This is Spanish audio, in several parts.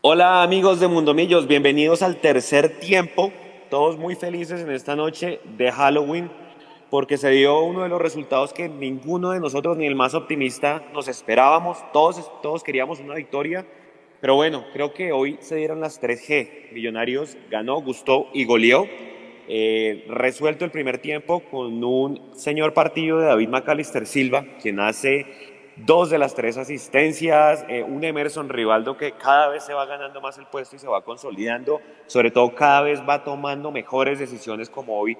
Hola amigos de Mundomillos, bienvenidos al tercer tiempo. Todos muy felices en esta noche de Halloween porque se dio uno de los resultados que ninguno de nosotros, ni el más optimista, nos esperábamos. Todos, todos queríamos una victoria, pero bueno, creo que hoy se dieron las 3G. Millonarios ganó, gustó y goleó. Eh, resuelto el primer tiempo con un señor partido de David McAllister Silva, quien hace dos de las tres asistencias, eh, un Emerson Rivaldo que cada vez se va ganando más el puesto y se va consolidando, sobre todo cada vez va tomando mejores decisiones como hoy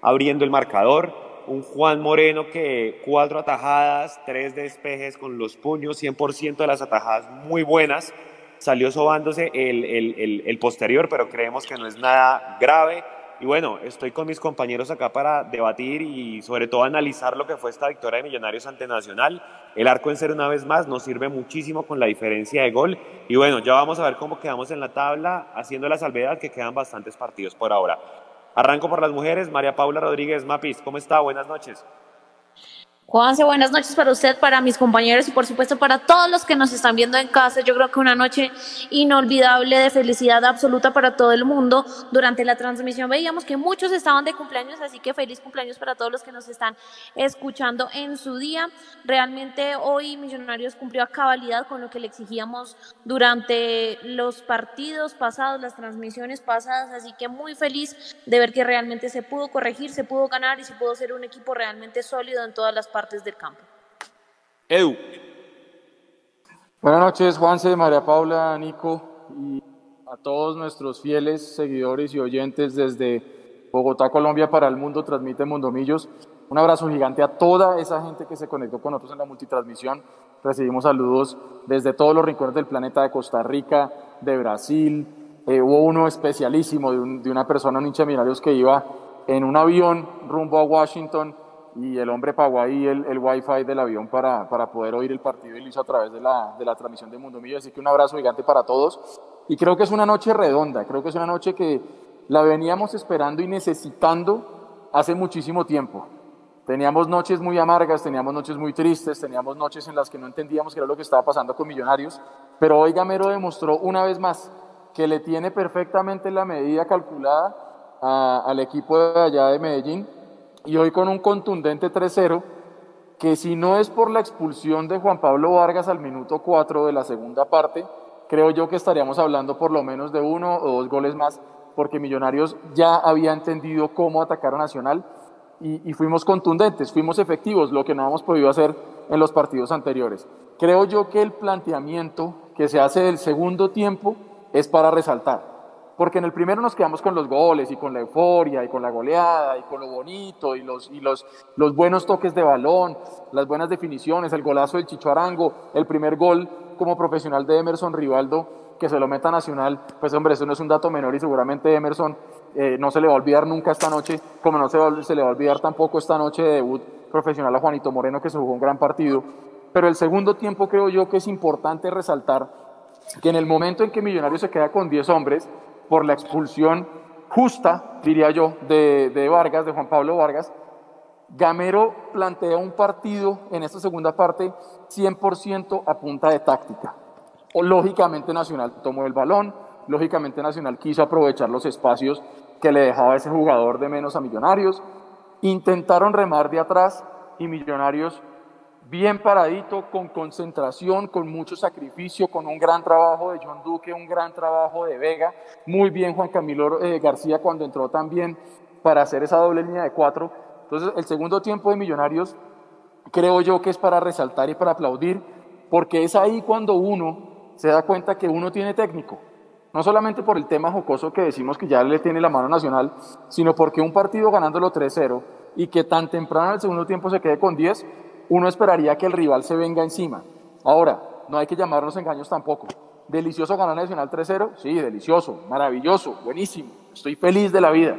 abriendo el marcador, un Juan Moreno que cuatro atajadas, tres despejes con los puños, 100% de las atajadas muy buenas, salió sobándose el, el, el posterior, pero creemos que no es nada grave y bueno, estoy con mis compañeros acá para debatir y sobre todo analizar lo que fue esta victoria de Millonarios ante Nacional. El arco en ser una vez más nos sirve muchísimo con la diferencia de gol. Y bueno, ya vamos a ver cómo quedamos en la tabla, haciendo la salvedad que quedan bastantes partidos por ahora. Arranco por las mujeres. María Paula Rodríguez Mapis, ¿cómo está? Buenas noches. Juanse, buenas noches para usted, para mis compañeros y por supuesto para todos los que nos están viendo en casa. Yo creo que una noche inolvidable de felicidad absoluta para todo el mundo. Durante la transmisión veíamos que muchos estaban de cumpleaños, así que feliz cumpleaños para todos los que nos están escuchando en su día. Realmente hoy Millonarios cumplió a cabalidad con lo que le exigíamos durante los partidos pasados, las transmisiones pasadas, así que muy feliz de ver que realmente se pudo corregir, se pudo ganar y se pudo ser un equipo realmente sólido en todas las partes del campo. Edu. Buenas noches, Juanse, María Paula, Nico y a todos nuestros fieles seguidores y oyentes desde Bogotá, Colombia, para el mundo, transmite Mundomillos. Un abrazo gigante a toda esa gente que se conectó con nosotros en la multitransmisión. Recibimos saludos desde todos los rincones del planeta, de Costa Rica, de Brasil. Eh, hubo uno especialísimo de, de una persona, un hincha de que iba en un avión rumbo a Washington y el hombre pagó ahí el, el wifi del avión para, para, poder oír el partido y lo hizo a través de la, de la transmisión de Mundo Millo. Así que un abrazo gigante para todos. Y creo que es una noche redonda, creo que es una noche que la veníamos esperando y necesitando hace muchísimo tiempo. Teníamos noches muy amargas, teníamos noches muy tristes, teníamos noches en las que no entendíamos qué era lo que estaba pasando con Millonarios, pero hoy Gamero demostró una vez más que le tiene perfectamente la medida calculada al equipo de allá de Medellín y hoy con un contundente 3-0 que si no es por la expulsión de Juan Pablo Vargas al minuto 4 de la segunda parte, creo yo que estaríamos hablando por lo menos de uno o dos goles más, porque Millonarios ya había entendido cómo atacar a Nacional y, y fuimos contundentes, fuimos efectivos, lo que no hemos podido hacer en los partidos anteriores. Creo yo que el planteamiento que se hace del segundo tiempo es para resaltar porque en el primero nos quedamos con los goles y con la euforia y con la goleada y con lo bonito y los, y los, los buenos toques de balón, las buenas definiciones, el golazo del Chicho Arango, el primer gol como profesional de Emerson Rivaldo, que se lo meta Nacional, pues hombre, eso no es un dato menor y seguramente Emerson eh, no se le va a olvidar nunca esta noche, como no se, se le va a olvidar tampoco esta noche de debut profesional a Juanito Moreno, que se jugó un gran partido. Pero el segundo tiempo creo yo que es importante resaltar que en el momento en que Millonarios se queda con 10 hombres, por la expulsión justa, diría yo, de, Vargas, de Juan Pablo Vargas, Gamero plantea un partido en esta segunda parte 100% a punta de táctica. O, lógicamente Nacional tomó el balón, lógicamente Nacional quiso aprovechar los espacios que le dejaba ese jugador de menos a Millonarios, intentaron remar de atrás y Millonarios bien paradito, con concentración, con mucho sacrificio, con un gran trabajo de John Duque, un gran trabajo de Vega, muy bien Juan Camilo eh, García cuando entró también para hacer esa doble línea de cuatro. Entonces, el segundo tiempo de Millonarios creo yo que es para resaltar y para aplaudir, porque es ahí cuando uno se da cuenta que uno tiene técnico. No solamente por el tema jocoso que decimos que ya le tiene la mano nacional, sino porque un partido ganándolo 3-0 y que tan temprano en el segundo tiempo se quede con 10, uno esperaría que el rival se venga encima. Ahora, no hay que llamarnos engaños tampoco. ¿Delicioso ganar Nacional 3-0? Sí, delicioso, maravilloso, buenísimo. Estoy feliz de la vida.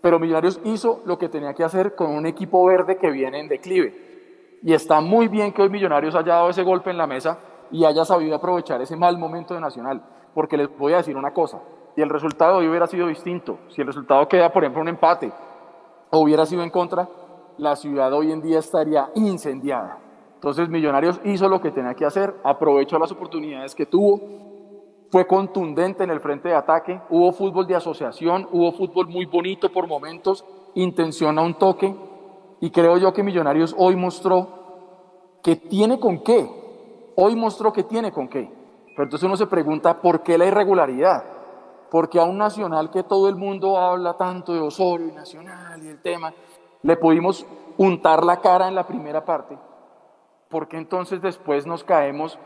Pero Millonarios hizo lo que tenía que hacer con un equipo verde que viene en declive. Y está muy bien que hoy Millonarios haya dado ese golpe en la mesa y haya sabido aprovechar ese mal momento de Nacional. Porque les voy a decir una cosa, si el resultado hoy hubiera sido distinto, si el resultado queda, por ejemplo, un empate, o hubiera sido en contra, la ciudad hoy en día estaría incendiada. Entonces Millonarios hizo lo que tenía que hacer, aprovechó las oportunidades que tuvo fue contundente en el frente de ataque, hubo fútbol de asociación, hubo fútbol muy bonito por momentos, intención a un toque, y creo yo que Millonarios hoy mostró que tiene con qué, hoy mostró que tiene con qué. Pero entonces uno se pregunta, ¿por qué la irregularidad? Porque a un Nacional que todo el mundo habla tanto de Osorio y Nacional y el tema, le pudimos untar la cara en la primera parte, porque entonces después nos caemos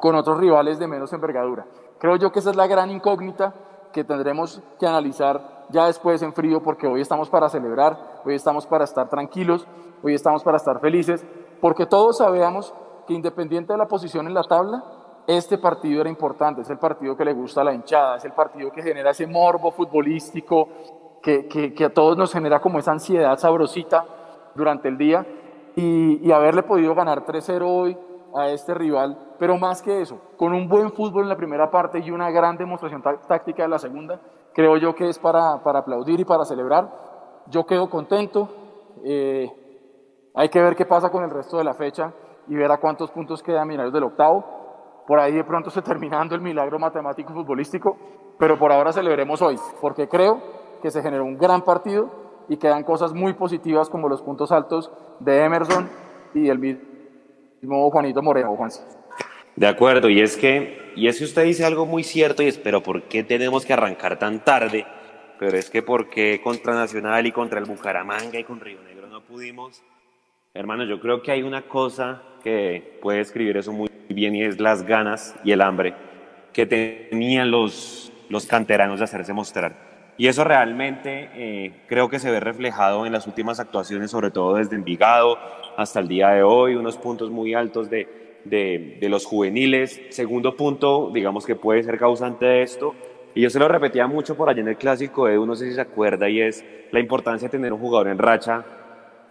con otros rivales de menos envergadura. Creo yo que esa es la gran incógnita que tendremos que analizar ya después en frío, porque hoy estamos para celebrar, hoy estamos para estar tranquilos, hoy estamos para estar felices, porque todos sabíamos que independiente de la posición en la tabla, este partido era importante, es el partido que le gusta a la hinchada, es el partido que genera ese morbo futbolístico, que, a todos nos genera como esa ansiedad sabrosita durante el día, y, haberle podido ganar 3-0 hoy a este rival, pero más que eso, con un buen fútbol en la primera parte y una gran demostración táctica en la segunda, creo yo que es para, para aplaudir y para celebrar. Yo quedo contento. Eh, hay que ver qué pasa con el resto de la fecha y ver a cuántos puntos quedan Millonarios del octavo. Por ahí de pronto se terminando el milagro matemático futbolístico, pero por ahora celebremos hoy, porque creo que se generó un gran partido y quedan cosas muy positivas como los puntos altos de Emerson y el mismo Juanito Moreno, Juan. De acuerdo, y es que, y es que usted dice algo muy cierto, y es, pero ¿por qué tenemos que arrancar tan tarde? Pero es que ¿por qué contra Nacional y contra el Bucaramanga y con Río Negro no pudimos? Hermano, yo creo que hay una cosa que puede escribir eso muy bien y es las ganas y el hambre que tenían los, los canteranos de hacerse mostrar. Y eso realmente eh, creo que se ve reflejado en las últimas actuaciones, sobre todo desde Envigado hasta el día de hoy, unos puntos muy altos de, de, los juveniles. Segundo punto, digamos que puede ser causante de esto, y yo se lo repetía mucho por allá en el clásico de no sé si se acuerda, y es la importancia de tener un jugador en racha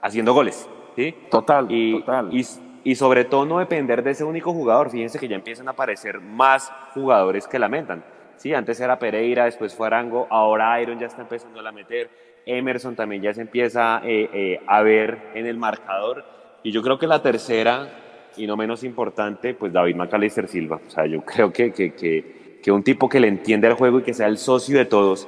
haciendo goles. ¿sí? Total, y, total. Y, y, sobre todo no depender de ese único jugador. Fíjense que ya empiezan a aparecer más jugadores que lamentan. Sí, antes era Pereira, después fue Arango, ahora Iron ya está empezando a la meter. Emerson también ya se empieza eh, eh, a ver en el marcador. Y yo creo que la tercera y no menos importante, pues David Macalister Silva. O sea, yo creo que, que, que, que, un tipo que le entiende el juego y que sea el socio de todos,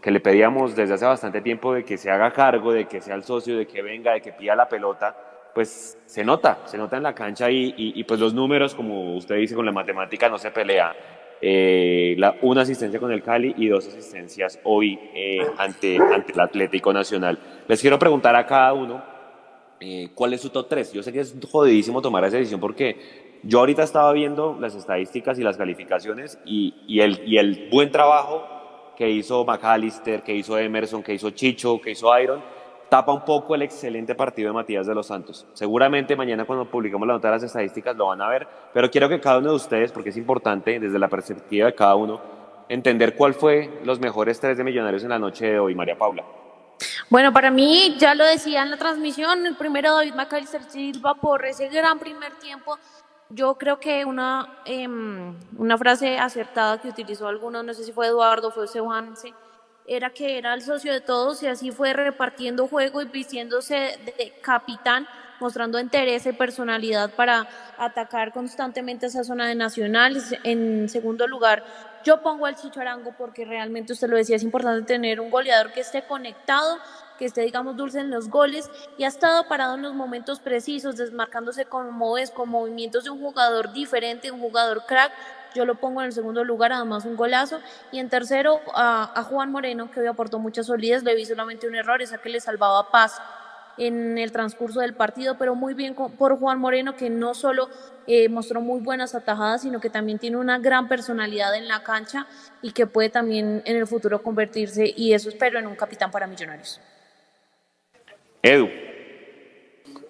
que le pedíamos desde hace bastante tiempo de que se haga cargo, de que sea el socio, de que venga, de que pida la pelota, pues se nota, se nota en la cancha y, y, pues los números, como usted dice, con la matemática no se pelea. Eh, la, una asistencia con el Cali y dos asistencias hoy eh, ante, ante el Atlético Nacional. Les quiero preguntar a cada uno eh, ¿cuál es su top 3? Yo sé que es jodidísimo tomar esa decisión porque yo ahorita estaba viendo las estadísticas y las calificaciones y, y, el, y el buen trabajo que hizo McAllister, que hizo Emerson, que hizo Chicho, que hizo Iron, tapa un poco el excelente partido de Matías de los Santos. Seguramente mañana cuando publicamos la nota de las estadísticas lo van a ver, pero quiero que cada uno de ustedes, porque es importante desde la perspectiva de cada uno, entender cuál fue los mejores tres de Millonarios en la noche de hoy, María Paula. Bueno, para mí, ya lo decía en la transmisión, el primero David McAllister Silva por ese gran primer tiempo. Yo creo que una, eh, una frase acertada que utilizó alguno, no sé si fue Eduardo, fue Juan, era que era el socio de todos y así fue repartiendo juego y vistiéndose de capitán, mostrando interés y personalidad para atacar constantemente esa zona de nacionales. En segundo lugar, yo pongo al Chicho Arango porque realmente usted lo decía, es importante tener un goleador que esté conectado, que esté, digamos, dulce en los goles y ha estado parado en los momentos precisos, desmarcándose como es, con movimientos de un jugador diferente, un jugador crack. Yo lo pongo en el segundo lugar, además un golazo. Y en tercero, a, a Juan Moreno, que hoy aportó mucha solidez, le vi solamente un error, esa que le salvaba paz en el transcurso del partido, pero muy bien por Juan Moreno, que no solo eh, mostró muy buenas atajadas, sino que también tiene una gran personalidad en la cancha y que puede también en el futuro convertirse, y eso espero, en un capitán para Millonarios. Edu.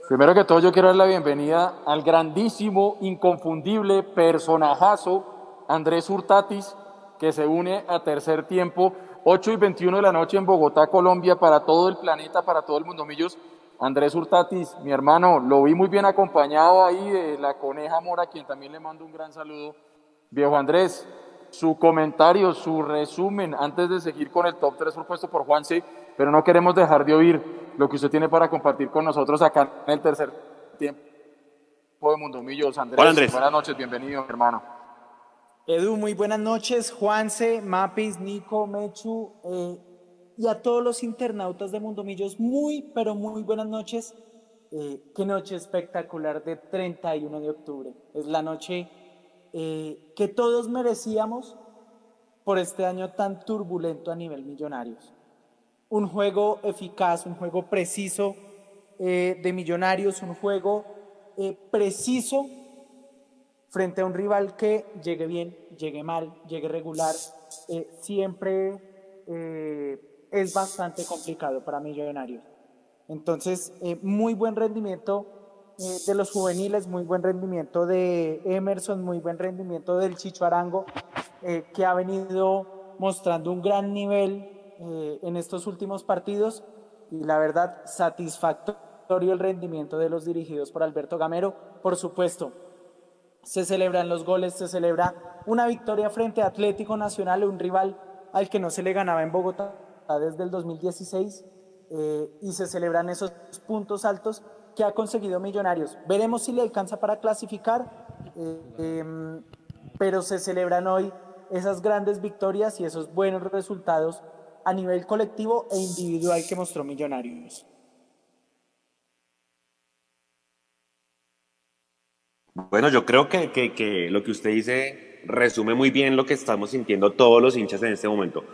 Primero que todo, yo quiero dar la bienvenida al grandísimo, inconfundible personajazo Andrés Hurtatis, que se une a tercer tiempo, 8 y 21 de la noche en Bogotá, Colombia, para todo el planeta, para todo el mundo. Millos Andrés Hurtatis, mi hermano, lo vi muy bien acompañado ahí de la coneja Mora, a quien también le mando un gran saludo. Viejo Andrés, su comentario, su resumen, antes de seguir con el top 3 propuesto por Juanse, pero no queremos dejar de oír lo que usted tiene para compartir con nosotros acá en el tercer tiempo de Mundo Millos. Andrés, Hola, Andrés. buenas noches, bienvenido, hermano. Edu, muy buenas noches. Juanse, Mapis, Nico, Mechu eh, y a todos los internautas de Mundo Millos, muy, pero muy buenas noches. Eh, qué noche espectacular de 31 de octubre. Es la noche eh, que todos merecíamos por este año tan turbulento a nivel millonarios. Un juego eficaz, un juego preciso de millonarios, un juego preciso frente a un rival que llegue bien, llegue mal, llegue regular, eh, siempre eh, es bastante complicado para Millonarios. Entonces, eh, muy buen rendimiento de los juveniles, muy buen rendimiento de Emerson, muy buen rendimiento del Chicho Arango, que ha venido mostrando un gran nivel en estos últimos partidos y la verdad satisfactorio el rendimiento de los dirigidos por Alberto Gamero. Por supuesto, se celebran los goles, se celebra una victoria frente a Atlético Nacional, un rival al que no se le ganaba en Bogotá desde el 2016, eh, y se celebran esos puntos altos que ha conseguido Millonarios. Veremos si le alcanza para clasificar, eh, em, pero se celebran hoy esas grandes victorias y esos buenos resultados a nivel colectivo e individual que mostró Millonarios. Bueno, yo creo que, que, lo que usted dice resume muy bien lo que estamos sintiendo todos los hinchas en este momento.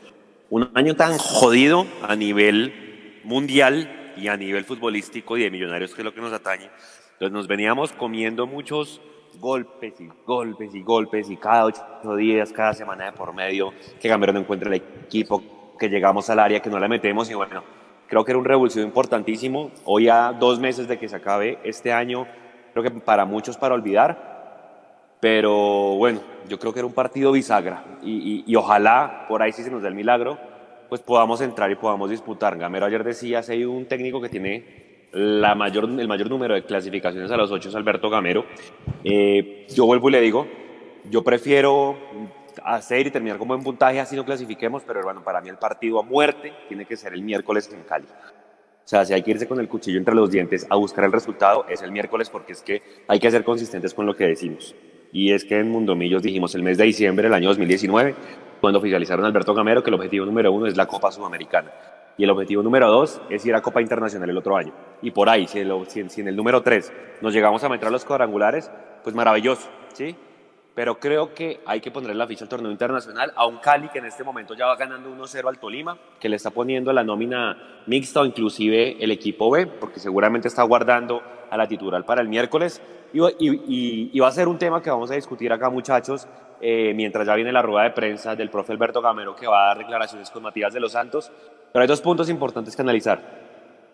Un año tan jodido a nivel mundial y a nivel futbolístico y de millonarios, que es lo que nos atañe. Entonces nos veníamos comiendo muchos golpes y golpes y golpes y cada ocho días, cada semana de por medio, que Gamero no encuentra el equipo, que llegamos al área, que no la metemos y bueno, creo que era un revulsivo importantísimo. Hoy a dos meses de que se acabe este año, creo que para muchos para olvidar, pero bueno, yo creo que era un partido bisagra y, ojalá por ahí si se nos da el milagro, pues podamos entrar y podamos disputar. Gamero ayer decía, si hay un técnico que tiene la mayor, el mayor número de clasificaciones a los ocho es Alberto Gamero. Eh, yo vuelvo y le digo, yo prefiero hacer y terminar con buen puntaje así no clasifiquemos, pero bueno, para mí el partido a muerte tiene que ser el miércoles en Cali. O sea, si hay que irse con el cuchillo entre los dientes a buscar el resultado, es el miércoles porque es que hay que ser consistentes con lo que decimos. Y es que en Mundomillos dijimos el mes de diciembre del año 2019, cuando oficializaron Alberto Gamero, que el objetivo número uno es la Copa Sudamericana. Y el objetivo número dos es ir a Copa Internacional el otro año. Y por ahí, si, en el número tres nos llegamos a meter a los cuadrangulares, pues maravilloso, ¿sí? Pero creo que hay que ponerle la ficha al torneo internacional a un Cali que en este momento ya va ganando 1-0 al Tolima, que le está poniendo la nómina mixta o inclusive el equipo B, porque seguramente está guardando a la titular para el miércoles. Y, va a ser un tema que vamos a discutir acá, muchachos, eh, mientras ya viene la rueda de prensa del profe Alberto Gamero, que va a dar declaraciones con Matías de los Santos. Pero hay dos puntos importantes que analizar.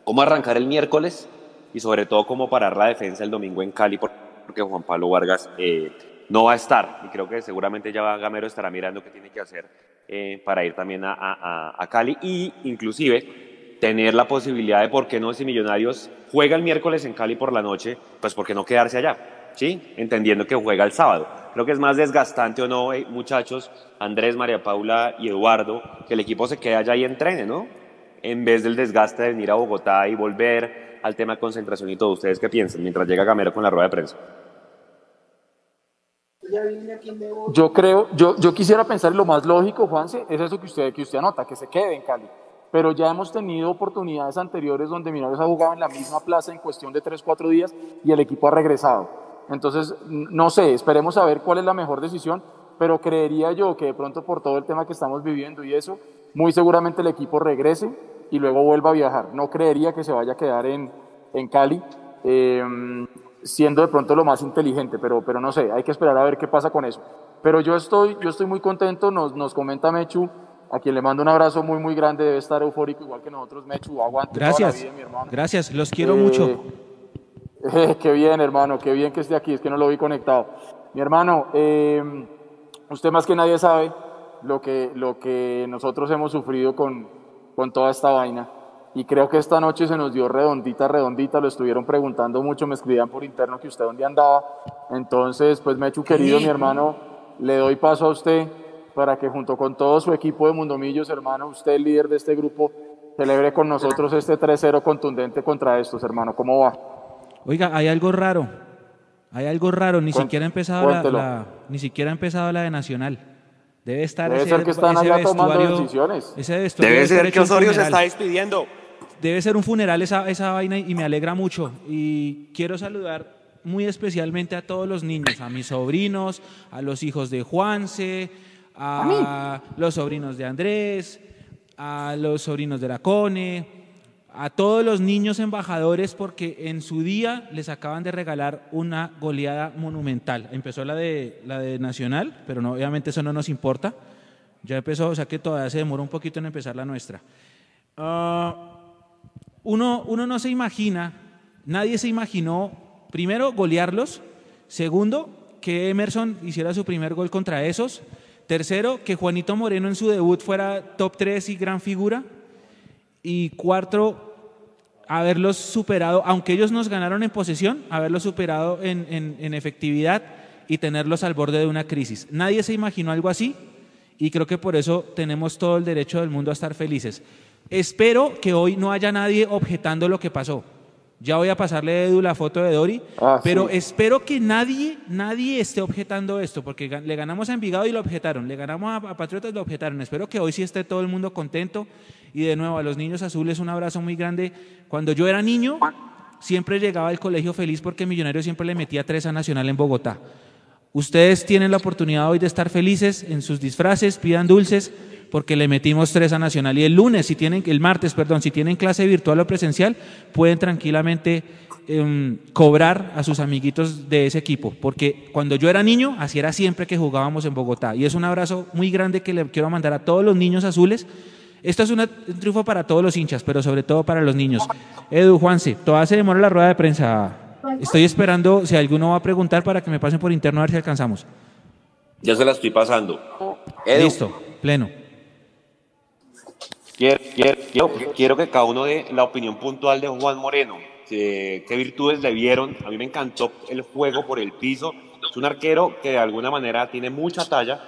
Cómo arrancar el miércoles y sobre todo cómo parar la defensa el domingo en Cali, porque Juan Pablo Vargas... Eh, no va a estar y creo que seguramente ya Gamero estará mirando qué tiene que hacer eh, para ir también a, a, Cali y inclusive tener la posibilidad de por qué no si Millonarios juega el miércoles en Cali por la noche, pues por qué no quedarse allá, ¿sí? Entendiendo que juega el sábado. Creo que es más desgastante o no, eh, muchachos, Andrés, María Paula y Eduardo, que el equipo se quede allá y entrene, ¿no? En vez del desgaste de venir a Bogotá y volver al tema de concentración y todo. ¿Ustedes qué piensan mientras llega Gamero con la rueda de prensa? Yo creo, yo, yo quisiera pensar lo más lógico, Juanse, es eso que usted, que usted anota, que se quede en Cali. Pero ya hemos tenido oportunidades anteriores donde Millonarios ha jugado en la misma plaza en cuestión de 3, 4 días y el equipo ha regresado. Entonces, no sé, esperemos a ver cuál es la mejor decisión, pero creería yo que de pronto por todo el tema que estamos viviendo y eso, muy seguramente el equipo regrese y luego vuelva a viajar. No creería que se vaya a quedar en, en Cali. Eh, siendo de pronto lo más inteligente, pero, pero no sé, hay que esperar a ver qué pasa con eso. Pero yo estoy, yo estoy muy contento, nos, nos comenta Mechu, a quien le mando un abrazo muy, muy grande, debe estar eufórico igual que nosotros, Mechu, aguante. Gracias, mi hermano. gracias, los quiero mucho. Eh, qué bien, hermano, qué bien que esté aquí, es que no lo vi conectado. Mi hermano, eh, usted más que nadie sabe lo que, lo que nosotros hemos sufrido con, con toda esta vaina. Y creo que esta noche se nos dio redondita, redondita, lo estuvieron preguntando mucho, me escribían por interno que usted dónde andaba. Entonces, pues Mechu querido, mi hermano, le doy paso a usted para que junto con todo su equipo de Mundomillos, hermano, usted el líder de este grupo, celebre con nosotros este 3-0 contundente contra estos, hermano. ¿Cómo va? Oiga, hay algo raro. Hay algo raro, ni siquiera ha empezado la, la- ni siquiera ha empezado la de Nacional. Debe estar Debe ese, ser que están ese allá tomando vestuario- decisiones. ese Debe ser que Osorio se está despidiendo. Debe ser un funeral esa, esa vaina y me alegra mucho. Y quiero saludar muy especialmente a todos los niños, a mis sobrinos, a los hijos de Juanse, a, los sobrinos de Andrés, a los sobrinos de la Cone, a todos los niños embajadores porque en su día les acaban de regalar una goleada monumental. Empezó la de, la de Nacional, pero no, obviamente eso no nos importa. Ya empezó, o sea que todavía se demora un poquito en empezar la nuestra. Ah, uno, uno no se imagina, nadie se imaginó, primero, golearlos, segundo, que Emerson hiciera su primer gol contra esos, tercero, que Juanito Moreno en su debut fuera top 3 y gran figura, y cuarto, haberlos superado, aunque ellos nos ganaron en posesión, haberlos superado en, en- en efectividad y tenerlos al borde de una crisis. Nadie se imaginó algo así y creo que por eso tenemos todo el derecho del mundo a estar felices. Espero que hoy no haya nadie objetando lo que pasó. Ya voy a pasarle a Edu la foto de Dori, Ah, pero sí. espero que nadie, nadie esté objetando esto, porque le ganamos a Envigado y lo objetaron, le ganamos a, a Patriotas y lo objetaron. Espero que hoy sí esté todo el mundo contento y de nuevo a los niños azules un abrazo muy grande. Cuando yo era niño, siempre llegaba al colegio feliz porque Millonario siempre le metía tres a Nacional en Bogotá. Ustedes tienen la oportunidad hoy de estar felices en sus disfraces, pidan dulces, porque le metimos tres a Nacional. Y el lunes, si tienen, el martes, perdón, si tienen clase virtual o presencial, pueden tranquilamente em, cobrar a sus amiguitos de ese equipo. Porque cuando yo era niño, así era siempre que jugábamos en Bogotá. Y es un abrazo muy grande que le quiero mandar a todos los niños azules. Esto es una- un triunfo para todos los hinchas, pero sobre todo para los niños. Edu, Juanse, todavía se demora la rueda de prensa. Estoy esperando si alguno va a preguntar para que me pasen por interno a ver si alcanzamos. Ya se la estoy pasando. Edu, Listo, pleno. Quiero, quiero- quiero- quiero que cada uno dé la opinión puntual de Juan Moreno. que- ¿Qué virtudes le vieron? A mí me encantó el juego por el piso. Es un arquero que de alguna manera tiene mucha talla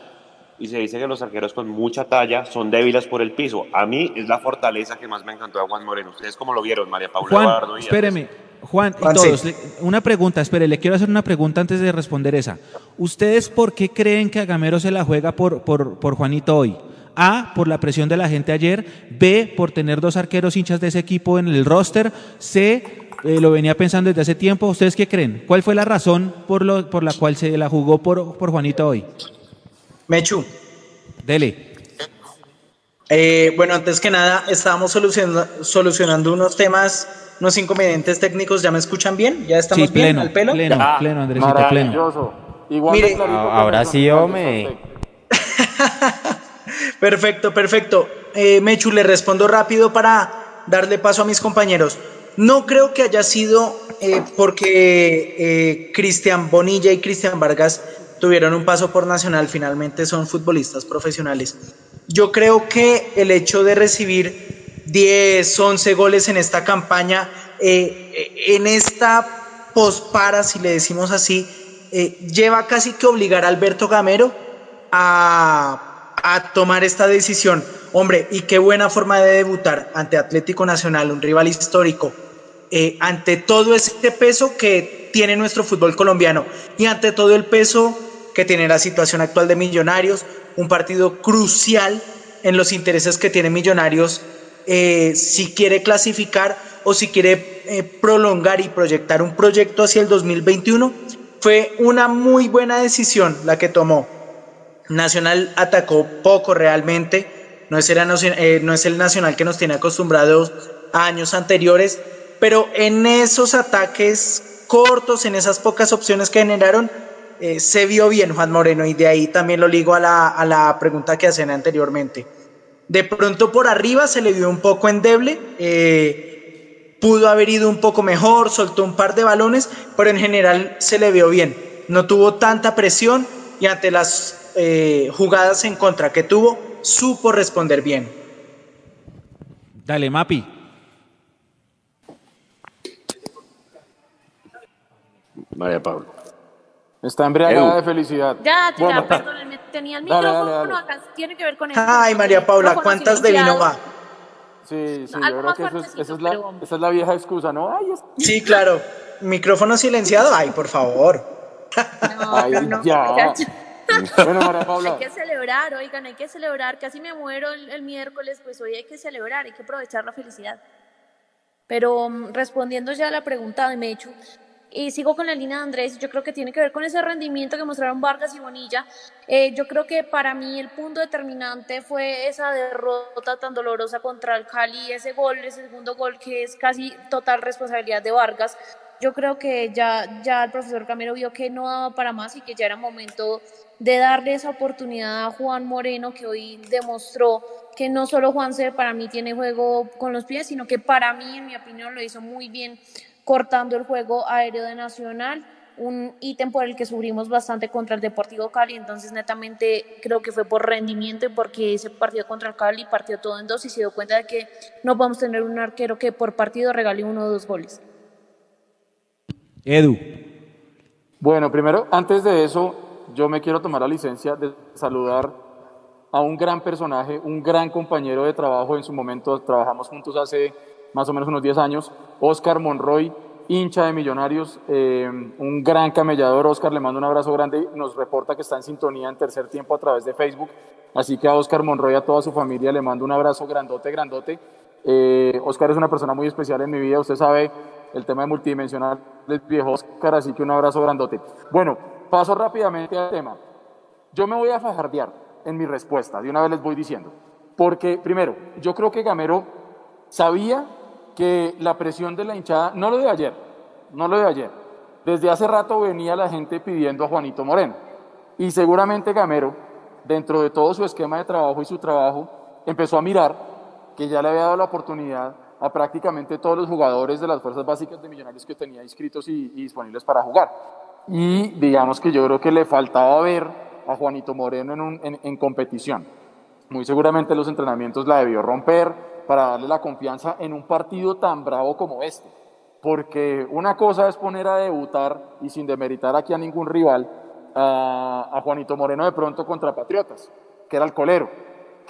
y se dice que los arqueros con mucha talla son débiles por el piso. A mí es la fortaleza que más me encantó de Juan Moreno. ¿Ustedes cómo lo vieron, María Paula Juan, Eduardo y espéreme. Juan, y Juan, todos, sí. le- una pregunta, espere, le quiero hacer una pregunta antes de responder esa. ¿Ustedes por qué creen que Agamero se la juega por, por, por Juanito hoy? A, por la presión de la gente ayer. B, por tener dos arqueros hinchas de ese equipo en el roster. C, eh, lo venía pensando desde hace tiempo. ¿Ustedes qué creen? ¿Cuál fue la razón por, lo, por la cual se la jugó por, por Juanito hoy? Mechu, Dele. eh, bueno, antes que nada, estábamos solucionando, solucionando unos temas, unos inconvenientes técnicos. ¿Ya me escuchan bien? ¿Ya estamos Sí, bien al pelo? pleno, Ah, pleno, Andresito, pleno. Maravilloso. Igual Mire, ahora sí, hombre. Perfecto, perfecto. Eh, Mechu, le respondo rápido para darle paso a mis compañeros. No creo que haya sido eh, porque eh, Cristian Bonilla y Cristian Vargas tuvieron un paso por Nacional, finalmente son futbolistas profesionales. Yo creo que el hecho de recibir 10, 11 goles en esta campaña, en esta pospara, si le decimos así, lleva casi que obligar a Alberto Gamero a, a tomar esta decisión. Hombre, y qué buena forma de debutar ante Atlético Nacional, un rival histórico, eh, ante todo ese peso que tiene nuestro fútbol colombiano y ante todo el peso que tiene la situación actual de Millonarios, un partido crucial en los intereses que tiene Millonarios eh, si quiere clasificar o si quiere eh, prolongar y proyectar un proyecto hacia el 2021. Fue una muy buena decisión la que tomó. Nacional atacó poco realmente, no es, el, eh, no es el Nacional que nos tiene acostumbrados a años anteriores, pero en esos ataques cortos, en esas pocas opciones que generaron, eh, se vio bien Juan Moreno y de ahí también lo ligo a la, a la pregunta que hacían anteriormente. De pronto por arriba se le vio un poco endeble, eh, pudo haber ido un poco mejor, soltó un par de balones, pero en general se le vio bien. No tuvo tanta presión y ante las eh, jugadas en contra que tuvo, supo responder bien. Dale, Mapi. María Paula. Está embriagada de felicidad. Ya, ya, Bueno, perdón, tenía el Dale, micrófono, dale, dale. acá tiene que ver con eso. Ay, María Paula, ¿cuántas de vino va? Sí, sí, No, yo creo que eso es- esa, es la, pero- esa es la vieja excusa, ¿no? Ay, es- Sí, claro. Micrófono silenciado. Ay, por favor. No, no, no. ya. Bueno, María Paula. Hay que celebrar, oigan, hay que celebrar. Casi me muero el, el miércoles, pues hoy hay que celebrar, hay que aprovechar la felicidad. Pero mm, respondiendo ya a la pregunta de Mechu, y sigo con la línea de Andrés, yo creo que tiene que ver con ese rendimiento que mostraron Vargas y Bonilla. Eh, yo creo que para mí el punto determinante fue esa derrota tan dolorosa contra el Cali, ese gol, ese segundo gol que es casi total responsabilidad de Vargas. Yo creo que ya, ya el profesor Camero vio que no daba para más y que ya era momento de darle esa oportunidad a Juan Moreno, que hoy demostró que no solo Juan C para mí tiene juego con los pies, sino que para mí, en mi opinión, lo hizo muy bien cortando el juego aéreo de Nacional, un ítem por el que sufrimos bastante contra el Deportivo Cali, entonces netamente creo que fue por rendimiento y porque ese partido contra el Cali partió todo en dos y se dio cuenta de que no podemos tener un arquero que por partido regale uno o dos goles. Edu. Bueno, primero, antes de eso, yo me quiero tomar la licencia de saludar a un gran personaje, un gran compañero de trabajo. En su momento trabajamos juntos hace más o menos unos 10 años, Oscar Monroy, hincha de Millonarios, eh, un gran camellador. Oscar, le mando un abrazo grande. Nos reporta que está en sintonía en tercer tiempo a través de Facebook. Así que a Oscar Monroy y a toda su familia le mando un abrazo grandote, grandote. Eh, Oscar es una persona muy especial en mi vida. Usted sabe el tema de multidimensional del viejo Oscar, así que un abrazo grandote. Bueno, paso rápidamente al tema. Yo me voy a fajardear en mi respuesta, de una vez les voy diciendo. Porque, primero, yo creo que Gamero sabía que la presión de la hinchada, no lo de ayer, no lo de ayer, desde hace rato venía la gente pidiendo a Juanito Moreno. Y seguramente Gamero, dentro de todo su esquema de trabajo y su trabajo, empezó a mirar que ya le había dado la oportunidad a prácticamente todos los jugadores de las fuerzas básicas de Millonarios que tenía inscritos y, disponibles para jugar. Y digamos que yo creo que le faltaba ver a Juanito Moreno en, en, competición. Muy seguramente los entrenamientos la debió romper para darle la confianza en un partido tan bravo como este. Porque una cosa es poner a debutar, y sin demeritar aquí a ningún rival, a Juanito Moreno de pronto contra Patriotas, que era el colero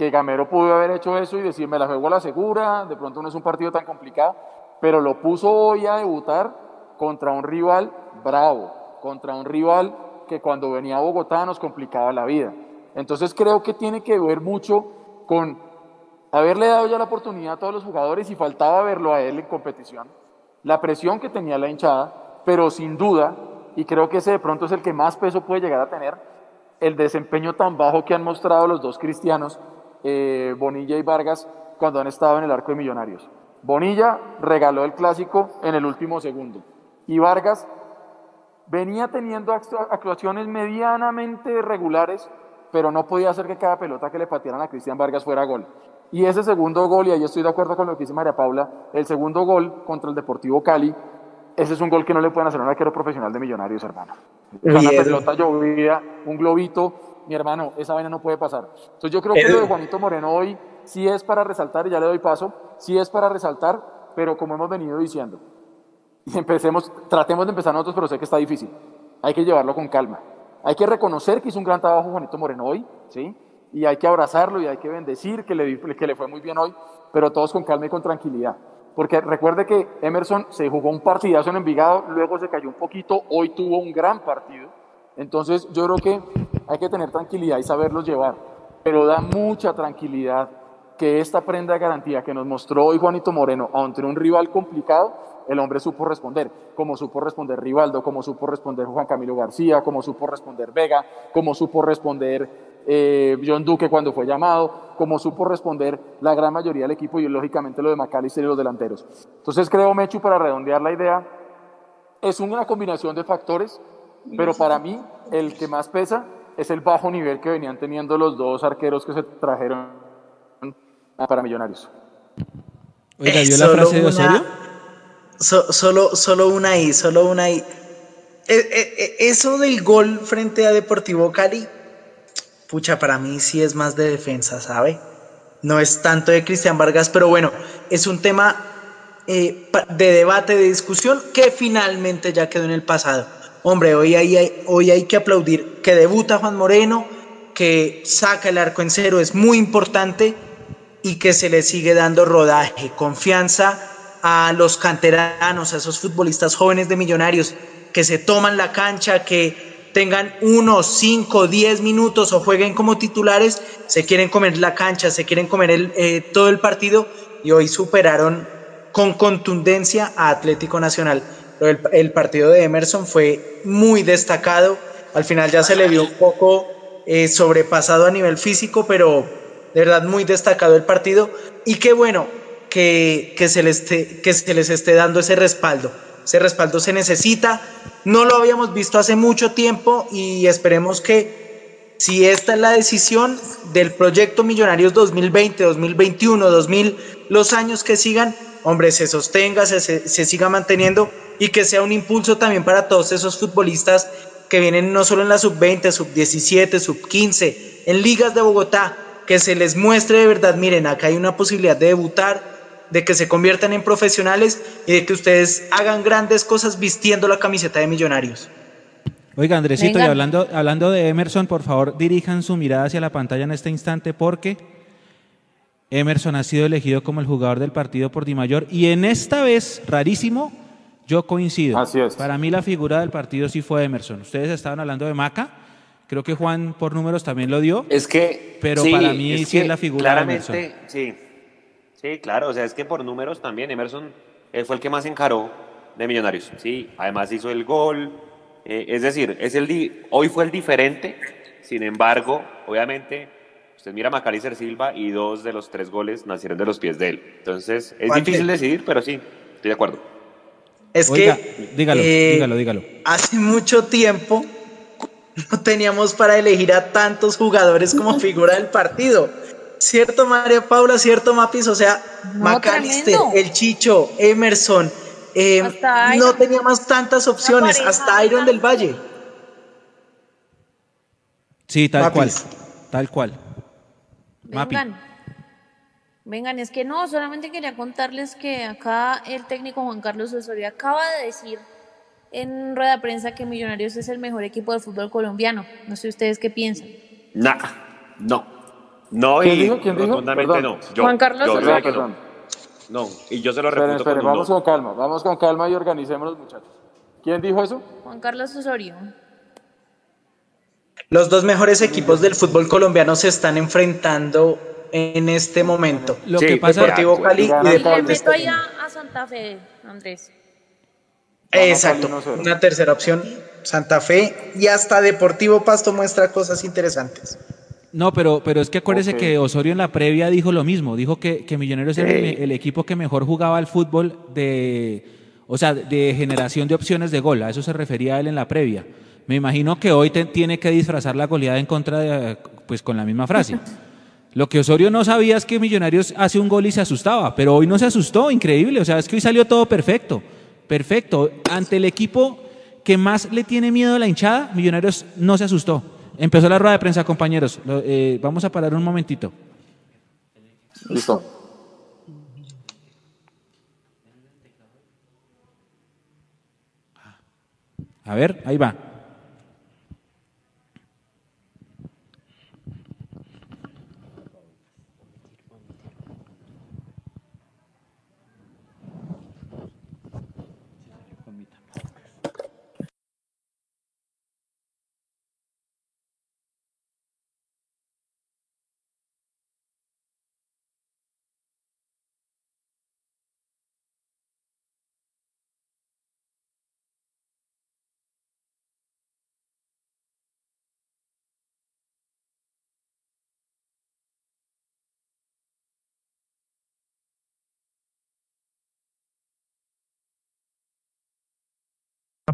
que Gamero pudo haber hecho eso y decir, me la juego a la segura, de pronto no es un partido tan complicado, pero lo puso hoy a debutar contra un rival bravo, contra un rival que cuando venía a Bogotá nos complicaba la vida. Entonces creo que tiene que ver mucho con haberle dado ya la oportunidad a todos los jugadores y faltaba verlo a él en competición, la presión que tenía la hinchada, pero sin duda, y creo que ese de pronto es el que más peso puede llegar a tener, el desempeño tan bajo que han mostrado los dos cristianos eh, Bonilla y Vargas cuando han estado en el arco de Millonarios. Bonilla regaló el clásico en el último segundo y Vargas venía teniendo actuaciones medianamente regulares, pero no podía hacer que cada pelota que le patearan a Cristian Vargas fuera gol. Y ese segundo gol, y ahí estoy de acuerdo con lo que dice María Paula, el segundo gol contra el Deportivo Cali, ese es un gol que no le pueden hacer a un arquero profesional de Millonarios, hermano. Una pelota llovida, un globito, mi hermano, esa vaina no puede pasar. Entonces yo creo que lo de Juanito Moreno hoy sí es para resaltar, y ya le doy paso, sí es para resaltar, pero como hemos venido diciendo, empecemos, tratemos de empezar nosotros, pero sé que está difícil. Hay que llevarlo con calma. Hay que reconocer que hizo un gran trabajo Juanito Moreno hoy, ¿sí? Y hay que abrazarlo y hay que bendecir que le, que le fue muy bien hoy, pero todos con calma y con tranquilidad. Porque recuerde que Emerson se jugó un partidazo en Envigado, luego se cayó un poquito, hoy tuvo un gran partido. Entonces yo creo que hay que tener tranquilidad y saberlos llevar, pero da mucha tranquilidad que esta prenda de garantía que nos mostró hoy Juanito Moreno ante un rival complicado, el hombre supo responder, como supo responder Rivaldo, como supo responder Juan Camilo García, como supo responder Vega, como supo responder eh, John Duque cuando fue llamado, como supo responder la gran mayoría del equipo y lógicamente lo de Macalister y los delanteros. Entonces creo, Mechu, para redondear la idea, es una combinación de factores, pero para mí el que más pesa es el bajo nivel que venían teniendo los dos arqueros que se trajeron para Millonarios. Oiga, ¿vio la frase de Osorio? So, solo, solo una ahí, solo una ahí. E, e, eso del gol frente a Deportivo Cali, pucha, para mí sí es más de defensa, ¿sabe? No es tanto de Cristian Vargas, pero bueno, es un tema eh, de debate, de discusión que finalmente ya quedó en el pasado. Hombre, hoy hay, hoy hay que aplaudir que debuta Juan Moreno, que saca el arco en cero, es muy importante y que se le sigue dando rodaje, confianza a los canteranos, a esos futbolistas jóvenes de millonarios que se toman la cancha, que tengan uno, cinco, diez minutos o jueguen como titulares, se quieren comer la cancha, se quieren comer eh, todo el partido y hoy superaron con contundencia a Atlético Nacional. El, partido de Emerson fue muy destacado, al final ya se le vio un poco eh, sobrepasado a nivel físico, pero de verdad muy destacado el partido y qué bueno que, que, se, les esté, que se les esté dando ese respaldo. Ese respaldo se necesita, no lo habíamos visto hace mucho tiempo y esperemos que si esta es la decisión del proyecto Millonarios 2020, 2021, 2000, los años que sigan, hombre, se sostenga, se, se, se siga manteniendo y que sea un impulso también para todos esos futbolistas que vienen no solo en la sub-20, sub-17, sub-15, en ligas de Bogotá, que se les muestre de verdad, miren, acá hay una posibilidad de debutar, de que se conviertan en profesionales y de que ustedes hagan grandes cosas vistiendo la camiseta de millonarios. Oiga, Andresito, Venga. y hablando, hablando de Emerson, por favor, dirijan su mirada hacia la pantalla en este instante porque Emerson ha sido elegido como el jugador del partido por Di Mayor y en esta vez, rarísimo, yo coincido. Así es. Para mí la figura del partido sí fue Emerson. Ustedes estaban hablando de Maca, creo que Juan por números también lo dio. Es que, pero sí, para mí es sí que es la figura claramente, de Emerson. Sí, sí, claro, o sea, es que por números también Emerson él fue el que más encaró de Millonarios. Sí, además hizo el gol. Eh, es decir, es el di hoy fue el diferente. Sin embargo, obviamente, usted mira a Macalister Silva y dos de los tres goles nacieron de los pies de él. Entonces, es Juan, difícil decidir, pero sí, estoy de acuerdo. Es Oiga, que dígalo, eh, dígalo, dígalo. hace mucho tiempo no teníamos para elegir a tantos jugadores como figura del partido. ¿Cierto, María Paula? ¿Cierto, Mapis? O sea, No, Macalister, tremendo. el Chicho, Emerson. eh, no teníamos tantas opciones, hasta Iron del Valle. Sí, tal cual. Tal cual. Mapi. Vengan. Vengan, es que no, solamente quería contarles que acá el técnico Juan Carlos Osorio acaba de decir en rueda de prensa que Millonarios es el mejor equipo del fútbol colombiano. No sé ustedes qué piensan. Nah, no. No, ¿Quién y dijo? ¿Quién dijo? no. Yo, Juan Carlos yo que Perdón. no. No, y yo se lo Esperen, refuto esperen, con vamos no. con calma, vamos con calma y organicémonos, muchachos. ¿Quién dijo eso? Juan Carlos Osorio. Los dos mejores equipos del fútbol colombiano se están enfrentando en este momento. Lo Sí, que pasa Deportivo Cali y Y le Deportes meto a, a Santa Fe, Andrés. Exacto, Cali 1-0. una tercera opción, Santa Fe y hasta Deportivo Pasto muestra cosas interesantes. No, pero, pero es que acuérdese que Osorio en la previa dijo lo mismo. Dijo que, que Millonarios era el, el equipo que mejor jugaba al fútbol de, o sea, de generación de opciones de gol. A eso se refería él en la previa. Me imagino que hoy te- tiene que disfrazar la goleada en contra de, pues con la misma frase. Lo que Osorio no sabía es que Millonarios hace un gol y se asustaba, pero hoy no se asustó, increíble. O sea, es que hoy salió todo perfecto. Perfecto. Ante el equipo que más le tiene miedo a la hinchada, Millonarios no se asustó. Empezó la rueda de prensa, compañeros. Eh, vamos a parar un momentito. Listo. A ver, ahí va.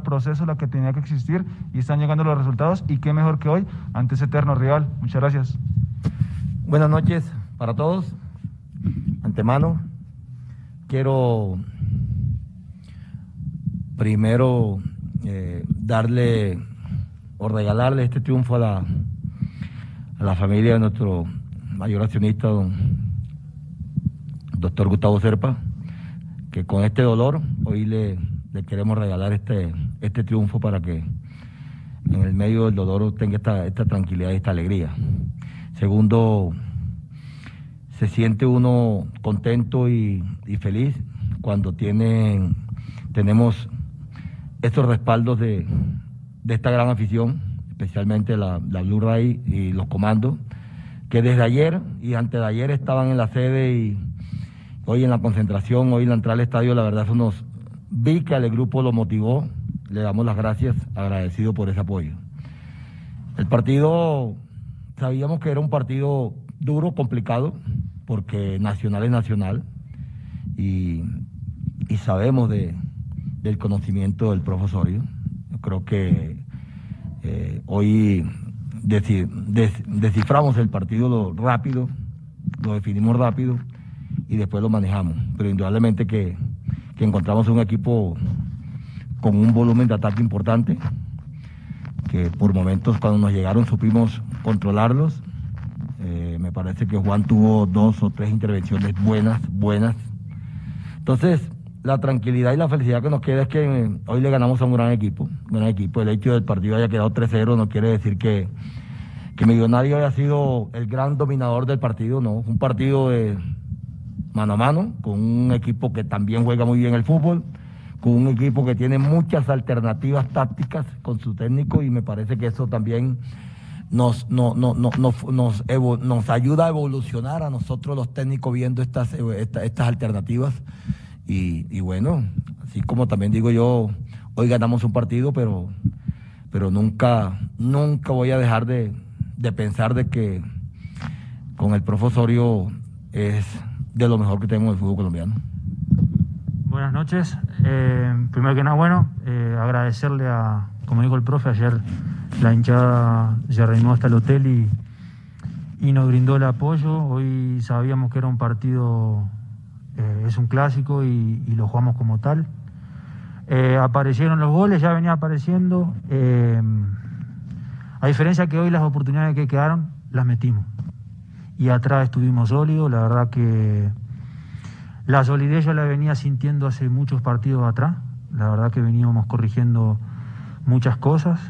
Proceso la que tenía que existir y están llegando los resultados y qué mejor que hoy ante ese eterno rival. Muchas gracias. Buenas noches para todos. Antemano, quiero primero eh, darle o regalarle este triunfo a la, a la familia de nuestro mayor accionista, don doctor Gustavo Serpa, que con este dolor hoy le, le queremos regalar este, este triunfo para que en el medio del dolor tenga esta, tranquilidad y esta alegría. Segundo, se siente uno contento y, feliz cuando tiene, tenemos estos respaldos de, de esta gran afición especialmente la, la Blue Ray y los comandos, que desde ayer y antes de ayer estaban en la sede y hoy en la concentración, hoy en la entrada al estadio, la verdad eso nos vi que al grupo lo motivó, le damos las gracias, agradecido por ese apoyo. El partido, sabíamos que era un partido duro, complicado, porque Nacional es Nacional y, y sabemos de, del conocimiento del profesorio. Yo creo que eh, hoy desciframos el partido lo rápido, lo definimos rápido y después lo manejamos. Pero indudablemente que, que encontramos un equipo con un volumen de ataque importante, que por momentos cuando nos llegaron supimos controlarlos. Eh, me parece que Juan tuvo dos o tres intervenciones buenas, buenas. Entonces, la tranquilidad y la felicidad que nos queda es que hoy le ganamos a un gran equipo, un gran equipo. El hecho del partido haya quedado 3-0 no quiere decir que, que Millonario haya sido el gran dominador del partido, no. Un partido de mano a mano, con un equipo que también juega muy bien el fútbol, un equipo que tiene muchas alternativas tácticas con su técnico y me parece que eso también nos, no, no, no, nos, nos, ayuda a evolucionar a nosotros los técnicos viendo estas, estas alternativas. Y, bueno, así como también digo yo, hoy ganamos un partido, pero, pero nunca, nunca voy a dejar de, pensar de que con el profesorio es de lo mejor que tenemos en el fútbol colombiano. Buenas noches. Eh, primero que nada, bueno, eh, agradecerle a, como dijo el profe, ayer la hinchada se reunió hasta el hotel y, y nos brindó el apoyo. Hoy sabíamos que era un partido eh, es un clásico y, lo jugamos como tal. Aparecieron los goles, ya venía apareciendo. A diferencia que hoy las oportunidades que quedaron, las metimos. Y atrás estuvimos sólidos, la verdad que la solidez yo la venía sintiendo hace muchos partidos atrás. La verdad que veníamos corrigiendo muchas cosas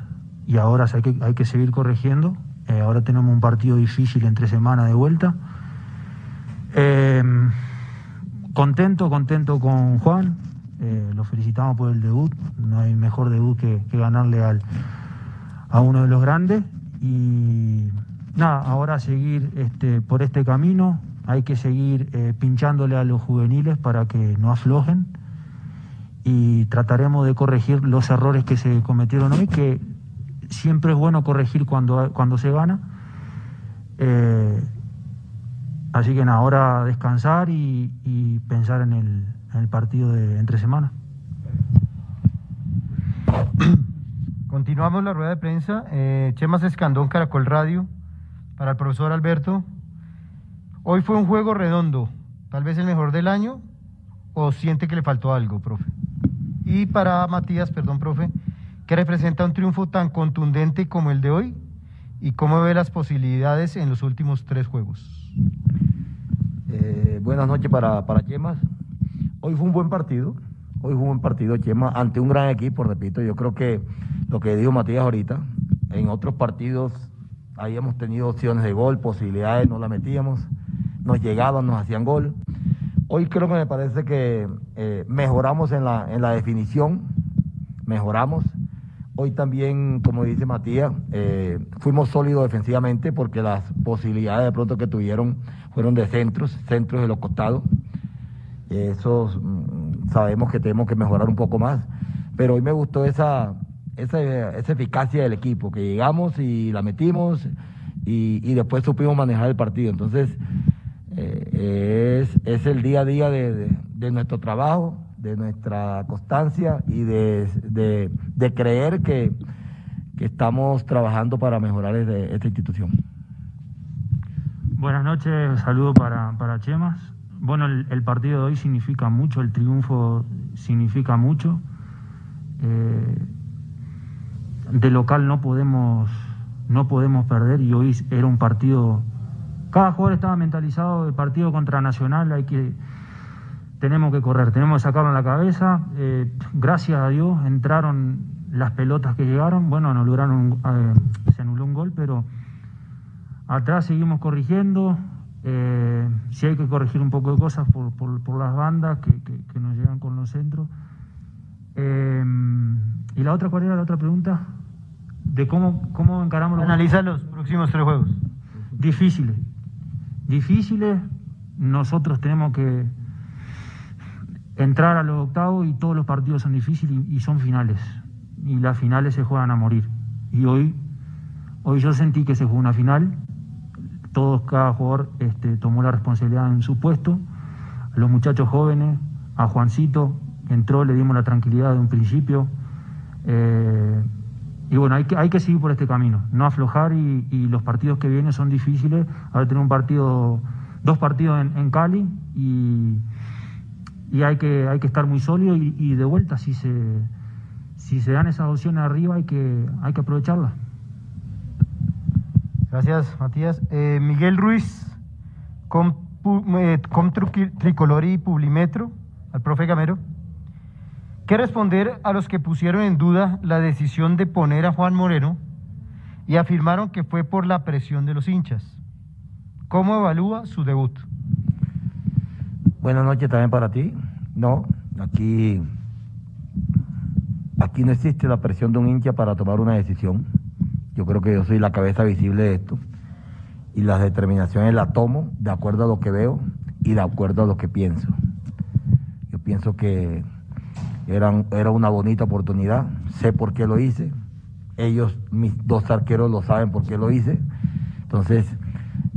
y ahora hay que, hay que seguir corrigiendo. ahora tenemos un partido difícil entre semanas de vuelta. Contento, contento con Juan. Eh, lo felicitamos por el debut. No hay mejor debut que, ganarle al, a uno de los grandes. Y nada, ahora seguir este, por este camino. Hay que seguir eh, pinchándole a los juveniles para que no aflojen. Y trataremos de corregir los errores que se cometieron hoy, que siempre es bueno corregir cuando, cuando se gana. Eh, Así que ahora descansar y, pensar en el, partido de entre semana. Continuamos la rueda de prensa. Eh, Chemas Escandón, Caracol Radio, para el profesor Alberto. Hoy fue un juego redondo, tal vez el mejor del año, o siente que le faltó algo, profe. Y para Matías, perdón, profe, ¿qué representa un triunfo tan contundente como el de hoy? ¿Y cómo ve las posibilidades en los últimos tres juegos? Eh, buenas noches para, para Chemas. Hoy fue un buen partido. Hoy fue un buen partido, Chema, ante un gran equipo, repito. Yo creo que lo que dijo Matías ahorita, en otros partidos habíamos tenido opciones de gol, posibilidades, no la metíamos, nos llegaban, nos hacían gol. Hoy creo que me parece que eh, mejoramos en la, en la definición, mejoramos. Hoy también, como dice Matías, eh, fuimos sólidos defensivamente porque las posibilidades de pronto que tuvieron fueron de centros, centros de los costados. Eso mm, sabemos que tenemos que mejorar un poco más. Pero hoy me gustó esa, esa, eficacia del equipo, que llegamos y la metimos y, después supimos manejar el partido. Entonces, eh, es, el día a día de nuestro trabajo de nuestra constancia y de, creer que, estamos trabajando para mejorar esta institución. Buenas noches, saludo para, para Chemas. Bueno, el, partido de hoy significa mucho, el triunfo significa mucho. Eh, de local no podemos, no podemos perder y hoy era un partido, cada jugador estaba mentalizado, el partido contra Nacional hay que tenemos que correr, tenemos que sacarlo en la cabeza. Eh, gracias a Dios entraron las pelotas que llegaron. Bueno, no lograron, eh, se anuló un gol, pero atrás seguimos corrigiendo. Eh, si hay que corregir un poco de cosas por, por, las bandas que, que, nos llegan con los centros. ¿Y la otra cuál era la otra pregunta? de cómo, cómo encaramos los Analiza los próximos tres juegos. difíciles. Difíciles, nosotros tenemos que entrar a los octavos y todos los partidos son difíciles y, son finales. Y las finales se juegan a morir. Y hoy, hoy yo sentí que se jugó una final. Todos, cada jugador este, tomó la responsabilidad en su puesto. Los muchachos jóvenes, a Juancito, entró, le dimos la tranquilidad de un principio. Eh, y bueno, hay que, hay que seguir por este camino, no aflojar y, los partidos que vienen son difíciles. Ahora tenemos un partido, dos partidos en, Cali y, y hay, que, hay que estar muy sólido y, de vuelta, si se, si se dan esas opciones arriba hay que, hay que aprovecharlas. Gracias, Matías. Eh, Miguel Ruiz, com, eh, com Tricolor y Publimetro, al profe Gamero. ¿Qué responder a los que pusieron en duda la decisión de poner a Juan Moreno y afirmaron que fue por la presión de los hinchas? ¿Cómo evalúa su debut? Buenas noches también para ti. No, aquí, aquí no existe la presión de un hincha para tomar una decisión. Yo creo que yo soy la cabeza visible de esto y las determinaciones las tomo de acuerdo a lo que veo y de acuerdo a lo que pienso. Yo pienso que eran, era una bonita oportunidad, sé por qué lo hice, ellos, mis dos arqueros lo saben por qué lo hice, entonces,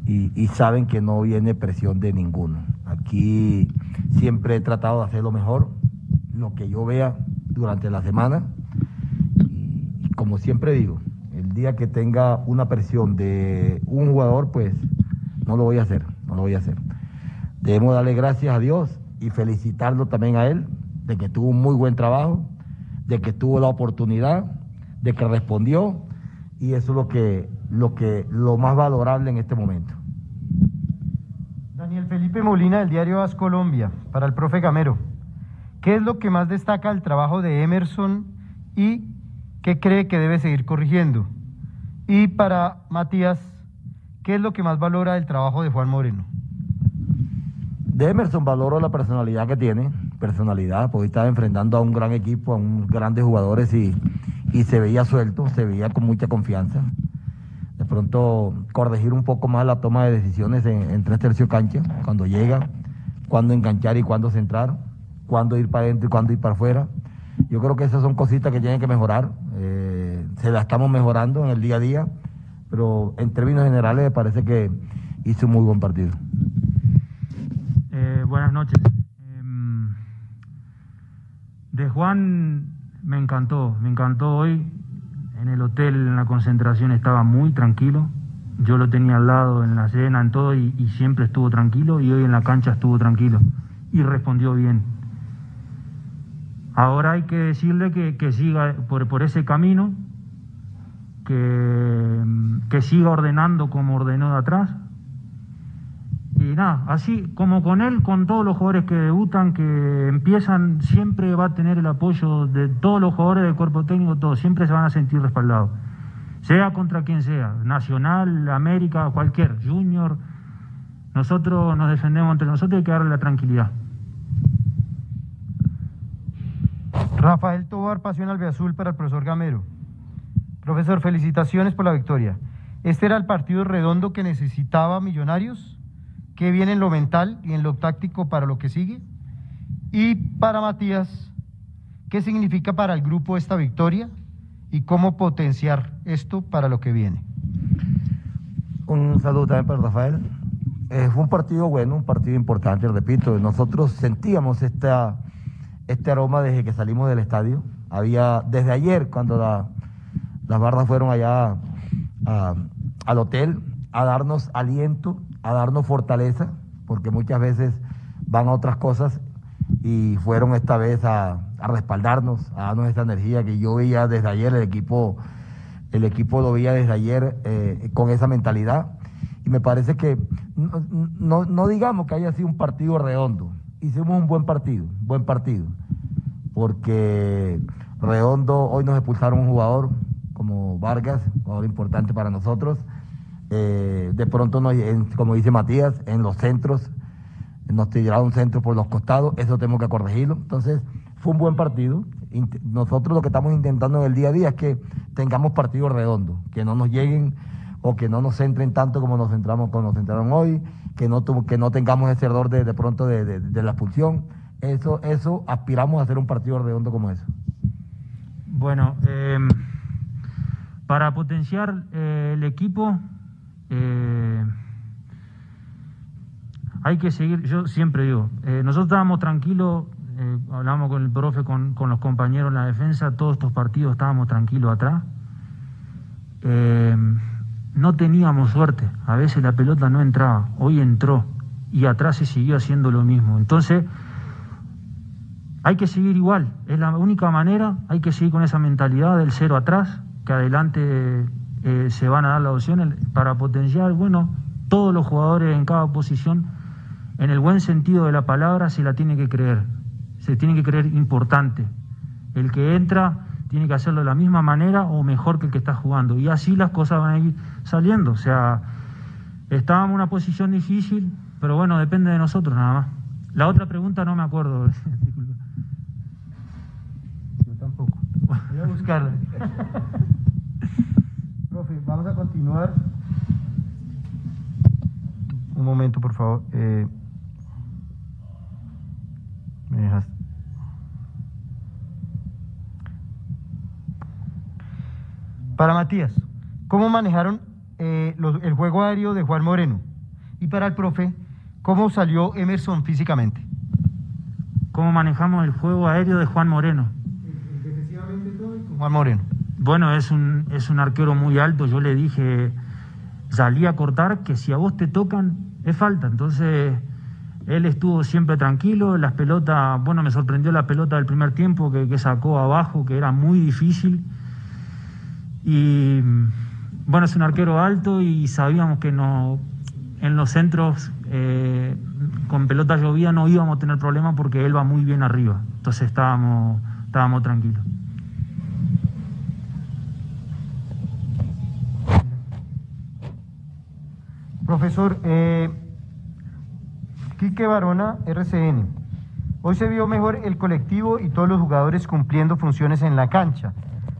y, saben que no viene presión de ninguno. Aquí siempre he tratado de hacer lo mejor, lo que yo vea durante la semana, y, y como siempre digo, el día que tenga una presión de un jugador, pues no lo voy a hacer, no lo voy a hacer. Debemos darle gracias a Dios y felicitarlo también a él de que tuvo un muy buen trabajo, de que tuvo la oportunidad, de que respondió y eso es lo que lo que lo más valorable en este momento. Daniel Felipe Molina del diario As Colombia, para el profe Gamero. ¿Qué es lo que más destaca el trabajo de Emerson y qué cree que debe seguir corrigiendo? Y para Matías, ¿qué es lo que más valora del trabajo de Juan Moreno? De Emerson valoro la personalidad que tiene, personalidad, porque estaba enfrentando a un gran equipo, a un grandes jugadores y, y se veía suelto, se veía con mucha confianza. De pronto corregir un poco más la toma de decisiones en, tres tercios cancha, cuando llega, cuándo enganchar y cuándo centrar, cuándo ir para adentro y cuándo ir para afuera. Yo creo que esas son cositas que tienen que mejorar. eh, se las estamos mejorando en el día a día, pero en términos generales me parece que hizo un muy buen partido. Eh, buenas noches. De Juan me encantó, me encantó hoy. En el hotel, en la concentración, estaba muy tranquilo. Yo lo tenía al lado en la cena, en todo, y, y siempre estuvo tranquilo. Y hoy en la cancha estuvo tranquilo. Y respondió bien. Ahora hay que decirle que, que siga por, por ese camino, que, que siga ordenando como ordenó de atrás, y nada, así como con él, con todos los jugadores que debutan, que empiezan, siempre va a tener el apoyo de todos los jugadores del cuerpo técnico, todos, siempre se van a sentir respaldados. Sea contra quien sea, Nacional, América, cualquier, Junior. Nosotros nos defendemos entre nosotros y hay que darle la tranquilidad. Rafael Tobar, Pasión Albiazul para el profesor Gamero. Profesor, felicitaciones por la victoria. ¿Este era el partido redondo que necesitaba Millonarios? ¿Qué viene en lo mental y en lo táctico para lo que sigue? Y para Matías, ¿qué significa para el grupo esta victoria y cómo potenciar esto para lo que viene? Un saludo también para Rafael. Eh, fue un partido bueno, un partido importante, repito. Nosotros sentíamos esta, este aroma desde que salimos del estadio. Había, desde ayer, cuando la- las barras fueron allá a- al hotel a darnos aliento, a darnos fortaleza, porque muchas veces van a otras cosas y fueron esta vez a, respaldarnos, a darnos esa energía que yo veía desde ayer, el equipo, el equipo lo veía desde ayer eh, con esa mentalidad. Y me parece que no, no- no digamos que haya sido un partido redondo, hicimos un buen partido, buen partido, porque redondo, hoy nos expulsaron un jugador como Vargas, jugador importante para nosotros. Eh, de pronto, nos- como dice Matías, en los centros nos tiraron un centro por los costados, eso tenemos que corregirlo. Entonces, fue un buen partido. nosotros lo que estamos intentando en el día a día es que tengamos partidos redondos, que no nos lleguen o que no nos centren tanto como nos centramos como nos centraron hoy, que no, que no tengamos ese error de, de pronto de, la expulsión. Eso, eso aspiramos a hacer un partido redondo como eso. Bueno, em, para potenciar eh, el equipo eh, hay que seguir, yo siempre digo, eh, nosotros estábamos tranquilos, hablamos con el profe, con, con, los compañeros en la defensa, todos estos partidos estábamos tranquilos atrás no teníamos suerte, a veces la pelota no entraba, hoy entró y atrás se siguió haciendo lo mismo. Entonces, hay que seguir igual, es la única manera, hay que seguir con esa mentalidad del cero atrás, que adelante eh, se van a dar las opciones para potenciar, bueno, todos los jugadores en cada posición, en el buen sentido de la palabra, se la tiene que creer, se tiene que creer importante. El que entra tiene que hacerlo de la misma manera o mejor que el que está jugando. Y así las cosas van a ir saliendo. O sea, estábamos en una posición difícil, pero bueno, depende de nosotros nada más. La otra pregunta no me acuerdo. Yo tampoco. Voy a buscarla. Profe, vamos a continuar. Un momento, por favor. Eh, me dejas Para Matías, ¿cómo manejaron eh, el juego aéreo de Juan Moreno? Y para el profe, ¿cómo salió Emerson físicamente? ¿Cómo manejamos el juego aéreo de Juan Moreno? todo con Juan Moreno. Bueno, es un, es un arquero muy alto. Yo le dije, salí a cortar, que si a vos te tocan, es falta. Entonces, él estuvo siempre tranquilo. Las pelotas, bueno, me sorprendió la pelota del primer tiempo que, que sacó abajo, que era muy difícil y bueno, es un arquero alto y sabíamos que no, en los centros eh, con pelota llovía no íbamos a tener problemas porque él va muy bien arriba. Entonces estábamos, estábamos tranquilos. Profesor, eh, Quique Barona, RCN. Hoy se vio mejor el colectivo y todos los jugadores cumpliendo funciones en la cancha.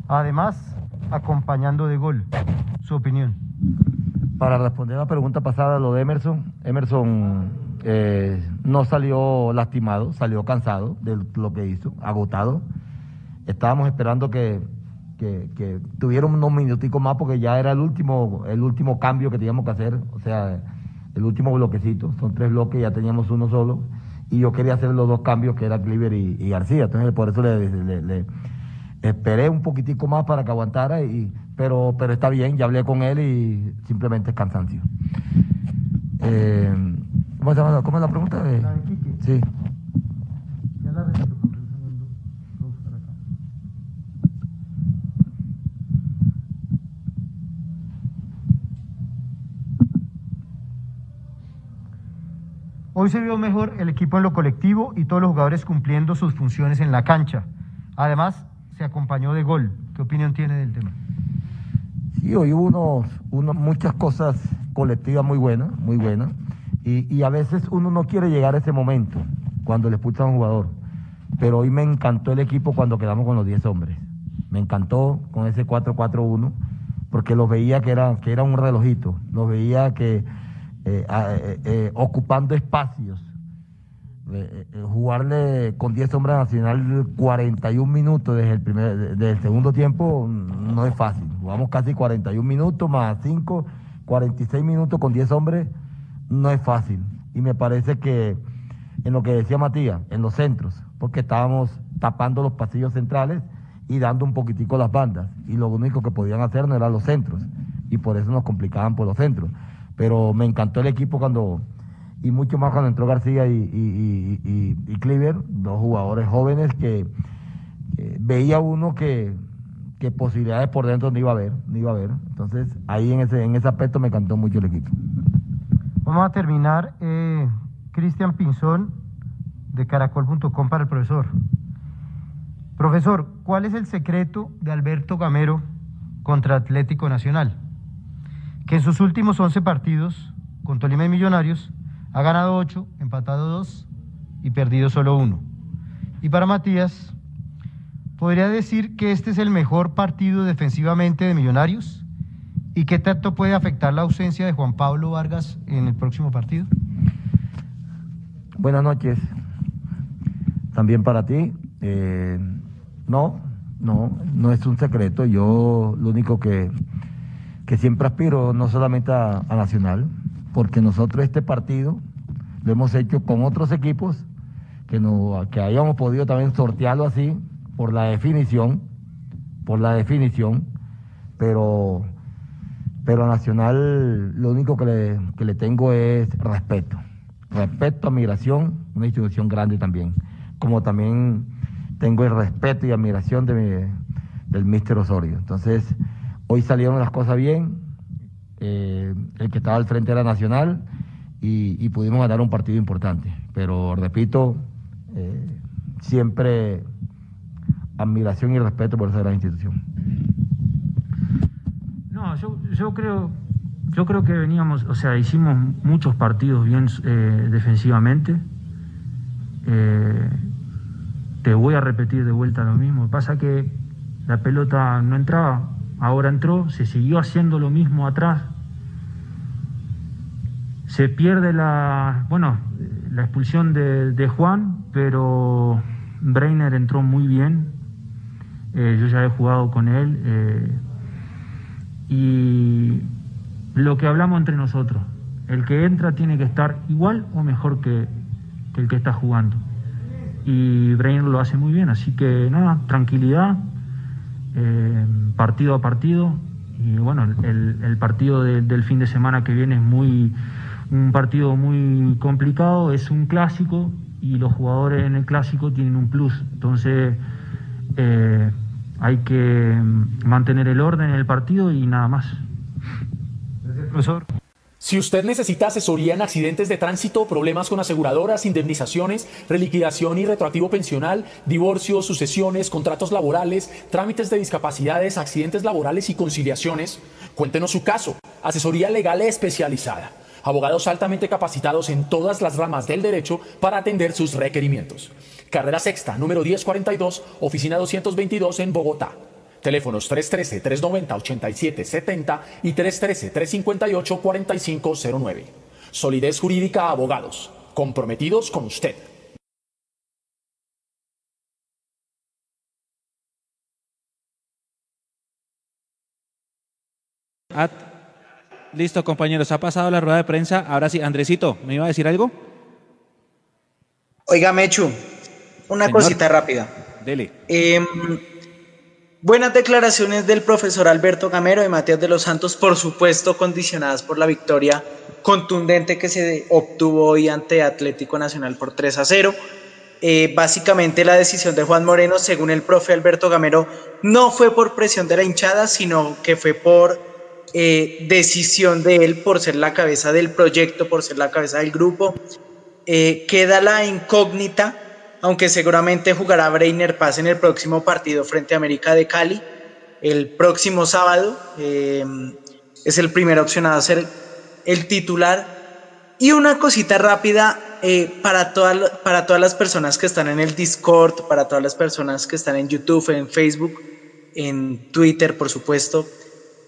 Además, acompañando de gol. Su opinión. Para responder a la pregunta pasada, lo de Emerson, Emerson eh, no salió lastimado, salió cansado de lo que hizo, agotado. Estábamos esperando que, que, tuviera unos minuticos más porque ya era el último, el último cambio que teníamos que hacer, o sea, el último bloquecito. Son tres bloques, ya teníamos uno solo. Y yo quería hacer los dos cambios que era Cliver y, García. Entonces, por eso le Esperé un poquitico más para que aguantara, y, pero, pero está bien, ya hablé con él y simplemente es cansancio. Eh, ¿cómo, se llama? ¿Cómo es la pregunta? De... De Sí. Ya la Hoy se vio mejor el equipo en lo colectivo y todos los jugadores cumpliendo sus funciones en la cancha. Además, se acompañó de gol. ¿Qué opinión tiene del tema? Sí, hoy hubo unos, muchas cosas colectivas muy buenas, muy buenas. Y, a veces uno no quiere llegar a ese momento cuando le expulsan a un jugador. Pero hoy me encantó el equipo cuando quedamos con los 10 hombres. Me encantó con ese 4-4-1 porque los veía que era, que era un relojito. Los veía que eh, eh, eh, ocupando espacios jugarle con 10 sombras nacional 41 minutos desde el, primer, desde el segundo tiempo no es fácil. Jugamos casi 41 minutos más 5, 46 minutos con 10 hombres no es fácil. Y me parece que en lo que decía Matías, en los centros, porque estábamos tapando los pasillos centrales y dando un poquitico las bandas. Y lo único que podían hacer no eran los centros. Y por eso nos complicaban por los centros. Pero me encantó el equipo cuando y mucho más cuando entró García y, y, y, Cleaver, dos jugadores jóvenes que veía uno que, que, posibilidades por dentro no iba a haber, no iba a haber. Entonces ahí en ese, en ese aspecto me encantó mucho el equipo. Vamos a terminar, eh, Cristian Pinzón de caracol.com para el profesor. Profesor, ¿cuál es el secreto de Alberto Gamero contra Atlético Nacional? Que en sus últimos 11 partidos con Tolima y Millonarios ha ganado 8, empatado 2 y perdido solo 1. Y para Matías, ¿podría decir que este es el mejor partido defensivamente de Millonarios? ¿Y qué tanto puede afectar la ausencia de Juan Pablo Vargas en el próximo partido? Buenas noches. También para ti. Eh, no, no, no es un secreto. Yo lo único que, que siempre aspiro, no solamente a, a Nacional, porque nosotros este partido lo hemos hecho con otros equipos que, no, que hayamos podido también sortearlo así por la definición, por la definición, pero, pero a Nacional lo único que le, que le tengo es respeto. Respeto, admiración, una institución grande también. Como también tengo el respeto y admiración de del Mister Osorio. Entonces, hoy salieron las cosas bien. eh, el que estaba al frente era Nacional y, pudimos ganar un partido importante. Pero repito, eh, siempre admiración y respeto por esa gran institución. No, yo, creo yo creo que veníamos, o sea, hicimos muchos partidos bien eh, defensivamente. Te voy a repetir de vuelta lo mismo. Pasa que la pelota no entraba, ahora entró, se siguió haciendo lo mismo atrás. Se pierde la, bueno, la expulsión de, Juan, pero Breiner entró muy bien. Eh, yo ya he jugado con él. eh, y lo que hablamos entre nosotros, el que entra tiene que estar igual o mejor que, que el que está jugando. Y Breiner lo hace muy bien, así que nada, tranquilidad, eh, partido a partido. Y bueno, el, el partido de- del fin de semana que viene es muy un partido muy complicado, es un clásico y los jugadores en el clásico tienen un plus. Entonces eh, hay que mantener el orden en el partido y nada más. Profesor. Si usted necesita asesoría en accidentes de tránsito, problemas con aseguradoras, indemnizaciones, reliquidación y retroactivo pensional, divorcios, sucesiones, contratos laborales, trámites de discapacidades, accidentes laborales y conciliaciones, cuéntenos su caso. Asesoría legal especializada. Abogados altamente capacitados en todas las ramas del derecho para atender sus requerimientos. Carrera Sexta, número 1042, oficina 222 en Bogotá. Teléfonos 313-390-8770 y 313-358-4509. Solidez Jurídica Abogados. Comprometidos con usted. Ah, listo, compañeros, ha pasado la rueda de prensa. Ahora sí, Andresito, ¿me iba a decir algo? Oiga, Mechu, una Señor. cosita rápida. Dele. Em, buenas declaraciones del profesor Alberto Gamero y Matías de los Santos, por supuesto, condicionadas por la victoria contundente que se obtuvo hoy ante Atlético Nacional por 3 a 0. Eh, básicamente la decisión de Juan Moreno, según el profe Alberto Gamero, no fue por presión de la hinchada, sino que fue por eh, decisión de él, por ser la cabeza del proyecto, por ser la cabeza del grupo. Eh, queda la incógnita, aunque seguramente jugará Breiner Paz en el próximo partido frente a América de Cali, el próximo sábado. eh, es el primer opcionado a ser el titular. Y una cosita rápida eh, para, toda- para todas las personas que están en el Discord, para todas las personas que están en YouTube, en Facebook, en Twitter, por supuesto,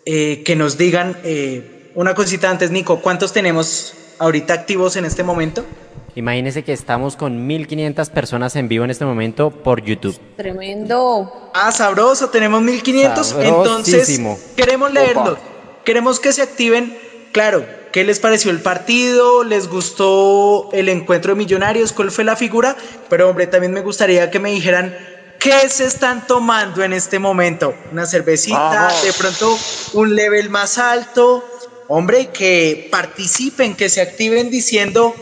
eh, que nos digan eh, una cosita antes, Nico, ¿cuántos tenemos ahorita activos en este momento? Imagínese que estamos con 1500 personas en vivo en este momento por YouTube. Tremendo. Ah, sabroso, tenemos 1500. Entonces, Sabrosísimo. queremos leerlos. Queremos que se activen. Claro, ¿qué les pareció el partido? ¿Les gustó el encuentro de Millonarios? ¿Cuál fue la figura? Pero, hombre, también me gustaría que me dijeran qué se están tomando en este momento. Una cervecita, Vamos. de pronto un level más alto. Hombre, que participen, que se activen diciendo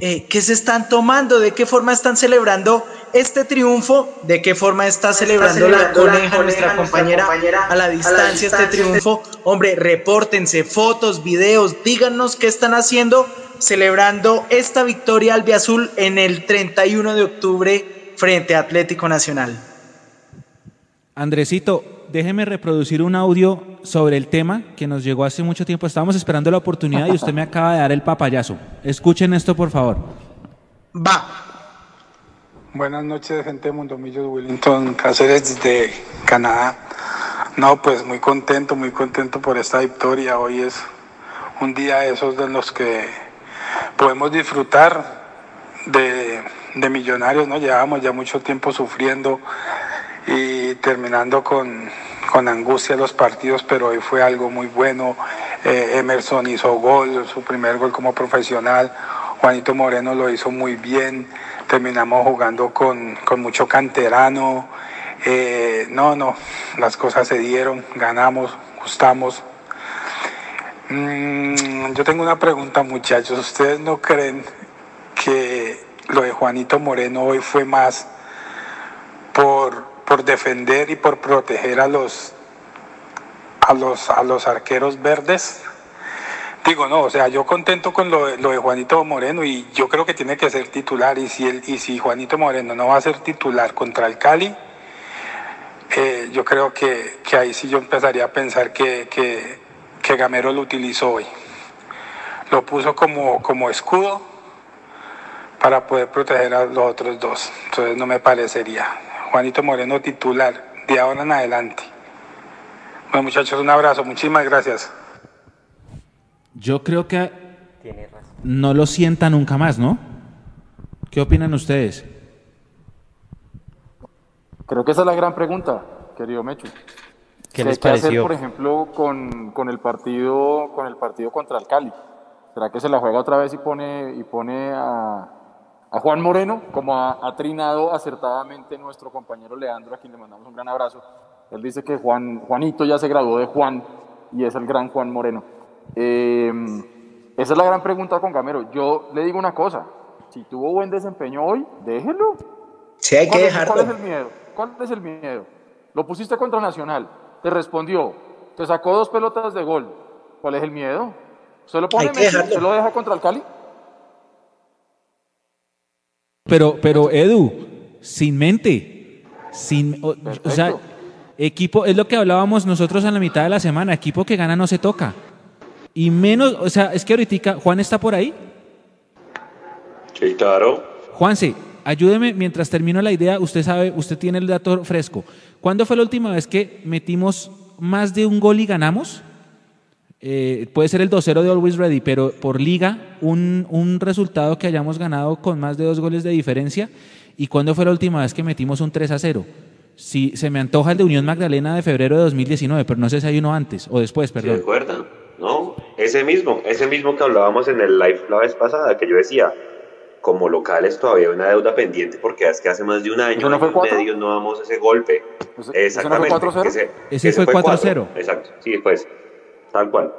eh, qué se están tomando, de qué forma están celebrando este triunfo, de qué forma está celebrando, la celebrando la coneja, coneja, nuestra nuestra compañera, compañera, a la distancia este distancia, triunfo. Hombre, repórtense, fotos, videos, díganos qué están haciendo celebrando esta victoria albiazul en el 31 de octubre frente a Atlético Nacional. Andresito, déjeme reproducir un audio sobre el tema que nos llegó hace mucho tiempo. Estábamos esperando la oportunidad y usted me acaba de dar el papayazo. Escuchen esto, por favor. Va. Buenas noches, gente de Mundomillos, Wellington Cáceres desde Canadá. No, pues muy contento, muy contento por esta victoria. Hoy es un día de esos de los que podemos disfrutar de, de millonarios, ¿no? Llevábamos ya mucho tiempo sufriendo terminando con, con angustia los partidos, pero hoy fue algo muy bueno. Eh, Emerson hizo gol, su primer gol como profesional. Juanito Moreno lo hizo muy bien. Terminamos jugando con, con mucho canterano. Eh, no, no, las cosas se dieron, ganamos, gustamos. Mm, yo tengo una pregunta, muchachos. ¿Ustedes no creen que lo de Juanito Moreno hoy fue más por, por defender y por proteger a los, a los, a los arqueros verdes? Digo, no, o sea, yo contento con lo, lo de Juanito Moreno y yo creo que tiene que ser titular. Y si, él, y si Juanito Moreno no va a ser titular contra el Cali, eh, yo creo que, que ahí sí yo empezaría a pensar que, que, que Gamero lo utilizó hoy. Lo puso como, como escudo para poder proteger a los otros dos. Entonces no me parecería. Juanito Moreno titular, de ahora en adelante. Bueno muchachos, un abrazo, muchísimas gracias. Yo creo que no lo sienta nunca más, ¿no? ¿Qué opinan ustedes? Creo que esa es la gran pregunta, querido Mechu. ¿Qué hay les que hacer, pareció? por ejemplo, con, con el partido con el partido contra el Cali? ¿Será que se la juega otra vez y pone y pone a, a Juan Moreno, como ha, trinado acertadamente nuestro compañero Leandro, a quien le mandamos un gran abrazo? Él dice que Juan, Juanito ya se graduó de Juan y es el gran Juan Moreno. Eh, esa es la gran pregunta con Gamero. Yo le digo una cosa, si tuvo buen desempeño hoy, déjelo. Sí, hay que ¿Cuál es- dejarlo. ¿Cuál es el miedo? ¿Cuál es el miedo? Lo pusiste contra Nacional, te respondió, te sacó dos pelotas de gol. ¿Cuál es el miedo? ¿Se lo pone Messi? ¿Se lo deja contra el Cali? Pero, pero Edu, sin mente, sin, o, o sea, equipo, es lo que hablábamos nosotros en la mitad de la semana, equipo que gana no se toca. Y menos, o sea, es que ahorita, Juan está por ahí. Sí, claro. Juanse, ayúdeme mientras termino la idea, usted sabe, usted tiene el dato fresco. ¿Cuándo fue la última vez que metimos más de un gol y ganamos? Eh, puede ser el 2-0 de Always Ready, pero por liga, un, un resultado que hayamos ganado con más de dos goles de diferencia. ¿Y cuándo fue la última vez que metimos un 3-0? Si se me antoja el de Unión Magdalena de febrero de 2019, pero no sé si hay uno antes o después, ¿Se perdón. acuerdan? ¿No? Ese mismo, ese mismo que hablábamos en el live la vez pasada, que yo decía, como locales todavía hay una deuda pendiente porque es que hace más de un año, ¿Eso no fue y medio no damos ese golpe. ¿Ese- ese no fue Exactamente. 4-0? que ese, Ese que fue cuatro. 4-0. Exacto, sí, pues, tal cual.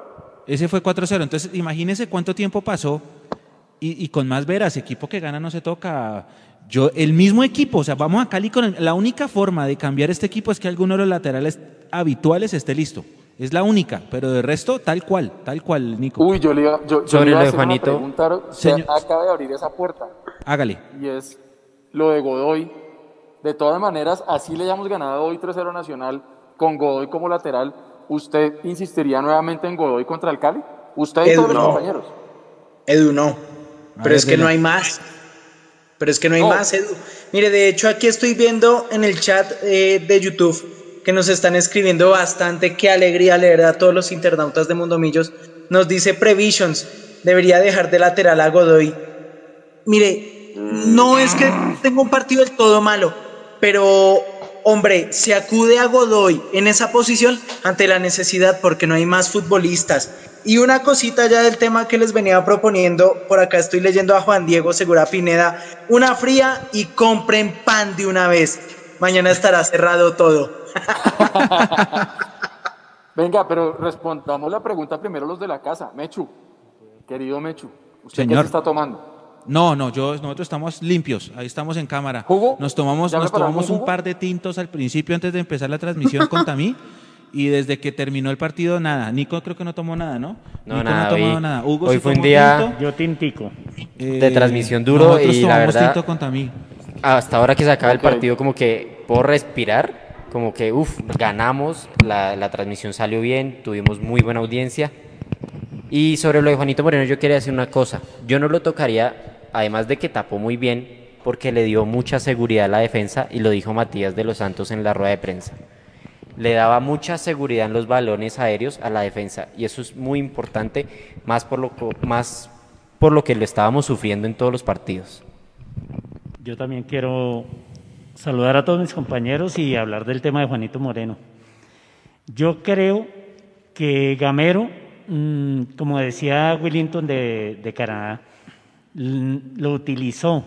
Ese fue 4-0. Entonces, imagínese cuánto tiempo pasó y, y con más veras, equipo que gana no se toca. Yo, el mismo equipo, o sea, vamos a Cali con el- la única forma de cambiar este equipo es que alguno de los laterales habituales esté listo. Es la única, pero de resto, tal cual, tal cual, Nico. Uy, yo le iba, yo, yo Sobre le iba a de hacer una Juanito. pregunta, se Señor- acaba de abrir esa puerta. Hágale. y es lo de Godoy. De todas maneras, así le hayamos ganado hoy 3-0 Nacional con Godoy como lateral, ¿usted insistiría nuevamente en Godoy contra el Cali? ¿Usted y Edu, todos los no. compañeros? Edu, no. Pero ver, es que no hay más. Pero es que no hay No. más, Edu. Mire, de hecho aquí estoy viendo en el chat eh, de YouTube que nos están escribiendo bastante. Qué alegría leer a todos los internautas de Mundomillos. Nos dice Previsions, debería dejar de lateral a Godoy. Mire, no es que tenga un partido del todo malo, pero hombre, se acude a Godoy en esa posición ante la necesidad porque no hay más futbolistas. Y una cosita ya del tema que les venía proponiendo, por acá estoy leyendo a Juan Diego Segura Pineda, una fría y compren pan de una vez. Mañana estará cerrado todo. Venga, pero respondamos la pregunta primero los de la casa. Mechu, querido Mechu, ¿usted qué se está tomando? No, no, yo, nosotros estamos limpios, ahí estamos en cámara. Nos tomamos, ¿Ya nos tomamos un jugo? par de tintos al principio antes de empezar la transmisión con Tamí. Y desde que terminó el partido, nada. Nico creo que no tomó nada, ¿no? No, Nico nada, no hoy- nada. Hugo hoy sí fue un tomó día- tinto. Yo tintico. de transmisión duro nosotros y la verdad tinto con Tamí. hasta ahora que se acaba Ok. el partido como que puedo respirar como que uff ganamos la, la transmisión salió bien tuvimos muy buena audiencia y sobre lo de Juanito Moreno yo quería decir una cosa yo no lo tocaría además de que tapó muy bien porque le dio mucha seguridad a la defensa y lo dijo Matías de los Santos en la rueda de prensa. Le daba mucha seguridad en los balones aéreos a la defensa y eso es muy importante, más por lo, más por lo que lo estábamos sufriendo en todos los partidos. Yo también quiero saludar a todos mis compañeros y hablar del tema de Juanito Moreno. Yo creo que Gamero, mm, como decía Willington de, de Canadá, lo utilizó,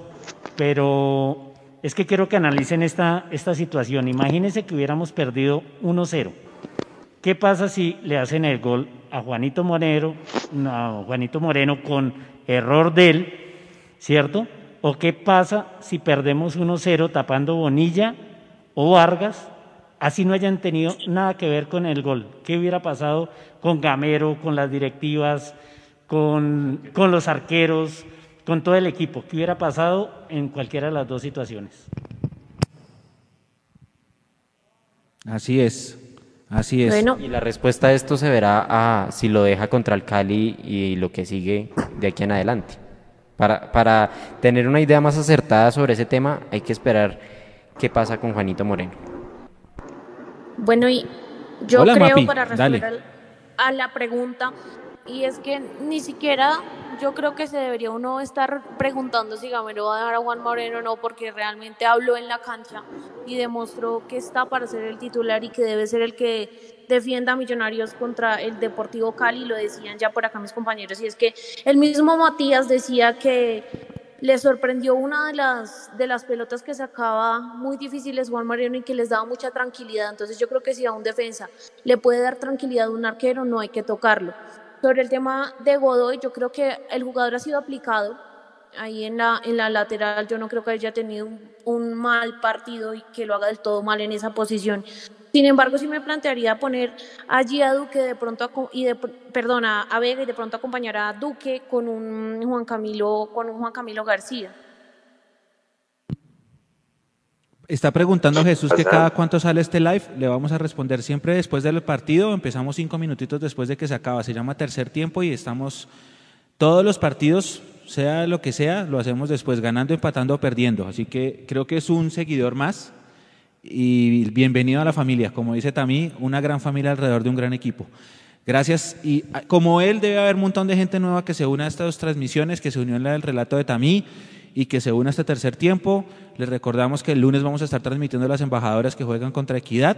pero es que quiero que analicen esta, situación. Imagínense que hubiéramos perdido 1-0. ¿Qué pasa si le hacen el gol a Juanito Moreno, no, Juanito Moreno con error de él, ¿cierto? ¿O qué pasa si perdemos 1-0 tapando Bonilla o Vargas? Así no hayan tenido nada que ver con el gol. ¿Qué hubiera pasado con Gamero, con las directivas, con, con los arqueros, con todo el equipo? ¿Qué hubiera pasado en cualquiera de las dos situaciones? Así es, así es. Y la respuesta a esto se verá a si lo deja contra el Cali y lo que sigue de aquí en adelante. Para, para tener una idea más acertada sobre ese tema, hay que esperar qué pasa con Juanito Moreno. Bueno, y yo Hola, creo Mapi, para responder al- a la pregunta, y es que ni siquiera yo creo que se debería uno estar preguntando si Gamero va a dejar a Juan Moreno o no, porque realmente habló en la cancha y demostró que está para ser el titular y que debe ser el que defienda a Millonarios contra el Deportivo Cali, lo decían ya por acá mis compañeros, y es que el mismo Matías decía que le sorprendió una de las, de las pelotas que sacaba muy difíciles Juan Moreno y que les daba mucha tranquilidad. Entonces yo creo que si a un defensa le puede dar tranquilidad a un arquero, no hay que tocarlo. Sobre el tema de Godoy, yo creo que el jugador ha sido aplicado ahí en la, en la lateral. Yo no creo que haya tenido un, un mal partido y que lo haga del todo mal en esa posición. Sin embargo, sí me plantearía poner allí a Duque de pronto y de, perdona, a Vega y de pronto acompañar a Duque con un Juan Camilo, con un Juan Camilo García. Está preguntando Jesús que cada cuánto sale este live. Le vamos a responder siempre después del partido. Empezamos cinco minutitos después de que se acaba. Se llama tercer tiempo y estamos todos los partidos, sea lo que sea, lo hacemos después, ganando, empatando o perdiendo. Así que creo que es un seguidor más y bienvenido a la familia. Como dice Tamí, una gran familia alrededor de un gran equipo. Gracias. Y ah, como él, debe haber un montón de gente nueva que se une a estas dos transmisiones, que se unió en la del relato de Tamí y que se une a este tercer tiempo. Les recordamos que el lunes vamos a estar transmitiendo las embajadoras que juegan contra Equidad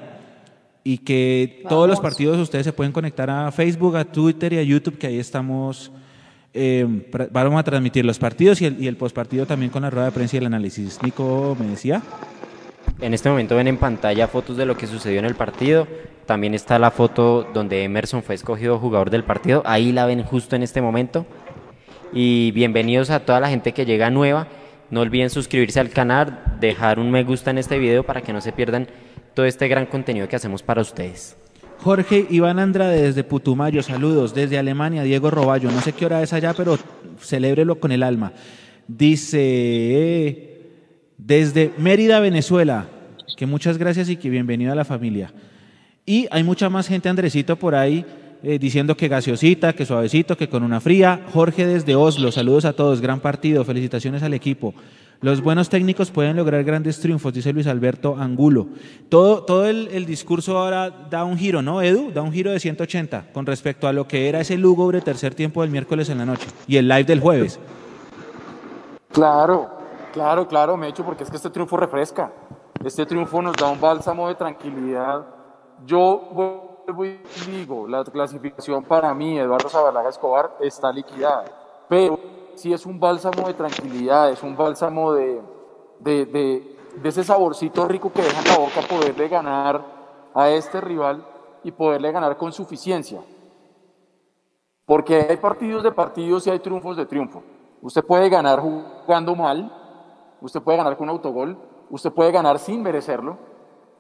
y que todos los partidos ustedes se pueden conectar a Facebook, a Twitter y a YouTube, que ahí estamos. eh, pra- vamos a transmitir los partidos y el, y el postpartido también con la rueda de prensa y el análisis. Nico me decía. En este momento ven en pantalla fotos de lo que sucedió en el partido. También está la foto donde Emerson fue escogido jugador del partido. Ahí la ven justo en este momento. Y bienvenidos a toda la gente que llega nueva. No olviden suscribirse al canal, dejar un me gusta en este video para que no se pierdan todo este gran contenido que hacemos para ustedes. Jorge Iván Andrade desde Putumayo, saludos. Desde Alemania, Diego Roballo, no sé qué hora es allá, pero celébrelo con el alma. Dice, desde Mérida, Venezuela, que muchas gracias y que bienvenido a la familia. Y hay mucha más gente, Andresito, por ahí eh, diciendo que gaseosita, que suavecito, que con una fría. Jorge desde Oslo, saludos a todos, gran partido, felicitaciones al equipo. Los buenos técnicos pueden lograr grandes triunfos, dice Luis Alberto Angulo. Todo, todo el, el discurso ahora da un giro, ¿no, Edu? Da un giro de 180 con respecto a lo que era ese lúgubre tercer tiempo del miércoles en la noche y el live del jueves. Claro, claro, claro, me hecho porque es que este triunfo refresca. Este triunfo nos da un bálsamo de tranquilidad. Yo vuelvo y digo, la clasificación para mí, Eduardo Zabalaga Escobar, está liquidada. Pero sí es un bálsamo de tranquilidad, es un bálsamo de, de, de, de ese saborcito rico que deja en la boca poderle ganar a este rival y poderle ganar con suficiencia. Porque hay partidos de partidos y hay triunfos de triunfo. Usted puede ganar jugando mal, usted puede ganar con un autogol, usted puede ganar sin merecerlo,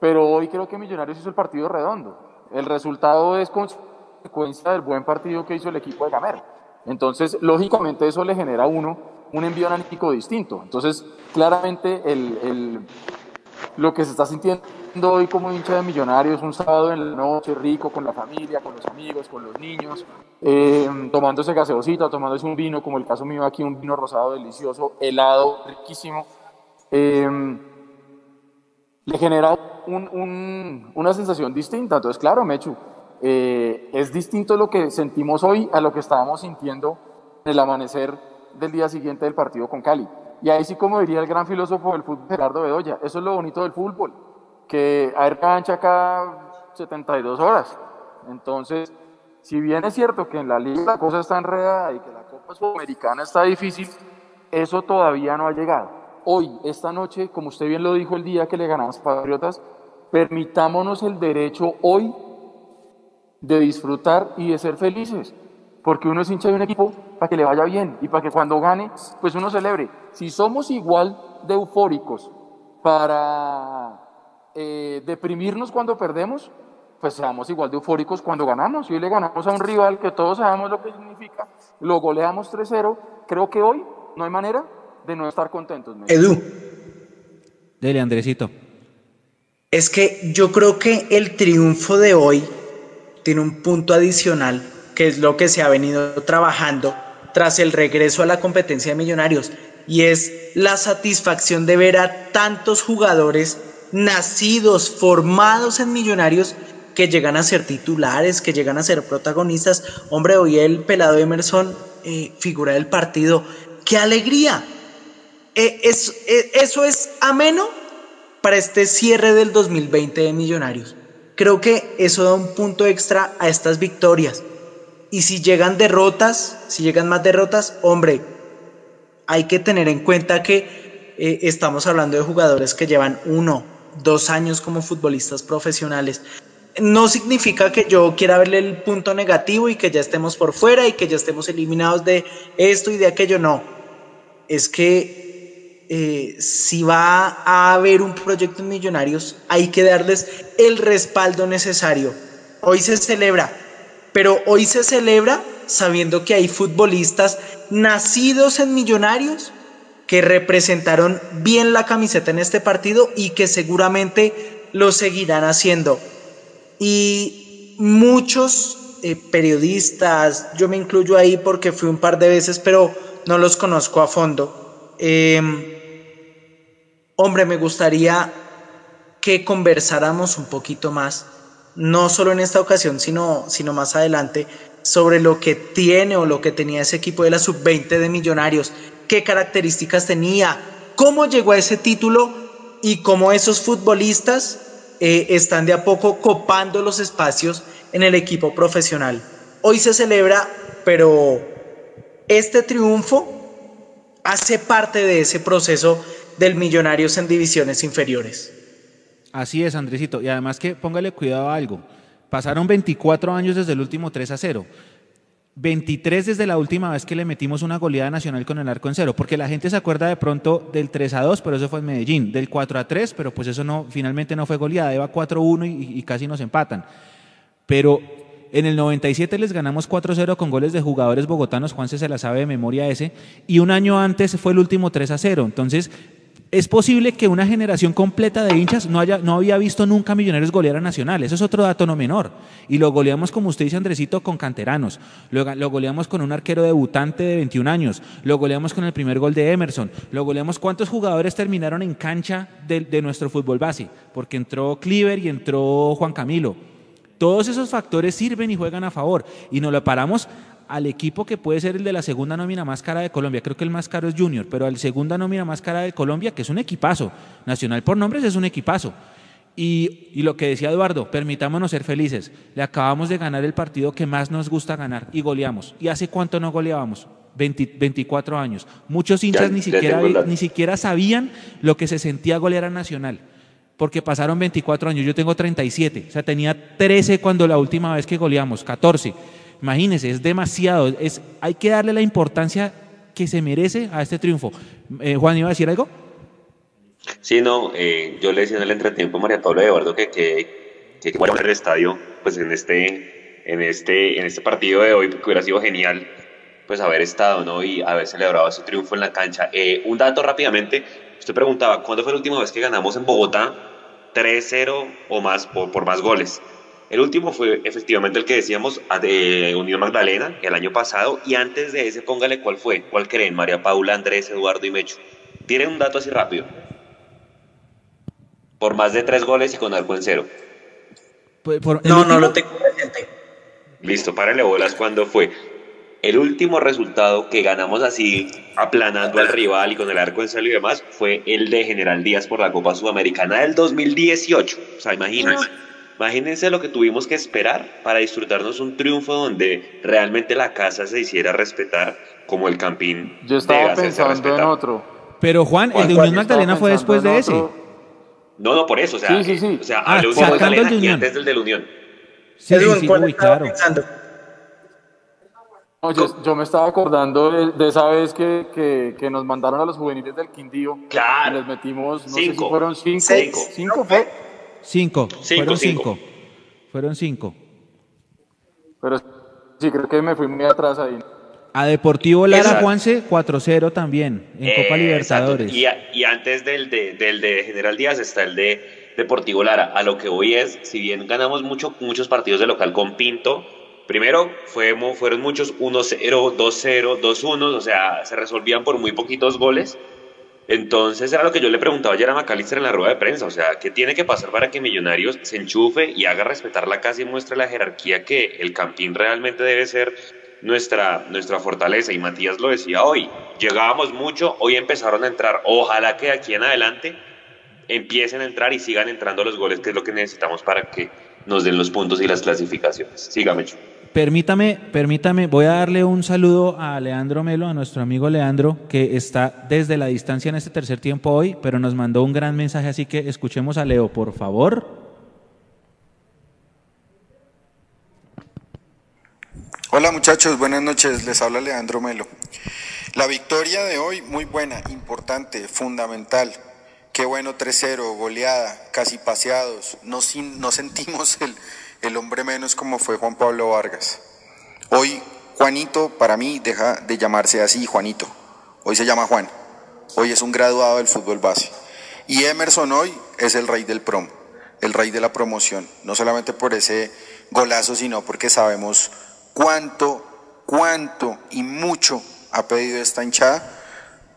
pero hoy creo que Millonarios hizo el partido redondo. El resultado es consecuencia del buen partido que hizo el equipo de Gamer. Entonces, lógicamente eso le genera a uno un envío anímico distinto. Entonces, claramente el, el- lo que se está sintiendo hoy como hincha de Millonarios, un sábado en la noche rico con la familia, con los amigos, con los niños, eh, tomándose gaseosita, tomándose un vino, como el caso mío aquí, un vino rosado delicioso, helado, riquísimo. em, le genera un, una sensación distinta. Entonces, claro, Mechu, eh, es distinto lo que sentimos hoy a lo que estábamos sintiendo en el amanecer del día siguiente del partido con Cali. Y ahí sí, como diría el gran filósofo del fútbol, Gerardo Bedoya, eso es lo bonito del fútbol, que hay cancha cada 72 horas. Entonces, si bien es cierto que en la liga la cosa está enredada y que la Copa Sudamericana está difícil, eso todavía no ha llegado. Hoy, esta noche, como usted bien lo dijo el día que le ganamos Patriotas, permitámonos el derecho hoy de disfrutar y de ser felices, porque uno es hincha de un equipo para que le vaya bien y para que cuando gane, pues uno celebre. Si somos igual de eufóricos para eh, deprimirnos cuando perdemos, pues seamos igual de eufóricos cuando ganamos. Y hoy le ganamos a un rival que todos sabemos lo que significa, lo goleamos 3-0. Creo que hoy no hay manera de no estar contentos. Edu. Dele, Andresito. Es que yo creo que el triunfo de hoy tiene un punto adicional, que es lo que se ha venido trabajando tras el regreso a la competencia de millonarios, y es la satisfacción de ver a tantos jugadores nacidos, formados en millonarios, que llegan a ser titulares, que llegan a ser protagonistas. Hombre, hoy el pelado Emerson, eh, figura del partido. ¡Qué alegría! Eh, eh, eso es ameno para este cierre del 2020 de Millonarios. Creo que eso da un punto extra a estas victorias. Y si llegan derrotas, si llegan más derrotas, hombre, hay que tener en cuenta que estamos hablando de jugadores que llevan uno, dos años como futbolistas profesionales no significa que yo quiera verle el punto negativo y que ya estemos por fuera y que ya estemos eliminados de esto y de aquello, no. Es que eh, si va a haber un proyecto en Millonarios, hay que darles el respaldo necesario. Hoy se celebra, pero hoy se celebra sabiendo que hay futbolistas nacidos en Millonarios que representaron bien la camiseta en este partido y que seguramente lo seguirán haciendo y muchos eh, periodistas, yo me incluyo ahí porque fui un par de veces, pero no los conozco a fondo. Em, hombre, me gustaría que conversáramos un poquito más, no solo en esta ocasión, sino, sino más adelante, sobre lo que tiene o lo que tenía ese equipo de la sub-20 de Millonarios, qué características tenía, cómo llegó a ese título y cómo esos futbolistas eh, están de a poco copando los espacios en el equipo profesional. Hoy se celebra, pero este triunfo hace parte de ese proceso del Millonarios en divisiones inferiores. Así es, Andresito. Y además que póngale cuidado a algo. Pasaron 24 años desde el último 3 a 0. 23 desde la última vez que le metimos una goleada nacional con el arco en cero, porque la gente se acuerda de pronto del 3 a 2, pero eso fue en Medellín, del 4 a 3, pero pues eso no, finalmente no fue goleada, iba 4 a 1 y, casi nos empatan. Pero en el 97 les ganamos 4-0 con goles de jugadores bogotanos, Juan se la sabe de memoria ese, y un año antes fue el último 3 a 0. Entonces, es posible que una generación completa de hinchas no, haya, no había visto nunca Millonarios golear a Nacional. Eso es otro dato no menor. Y lo goleamos, como usted dice, Andresito, con canteranos. Lo, goleamos con un arquero debutante de 21 años. Lo goleamos con el primer gol de Emerson. Lo goleamos. ¿Cuántos jugadores terminaron en cancha de, de nuestro fútbol base? Porque entró Cliver y entró Juan Camilo. Todos esos factores sirven y juegan a favor. Y nos lo paramos al equipo que puede ser el de la segunda nómina más cara de Colombia, creo que el más caro es Junior, pero al segunda nómina más cara de Colombia, que es un equipazo, Nacional por nombres es un equipazo. Y, y, lo que decía Eduardo, permitámonos ser felices. Le acabamos de ganar el partido que más nos gusta ganar y goleamos. ¿Y hace cuánto no goleábamos? 20, 24 años. Muchos hinchas ya, ni, siquiera, la... ni siquiera sabían lo que se sentía golear a Nacional, porque pasaron 24 años. Yo tengo 37, o sea, tenía 13 cuando la última vez que goleamos, 14. Imagínense, es demasiado. Es, hay que darle la importancia que se merece a este triunfo. Eh, Juan, ¿iba a decir algo? Sí, no, eh, yo le decía en el entretiempo a María Paula Eduardo que que, que, que bueno el estadio pues en este, en, este, en este partido de hoy, porque hubiera sido genial pues haber estado ¿no? y haber celebrado ese triunfo en la cancha. Eh, un dato rápidamente, usted preguntaba, ¿cuándo fue la última vez que ganamos en Bogotá 3-0 o más por, por más goles? El último fue efectivamente el que decíamos de Unión Magdalena el año pasado y antes de ese póngale cuál fue, cuál creen, María Paula, Andrés, Eduardo y Mecho. Tienen un dato así rápido. por más de tres goles y con arco en cero. Por- por- el No, no lo tengo presente. Listo, párale bolas cuando fue. El último resultado que ganamos así, aplanando al rival y con el arco en cero y demás, fue el de General Díaz por la Copa Sudamericana del 2018. O sea, imagínense. Imagínense lo que tuvimos que esperar para disfrutarnos un triunfo donde realmente la casa se hiciera respetar como el Campín. Yo estaba pensando en otro. Pero Juan, el de. Unión Magdalena fue después de ese. No, no, por eso. O sea, Sí, sí, sí. O sea, Ah, hablé de sacando Unión el de Magdalena y Unión. antes del de la Unión. Sí, sí, sí, ¿cuál uy, estaba claro. pensando? No, yo, yo me estaba acordando de, de esa vez que, que, que nos mandaron a los juveniles del Quindío. Claro. Y les metimos, no sé si Cinco. fueron cinco. Seis. ¿Cinco fue? Cinco. Fueron cinco. cinco. Fueron cinco. Pero sí, creo que me fui muy atrás ahí. A Deportivo Lara Exacto. Juanse 4-0 también en Copa Eh, Libertadores. exacto. Y, a- y antes del de, del de General Díaz está el de Deportivo Lara. A lo que voy es, si bien ganamos mucho, muchos partidos de local con Pinto, primero fuimos, fueron muchos 1-0, 2-0, 2-1, o sea, se resolvían por muy poquitos goles. Entonces era lo que yo le preguntaba ayer a Macalister en la rueda de prensa, o sea, ¿qué tiene que pasar para que Millonarios se enchufe y haga respetar la casa y muestre la jerarquía que el Campín realmente debe ser nuestra, nuestra fortaleza? Y Matías lo decía hoy, llegábamos mucho, hoy empezaron a entrar, ojalá que de aquí en adelante empiecen a entrar y sigan entrando los goles, que es lo que necesitamos para que nos den los puntos y las clasificaciones. Sígame. Permítame, permítame, voy a darle un saludo a Leandro Melo, a nuestro amigo Leandro, que está desde la distancia en este tercer tiempo hoy, pero nos mandó un gran mensaje, así que escuchemos a Leo, por favor. Hola muchachos, buenas noches, les habla Leandro Melo. La victoria de hoy muy buena, importante, fundamental. Qué bueno 3-0, goleada, casi paseados. No, no sentimos el, el hombre menos como fue Juan Pablo Vargas. Hoy Juanito para mí deja de llamarse así Juanito. Hoy se llama Juan. Hoy es un graduado del fútbol base. Y Emerson hoy es el rey del promo, el rey de la promoción. No solamente por ese golazo, sino porque sabemos cuánto, cuánto y mucho ha pedido esta hinchada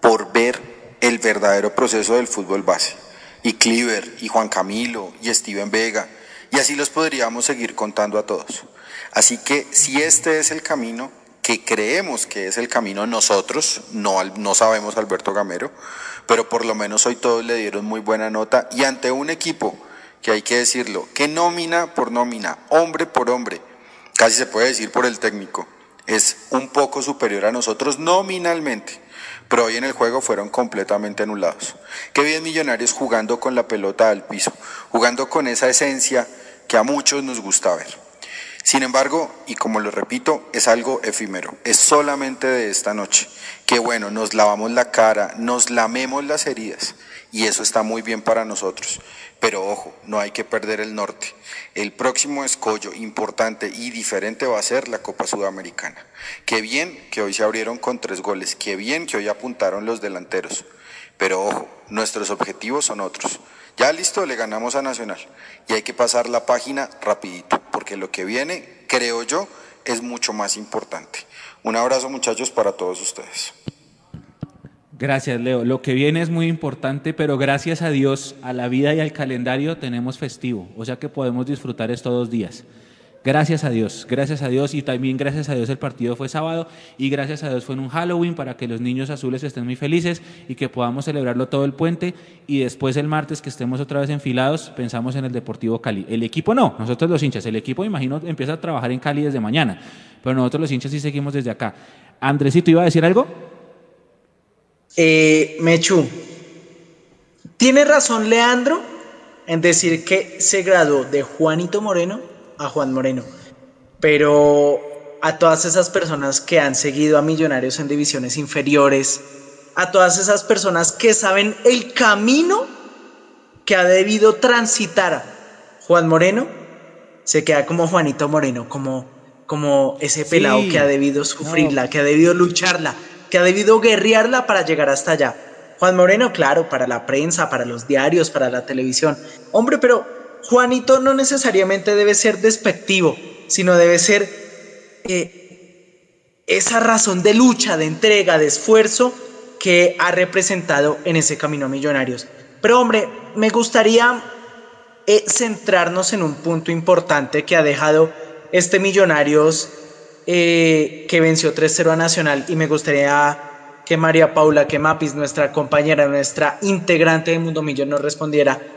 por ver el verdadero proceso del fútbol base. Y Cliver, y Juan Camilo, y Steven Vega, y así los podríamos seguir contando a todos. Así que si este es el camino, que creemos que es el camino nosotros, no, no sabemos Alberto Gamero, pero por lo menos hoy todos le dieron muy buena nota y ante un equipo que hay que decirlo, que nómina por nómina, hombre por hombre, casi se puede decir por el técnico, es un poco superior a nosotros nominalmente, pero hoy en el juego fueron completamente anulados. Qué bien Millonarios jugando con la pelota al piso, jugando con esa esencia que a muchos nos gusta ver. Sin embargo, y como lo repito, es algo efímero, es solamente de esta noche. Que bueno, nos lavamos la cara, nos lamemos las heridas y eso está muy bien para nosotros. Pero ojo, no hay que perder el norte. El próximo escollo importante y diferente va a ser la Copa Sudamericana. Qué bien que hoy se abrieron con tres goles, qué bien que hoy apuntaron los delanteros. Pero ojo, nuestros objetivos son otros. Ya listo, le ganamos a Nacional. Y hay que pasar la página rapidito, porque lo que viene, creo yo, es mucho más importante. Un abrazo muchachos para todos ustedes. Gracias, Leo. Lo que viene es muy importante, pero gracias a Dios, a la vida y al calendario tenemos festivo, o sea que podemos disfrutar estos dos días. Gracias a Dios, gracias a Dios y también gracias a Dios el partido fue sábado y gracias a Dios fue en un Halloween para que los niños azules estén muy felices y que podamos celebrarlo todo el puente y después el martes que estemos otra vez enfilados pensamos en el Deportivo Cali. El equipo no, nosotros los hinchas, el equipo imagino empieza a trabajar en Cali desde mañana, pero nosotros los hinchas sí seguimos desde acá. Andresito, ¿iba a decir algo? Eh, Mechu, tiene razón Leandro en decir que se graduó de Juanito Moreno a Juan Moreno, pero a todas esas personas que han seguido a Millonarios en divisiones inferiores, a todas esas personas que saben el camino que ha debido transitar Juan Moreno, se queda como Juanito Moreno, como, como ese pelado Sí. que ha debido sufrirla, que ha debido lucharla, que ha debido guerrearla para llegar hasta allá. Juan Moreno, claro, para la prensa, para los diarios, para la televisión. Hombre, pero Juanito no necesariamente debe ser despectivo, sino debe ser eh, esa razón de lucha, de entrega, de esfuerzo que ha representado en ese camino a Millonarios. Pero hombre, me gustaría eh, centrarnos en un punto importante que ha dejado este Millonarios eh, que venció 3-0 a Nacional y me gustaría que María Paula, que Mapis, nuestra compañera, nuestra integrante de Mundo Millón, nos respondiera.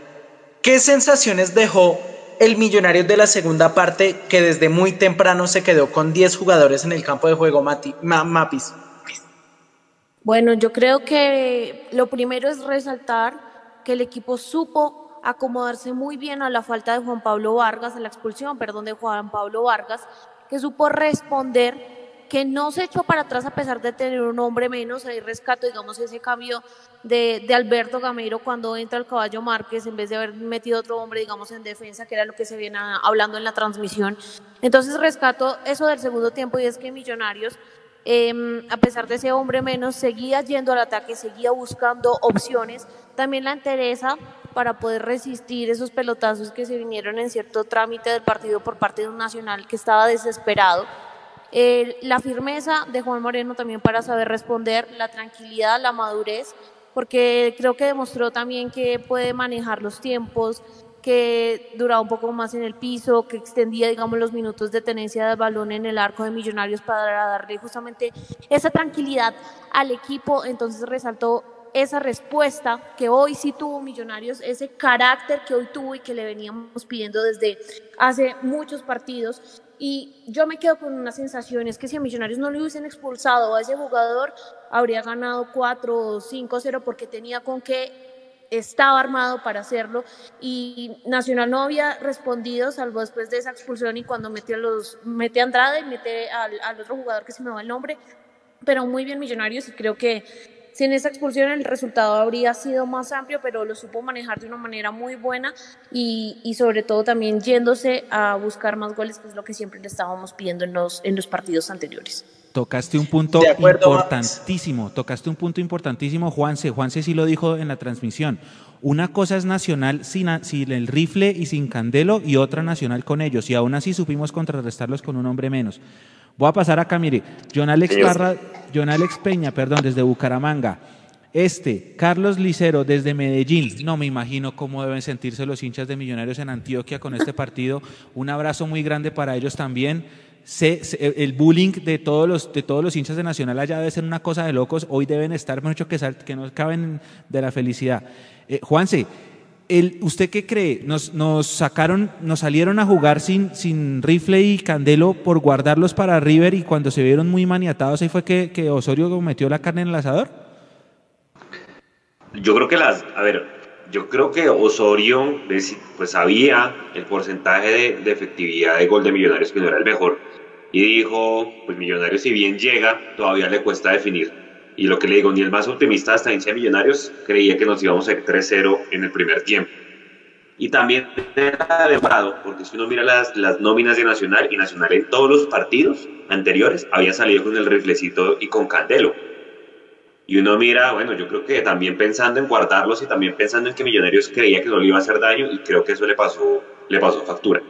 ¿Qué sensaciones dejó el Millonarios de la segunda parte que desde muy temprano se quedó con 10 jugadores en el campo de juego, Mapis? Bueno, yo creo que lo primero es resaltar que el equipo supo acomodarse muy bien a la falta de Juan Pablo Vargas, a la expulsión, perdón, de Juan Pablo Vargas, que supo responder, que no se echó para atrás a pesar de tener un hombre menos, ahí rescato, digamos, ese cambio de, de Alberto Gamero cuando entra el caballo Márquez, en vez de haber metido otro hombre, digamos, en defensa, que era lo que se viene hablando en la transmisión. Entonces rescato eso del segundo tiempo y es que Millonarios eh, a pesar de ese hombre menos, seguía yendo al ataque, seguía buscando opciones. También la entereza para poder resistir esos pelotazos que se vinieron en cierto trámite del partido por parte de un nacional que estaba desesperado. Eh, la firmeza de Juan Moreno también para saber responder, la tranquilidad, la madurez, porque creo que demostró también que puede manejar los tiempos, que duraba un poco más en el piso, que extendía, digamos, los minutos de tenencia del balón en el arco de Millonarios para darle justamente esa tranquilidad al equipo. Entonces resaltó esa respuesta que hoy sí tuvo Millonarios, ese carácter que hoy tuvo y que le veníamos pidiendo desde hace muchos partidos. Y yo me quedo con una sensación, es que si a Millonarios no le hubiesen expulsado a ese jugador, habría ganado 4 o 5-0 porque tenía con qué estaba armado para hacerlo. Y Nacional no había respondido salvo después de esa expulsión y cuando metió los mete a Andrade y mete al, al otro jugador que se me va el nombre. Pero muy bien Millonarios y creo que sin esa expulsión el resultado habría sido más amplio, pero lo supo manejar de una manera muy buena y, y, sobre todo también yéndose a buscar más goles, que es lo que siempre le estábamos pidiendo en los, en los partidos anteriores. Tocaste un punto importantísimo, tocaste un punto importantísimo, Juanse. Juanse sí lo dijo en la transmisión. Una cosa es nacional sin, sin, el rifle y sin candelo y otra nacional con ellos. Y aún así supimos contrarrestarlos con un hombre menos. Voy a pasar acá, mire. John Alex, Parra, John Alex Peña, perdón, desde Bucaramanga. Este, Carlos Licero, desde Medellín. No me imagino cómo deben sentirse los hinchas de Millonarios en Antioquia con este partido. Un abrazo muy grande para ellos también. El bullying de todos, los, de todos los hinchas de Nacional allá debe ser una cosa de locos. Hoy deben estar mucho que, no caben de la felicidad. Eh, Juanse, ¿usted qué cree? Nos, sacaron, nos salieron a jugar sin, sin rifle y candelo por guardarlos para River y cuando se vieron muy maniatados ahí fue que, Osorio metió la carne en el asador. Yo creo que las, a ver, yo creo que Osorio pues sabía el porcentaje de efectividad de gol de Millonarios que no era el mejor y dijo, pues Millonarios si bien llega, todavía le cuesta definir y lo que le digo, ni el más optimista de Millonarios creía que nos íbamos a ir 3-0 en el primer tiempo. Y también era demorado, porque si uno mira las, las nóminas de Nacional, y Nacional en todos los partidos anteriores había salido con el riflecito y con Candelo. Y uno mira, bueno, yo creo que también pensando en guardarlos y también pensando en que Millonarios creía que no le iba a hacer daño, y creo que eso le pasó, le pasó factura.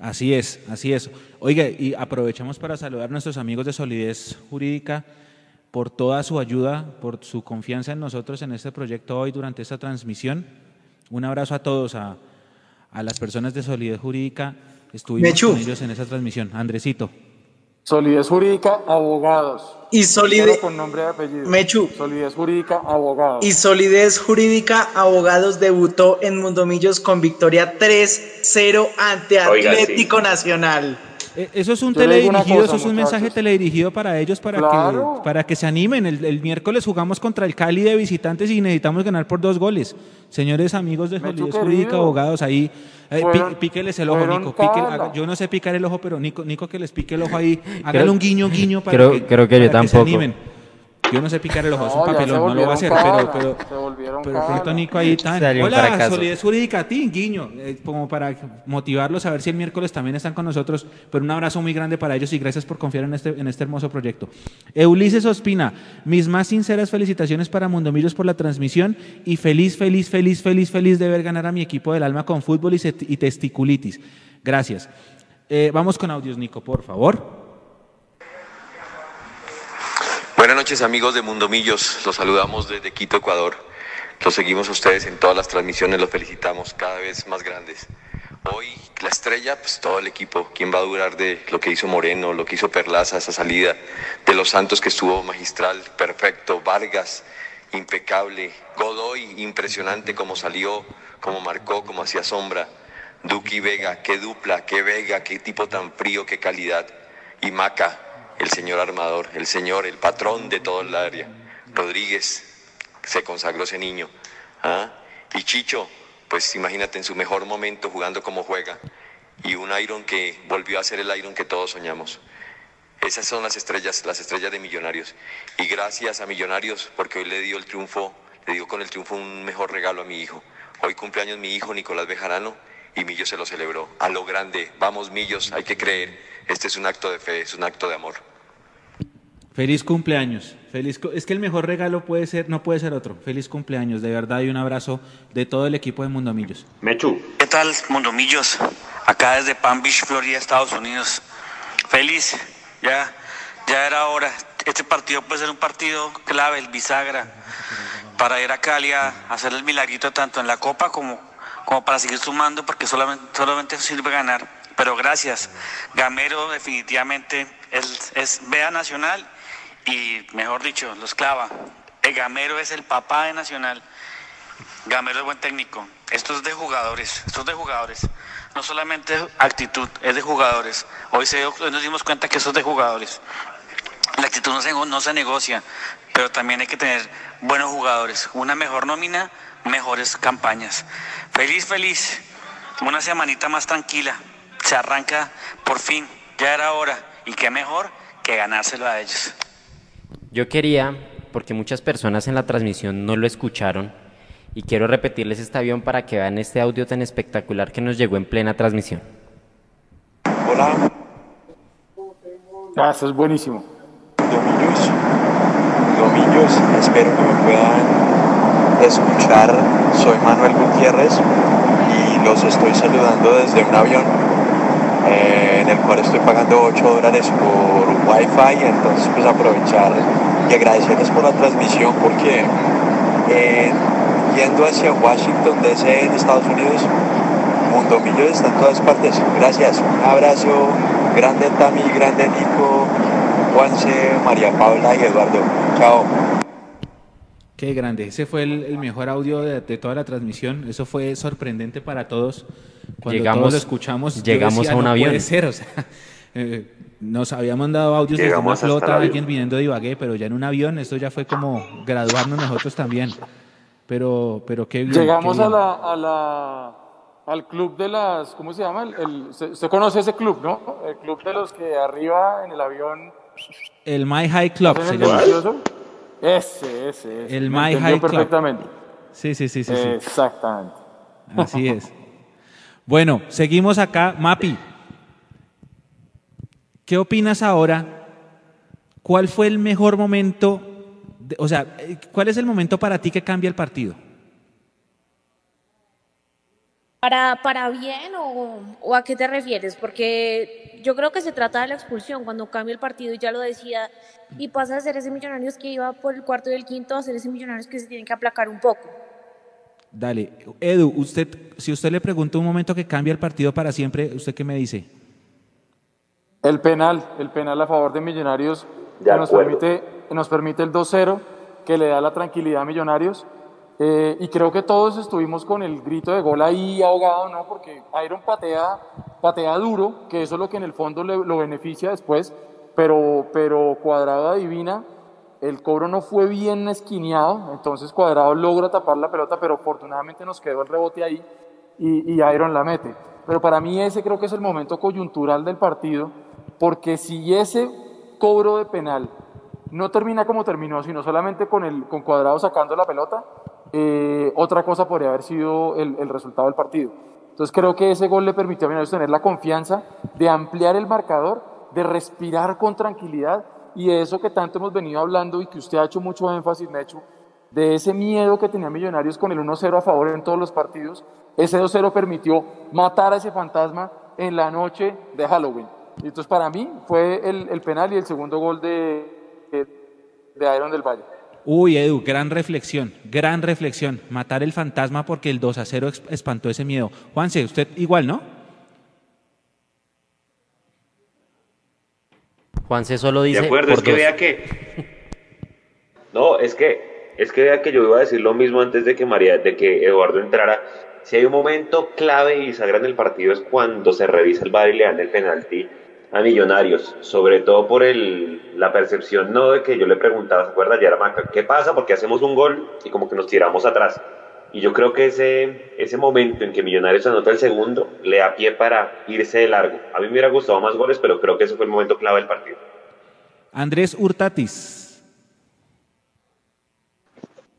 Así es, así es. Oiga, y aprovechamos para saludar a nuestros amigos de Solidez Jurídica por toda su ayuda, por su confianza en nosotros en este proyecto hoy durante esta transmisión. Un abrazo a todos, a, a las personas de Solidez Jurídica. Estuvimos con ellos en esta transmisión. Andresito. Solidez Jurídica, abogados. Y solidez con nombre y apellido. Mechu. Solidez Jurídica, abogados. Y Solidez Jurídica Abogados debutó en Mundomillos con victoria 3-0 ante Oiga, Atlético sí. Nacional. Eh, Eso es un Yo teledirigido, cosa, eso es un muchachos. mensaje teledirigido para ellos, para, Claro. que, para que se animen. El, el miércoles jugamos contra el Cali de visitantes y necesitamos ganar por dos goles. Señores amigos de. Jurídica, abogados, ahí, eh, Fueron- píqueles el ojo, Nico. haga- yo no sé picar el ojo, pero Nico, Nico que les pique el ojo ahí. Háganle un guiño, guiño para creo- que, creo que yo para se animen. Yo no sé picar el ojo, es un papelón, no lo va a hacer, pero, pero, se volvieron pero cala. pronto Nico ahí tan. Hola. Solidez Jurídica, a ti, guiño, eh, como para motivarlos a ver si el miércoles también están con nosotros. Pero un abrazo muy grande para ellos y gracias por confiar en este, en este hermoso proyecto. Ulises Ospina, mis más sinceras felicitaciones para Mundomillos por la transmisión y feliz, feliz, feliz, feliz, feliz de ver ganar a mi equipo del alma con fútbol y, y testiculitis. Gracias. Eh, vamos con audios, Nico, por favor. Buenas noches amigos de Mundomillos, los saludamos desde Quito, Ecuador. Los seguimos a ustedes en todas las transmisiones, los felicitamos cada vez más grandes. Hoy la estrella, pues todo el equipo. ¿Quién va a durar de lo que hizo Moreno, lo que hizo Perlaza, esa salida? De los Santos que estuvo magistral, perfecto. Vargas, impecable. Godoy, impresionante como salió, como marcó, como hacía sombra. Duki Vega, qué dupla, qué Vega, qué tipo tan frío, qué calidad. Y Maca, el señor armador, el señor, el patrón de todo el área. Rodríguez, se consagró ese niño. ¿ah? Y Chicho, pues imagínate en su mejor momento jugando como juega. Y un Iron que volvió a ser el Iron que todos soñamos. Esas son las estrellas, las estrellas de Millonarios. Y gracias a Millonarios, porque hoy le dio el triunfo, le dio con el triunfo un mejor regalo a mi hijo. Hoy cumpleaños mi hijo Nicolás Bejarano y Millo se lo celebró. A lo grande, vamos Millos, hay que creer. Este es un acto de fe, es un acto de amor. Feliz cumpleaños. Feliz cu- es que el mejor regalo puede ser, no puede ser otro. Feliz cumpleaños, de verdad, y un abrazo de todo el equipo de Mundomillos. Mechu. ¿Qué tal, Mundomillos? Acá desde Palm Beach, Florida, Estados Unidos. Feliz, ya, ya era hora. Este partido puede ser un partido clave, el bisagra, para ir a Cali a hacer el milagrito tanto en la Copa como, como para seguir sumando, porque solamente, solamente sirve ganar. Pero gracias. Gamero definitivamente es, es Vea Nacional y, mejor dicho, los clava. El Gamero es el papá de Nacional. Gamero es buen técnico. Esto es de jugadores, esto es de jugadores. No solamente actitud, es de jugadores. Hoy, se, hoy nos dimos cuenta que esto es de jugadores. La actitud no se, no se negocia, pero también hay que tener buenos jugadores. Una mejor nómina, mejores campañas. Feliz, feliz. Una semanita más tranquila. Se arranca por fin. Ya era hora. Y qué mejor que ganárselo a ellos. Yo quería, porque muchas personas en la transmisión no lo escucharon, y quiero repetirles este avión para que vean este audio tan espectacular que nos llegó en plena transmisión. Hola. Ah, eso es buenísimo. Domillos, Domillos, espero que me puedan escuchar. Soy Manuel Gutiérrez y los estoy saludando desde un avión eh, en el cual estoy pagando 8 dólares por Wi-Fi. Entonces, pues aprovechar y agradecerles por la transmisión porque eh, yendo hacia Washington DC en Estados Unidos, Mundomillos está en todas partes. Gracias, un abrazo grande Tami, grande Nico, Juanse, María Paula y Eduardo. Chao. Qué grande. Ese fue el, el mejor audio de, de toda la transmisión. Eso fue sorprendente para todos. Cuando Llegamos- todos lo escuchamos, llegamos decía, a un "No avión". puede ser, o sea, eh, nos había mandado audios desde una Llegamos hasta el flota, alguien viniendo de Ibagué, pero ya en un avión, esto ya fue como graduarnos nosotros también. Pero, pero qué bien. Llegamos qué a bien. la, a la, al club de las, ¿cómo se llama? El, el- usted, conoce ese club, ¿no? El club de los que arriba en el avión El My High Club se llama. Ese, ese, ese. El Me My High Club. perfectamente. Sí, sí, sí, sí. sí. Exactamente. Así es. Bueno, seguimos acá. Mapi, ¿qué opinas ahora? ¿Cuál fue el mejor momento? de- o sea, ¿cuál es el momento para ti que cambia el partido? ¿Para, para bien o, o a qué te refieres? Porque yo creo que se trata de la expulsión, cuando cambia el partido y ya lo decía, y pasa de ser ese Millonarios que iba por el cuarto y el quinto a ser ese Millonarios que se tiene que aplacar un poco. Dale, Edu, usted, si usted le pregunta un momento que cambia el partido para siempre, ¿usted qué me dice? El penal, el penal a favor de Millonarios De que nos permite, nos permite el 2-0, que le da la tranquilidad a Millonarios. Eh, y creo que todos estuvimos con el grito de gol ahí ahogado, ¿no? Porque Iron patea, patea duro, que eso es lo que en el fondo le- lo beneficia después, pero, pero Cuadrado adivina, el cobro no fue bien esquineado, entonces Cuadrado logra tapar la pelota, pero afortunadamente nos quedó el rebote ahí y, y Iron la mete. Pero para mí ese creo que es el momento coyuntural del partido, porque si ese cobro de penal no termina como terminó, sino solamente con, el, Cuadrado sacando la pelota, eh, otra cosa podría haber sido el, el resultado del partido. Entonces creo que ese gol le permitió a Millonarios tener la confianza de ampliar el marcador, de respirar con tranquilidad y de eso que tanto hemos venido hablando y que usted ha hecho mucho énfasis, Necho, de ese miedo que tenía Millonarios con el 1-0 a favor en todos los partidos. Ese 2-0 permitió matar a ese fantasma en la noche de Halloween. Y entonces para mí fue el, el penal y el segundo gol de, de, de Iron del Valle. Uy, Edu, gran reflexión, gran reflexión. Matar el fantasma porque el 2 a 0 ex- espantó ese miedo. Juanse, usted igual, ¿no? Juanse solo dice De acuerdo, es que dos. vea que. No, es que, es que vea que yo iba a decir lo mismo antes de que María, de que Eduardo entrara. Si hay un momento clave y bisagra en el partido es cuando se revisa el VAR y le dan el penalti a Millonarios, sobre todo por el, la percepción, no de que yo le preguntaba, ¿se acuerda, Yaramaca? ¿Qué pasa? Porque hacemos un gol y como que nos tiramos atrás. Y yo creo que ese, ese momento en que Millonarios anota el segundo le da pie para irse de largo. A mí me hubiera gustado más goles, pero creo que ese fue el momento clave del partido. Andrés Hurtatis.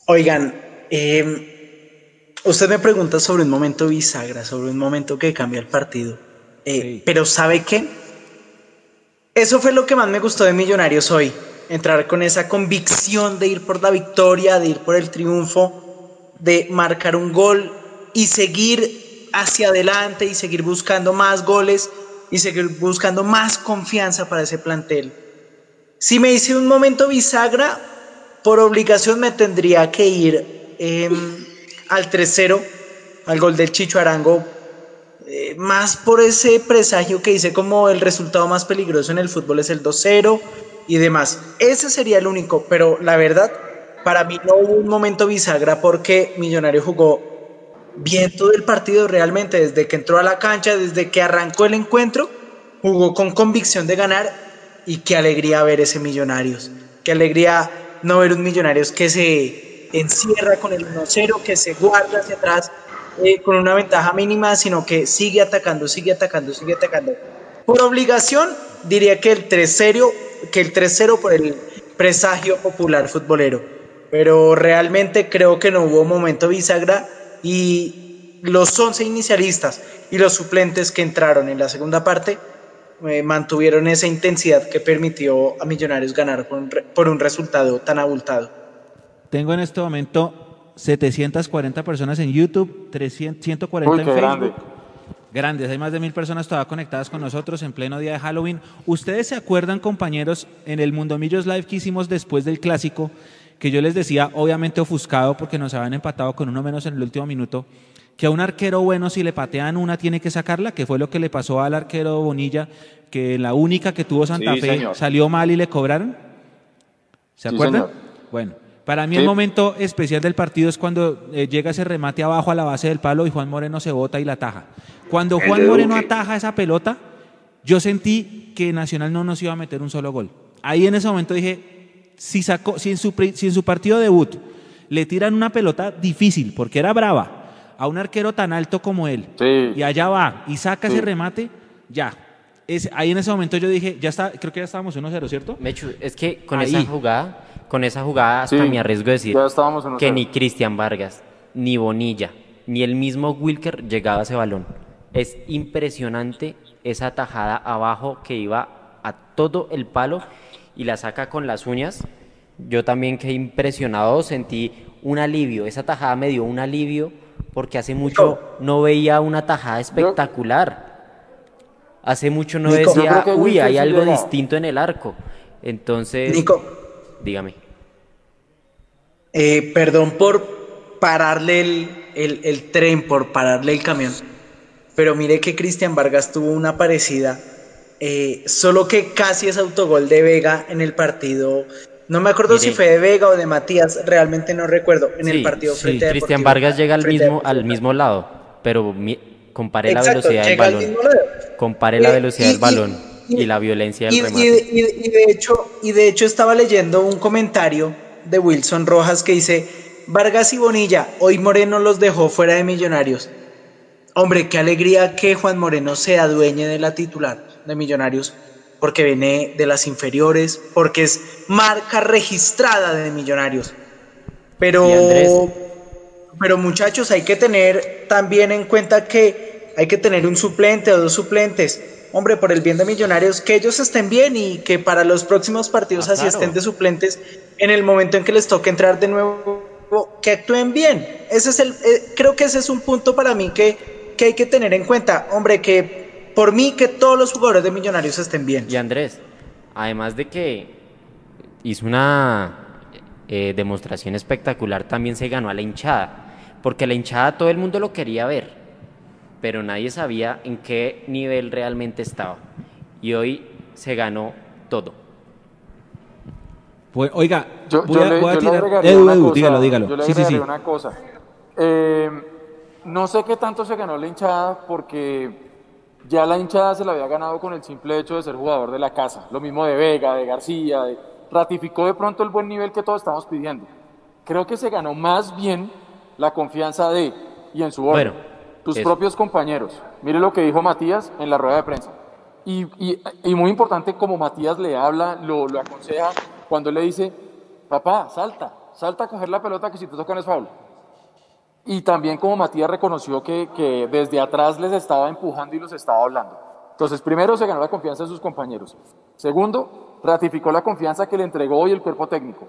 Oigan, eh, usted me pregunta sobre un momento bisagra, sobre un momento que cambió el partido. Eh, Pero ¿sabe qué? Eso fue lo que más me gustó de Millonarios hoy. Entrar con esa convicción de ir por la victoria, de ir por el triunfo, de marcar un gol y seguir hacia adelante y seguir buscando más goles y seguir buscando más confianza para ese plantel. Si me hice un momento bisagra, por obligación me tendría que ir em, al 3-0, al gol del Chicho Arango, eh, más por ese presagio que hice como el resultado más peligroso en el fútbol es el 2-0 y demás. Ese sería el único, pero la verdad, para mí no hubo un momento bisagra porque Millonario jugó bien todo el partido realmente, desde que entró a la cancha, desde que arrancó el encuentro, jugó con convicción de ganar y qué alegría ver ese Millonarios, qué alegría no ver un Millonarios que se encierra con el 1-0, que se guarda hacia atrás eh, con una ventaja mínima, sino que sigue atacando, sigue atacando, sigue atacando. Por obligación, diría que el 3-0, que el 3-0 por el presagio popular futbolero, pero realmente creo que no hubo momento bisagra y los 11 inicialistas y los suplentes que entraron en la segunda parte eh, mantuvieron esa intensidad que permitió a Millonarios ganar por un, por un resultado tan abultado. Tengo en este momento 740 personas en YouTube, 300, 140 Uy, en Facebook. grande. Grandes, hay más de mil personas todavía conectadas con nosotros en pleno día de Halloween. ¿Ustedes se acuerdan, compañeros, en el Mundo Millos Live que hicimos después del clásico, que yo les decía, obviamente ofuscado porque nos habían empatado con uno menos en el último minuto, que a un arquero bueno si le patean una tiene que sacarla, que fue lo que le pasó al arquero Bonilla, que la única que tuvo Santa Sí, Fe señor. salió mal y le cobraron? ¿Se Sí, acuerdan? señor. Bueno, para mí el momento especial del partido es cuando eh, llega ese remate abajo a la base del palo y Juan Moreno se bota y la ataja. Cuando El Juan Moreno Duque. ataja esa pelota, yo sentí que Nacional no nos iba a meter un solo gol. Ahí en ese momento dije, si, sacó, si, en su, si en su partido debut le tiran una pelota difícil, porque era brava, a un arquero tan alto como él, y allá va y saca Sí. ese remate, ya. Es, ahí en ese momento yo dije, ya está, creo que ya estábamos 1-0, ¿cierto? Mechu, es que con Ahí. esa jugada, con esa jugada hasta Sí, me arriesgo a decir que 1-0. ni Cristian Vargas, ni Bonilla, ni el mismo Wilker llegaba a ese balón. Es impresionante esa tajada abajo que iba a todo el palo y la saca con las uñas. Yo también quedé impresionado, sentí un alivio. Esa tajada me dio un alivio porque hace mucho no veía una tajada espectacular. Hace mucho no Nico. Decía, uy, hay algo llega". distinto en el arco. Entonces, Nico. dígame. Eh, perdón por pararle el, el- el tren, por pararle el camión, pero mire que Cristian Vargas tuvo una parecida, eh, solo que casi es autogol de Vega en el partido. No me acuerdo Mire. si fue de Vega o de Matías, realmente no recuerdo. En el partido sí, frente Cristian Vargas llega al mismo, al mismo lado, pero mi- compare la Exacto, velocidad del balón. Compare la Eh, velocidad y- del balón y, la violencia del remate. y de- y de hecho, y de hecho estaba leyendo un comentario de Wilson Rojas que dice, Vargas y Bonilla, hoy Moreno los dejó fuera de Millonarios. Hombre, qué alegría que Juan Moreno sea dueño de la titular de Millonarios, porque viene de las inferiores, porque es marca registrada de Millonarios. Pero, pero muchachos, hay que tener también en cuenta que hay que tener un suplente o dos suplentes. Hombre, por el bien de Millonarios, que ellos estén bien y que para los próximos partidos Ah, así claro. estén de suplentes en el momento en que les toque entrar de nuevo, que actúen bien. Ese es el, eh, creo que ese es un punto para mí que, que hay que tener en cuenta. Hombre, que por mí que todos los jugadores de Millonarios estén bien. Y Andrés, además de que hizo una eh, demostración espectacular también se ganó a la hinchada, porque la hinchada todo el mundo lo quería ver, pero nadie sabía en qué nivel realmente estaba. Y hoy se ganó todo. Pues, oiga, Yo, voy yo a, le, voy a yo le tirar. agregaría Edu, una Edu, cosa, dígalo, dígalo. Yo le Sí, sí, sí. una cosa. Eh, no sé qué tanto se ganó la hinchada porque ya la hinchada se la había ganado con el simple hecho de ser jugador de la casa. Lo mismo de Vega, de García, de- ratificó de pronto el buen nivel que todos estamos pidiendo. Creo que se ganó más bien la confianza de, y en su orden, Bueno, tus eso. propios compañeros. Mire lo que dijo Matías en la rueda de prensa. Y, y- y muy importante, como Matías le habla, lo, lo aconseja, cuando le dice, papá, salta, salta a coger la pelota que si te tocan es foul. Y también como Matías reconoció que, que desde atrás les estaba empujando y los estaba hablando. Entonces, primero se ganó la confianza de sus compañeros. Segundo, ratificó la confianza que le entregó hoy el cuerpo técnico,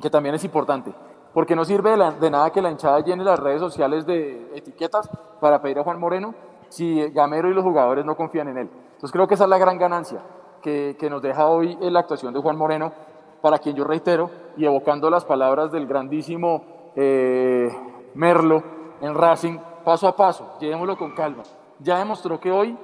que también es importante. Porque no sirve de, nada que la hinchada llene las redes sociales de etiquetas para pedir a Juan Moreno si Gamero y los jugadores no confían en él. Entonces creo que esa es la gran ganancia que, que nos deja hoy la actuación de Juan Moreno, para quien yo reitero, y evocando las palabras del grandísimo eh, Merlo en Racing, paso a paso, llevémoslo con calma. Ya demostró que hoy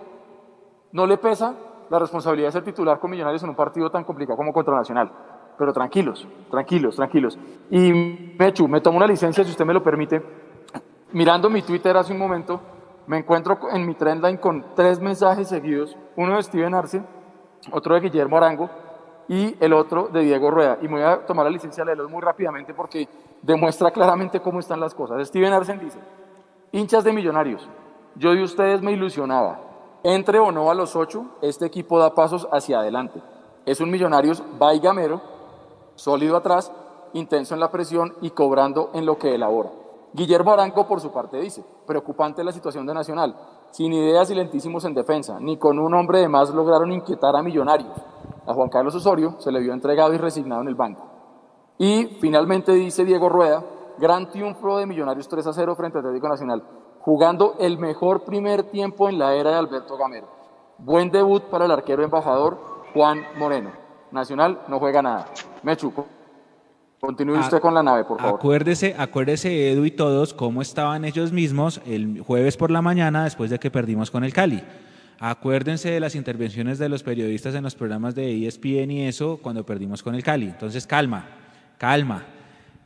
no le pesa la responsabilidad de ser titular con Millonarios en un partido tan complicado como contra Nacional. Pero tranquilos, tranquilos, tranquilos. Y Mechu, me tomo una licencia, si usted me lo permite. Mirando mi Twitter hace un momento, me encuentro en mi trendline con tres mensajes seguidos, uno de Steven Arce, otro de Guillermo Arango y el otro de Diego Rueda. Y me voy a tomar la licencia de leerlos muy rápidamente porque demuestra claramente cómo están las cosas. Steven Arce dice, hinchas de millonarios, yo de ustedes me ilusionaba. Entre o no a los ocho, este equipo da pasos hacia adelante. Es un millonarios vaigamero, sólido atrás, intenso en la presión y cobrando en lo que elabora. Guillermo Aranco, por su parte, dice, preocupante la situación de Nacional, sin ideas y lentísimos en defensa, ni con un hombre de más lograron inquietar a millonarios. A Juan Carlos Osorio se le vio entregado y resignado en el banco. Y finalmente dice Diego Rueda, gran triunfo de Millonarios 3 a 0 frente a Atlético Nacional, jugando el mejor primer tiempo en la era de Alberto Gamero. Buen debut para el arquero embajador Juan Moreno. Nacional no juega nada. Mechu, continúe usted con la nave, por favor. Acuérdese, acuérdese Edu y todos cómo estaban ellos mismos el jueves por la mañana después de que perdimos con el Cali. Acuérdense de las intervenciones de los periodistas en los programas de ESPN y eso cuando perdimos con el Cali. Entonces calma, calma,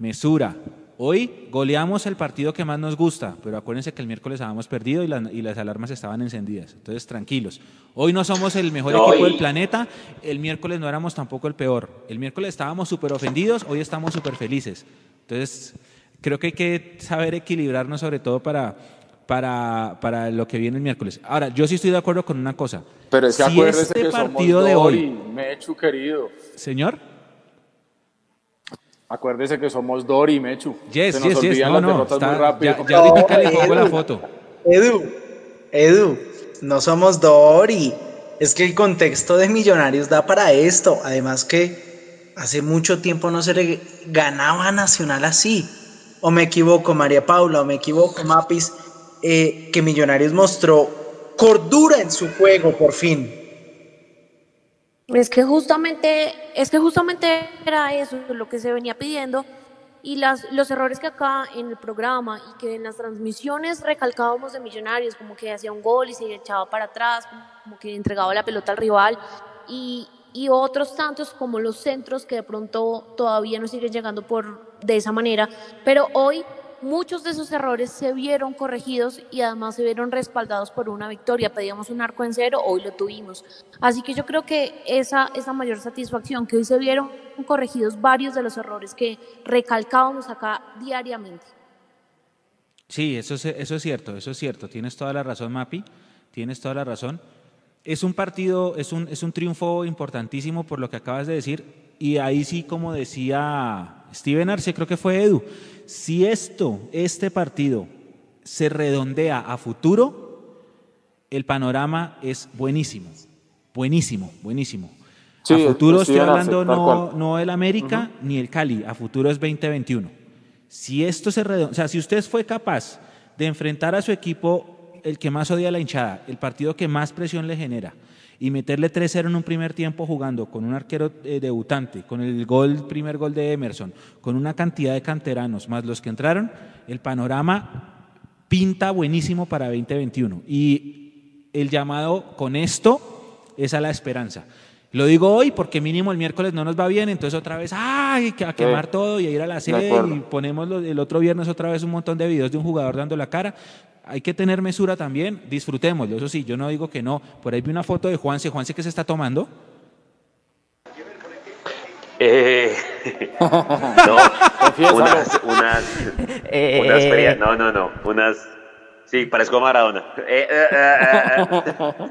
mesura. Hoy goleamos el partido que más nos gusta, pero acuérdense que el miércoles habíamos perdido y, la- y las alarmas estaban encendidas. Entonces tranquilos. Hoy no somos el mejor No, equipo y- del planeta, el miércoles no éramos tampoco el peor. El miércoles estábamos súper ofendidos, hoy estamos súper felices. Entonces, creo que hay que saber equilibrarnos sobre todo para, para, para lo que viene el miércoles. Ahora, yo sí estoy de acuerdo con una cosa. Pero es que si acuérdese este que partido somos de hoy, Mechu, querido. señor, Acuérdese que somos Dori, Mechu. Yes, Se nos yes, yes. olvidan No, las no, derrotas está- muy rápido. ya- ya ahorita le pongo la Edu, foto. Edu, Edu, no somos Dori. Es que el contexto de Millonarios da para esto. Además que hace mucho tiempo no se le ganaba a Nacional así. O me equivoco, María Paula, o me equivoco, Mapis, eh, que Millonarios mostró cordura en su juego por fin. Es que justamente, es que justamente era eso lo que se venía pidiendo y las, los errores que acá en el programa y que en las transmisiones recalcábamos de Millonarios, como que hacía un gol y se echaba para atrás, como que entregaba la pelota al rival y, y otros tantos como los centros que de pronto todavía no siguen llegando por de esa manera, pero hoy muchos de esos errores se vieron corregidos y además se vieron respaldados por una victoria. Pedíamos un arco en cero, hoy lo tuvimos. Así que yo creo que esa, esa mayor satisfacción, que hoy se vieron corregidos varios de los errores que recalcábamos acá diariamente. Sí, eso es, eso es cierto, eso es cierto. Tienes toda la razón, Mapi. Tienes toda la razón. Es un partido, es un, es un triunfo importantísimo por lo que acabas de decir. Y ahí sí, como decía Steven Arce, creo que fue Edu, si esto, este partido, se redondea a futuro, el panorama es buenísimo. Buenísimo, buenísimo. Sí, a futuro estoy hablando no, cual. no el América ni el Cali, a futuro es 2021. Si esto se redondea, o sea, si usted fue capaz de enfrentar a su equipo el que más odia a la hinchada, el partido que más presión le genera, y meterle 3-0 en un primer tiempo jugando con un arquero eh, debutante, con el gol, primer gol de Emerson, con una cantidad de canteranos más los que entraron, el panorama pinta buenísimo para 2021. Y el llamado con esto es a la esperanza. Lo digo hoy porque mínimo el miércoles no nos va bien, entonces otra vez, ¡ay! que A quemar todo y a ir a la sede y ponemos el otro viernes otra vez un montón de videos de un jugador dando la cara. Hay que tener mesura también, disfrutémoslo, eso sí, yo no digo que no. Por ahí vi una foto de Juanse, Juanse que se está tomando. Eh, no, unas, unas, Eh, unas eh, frías, eh. no, no, no, unas, sí, parezco Maradona. Eh, eh, eh, eh.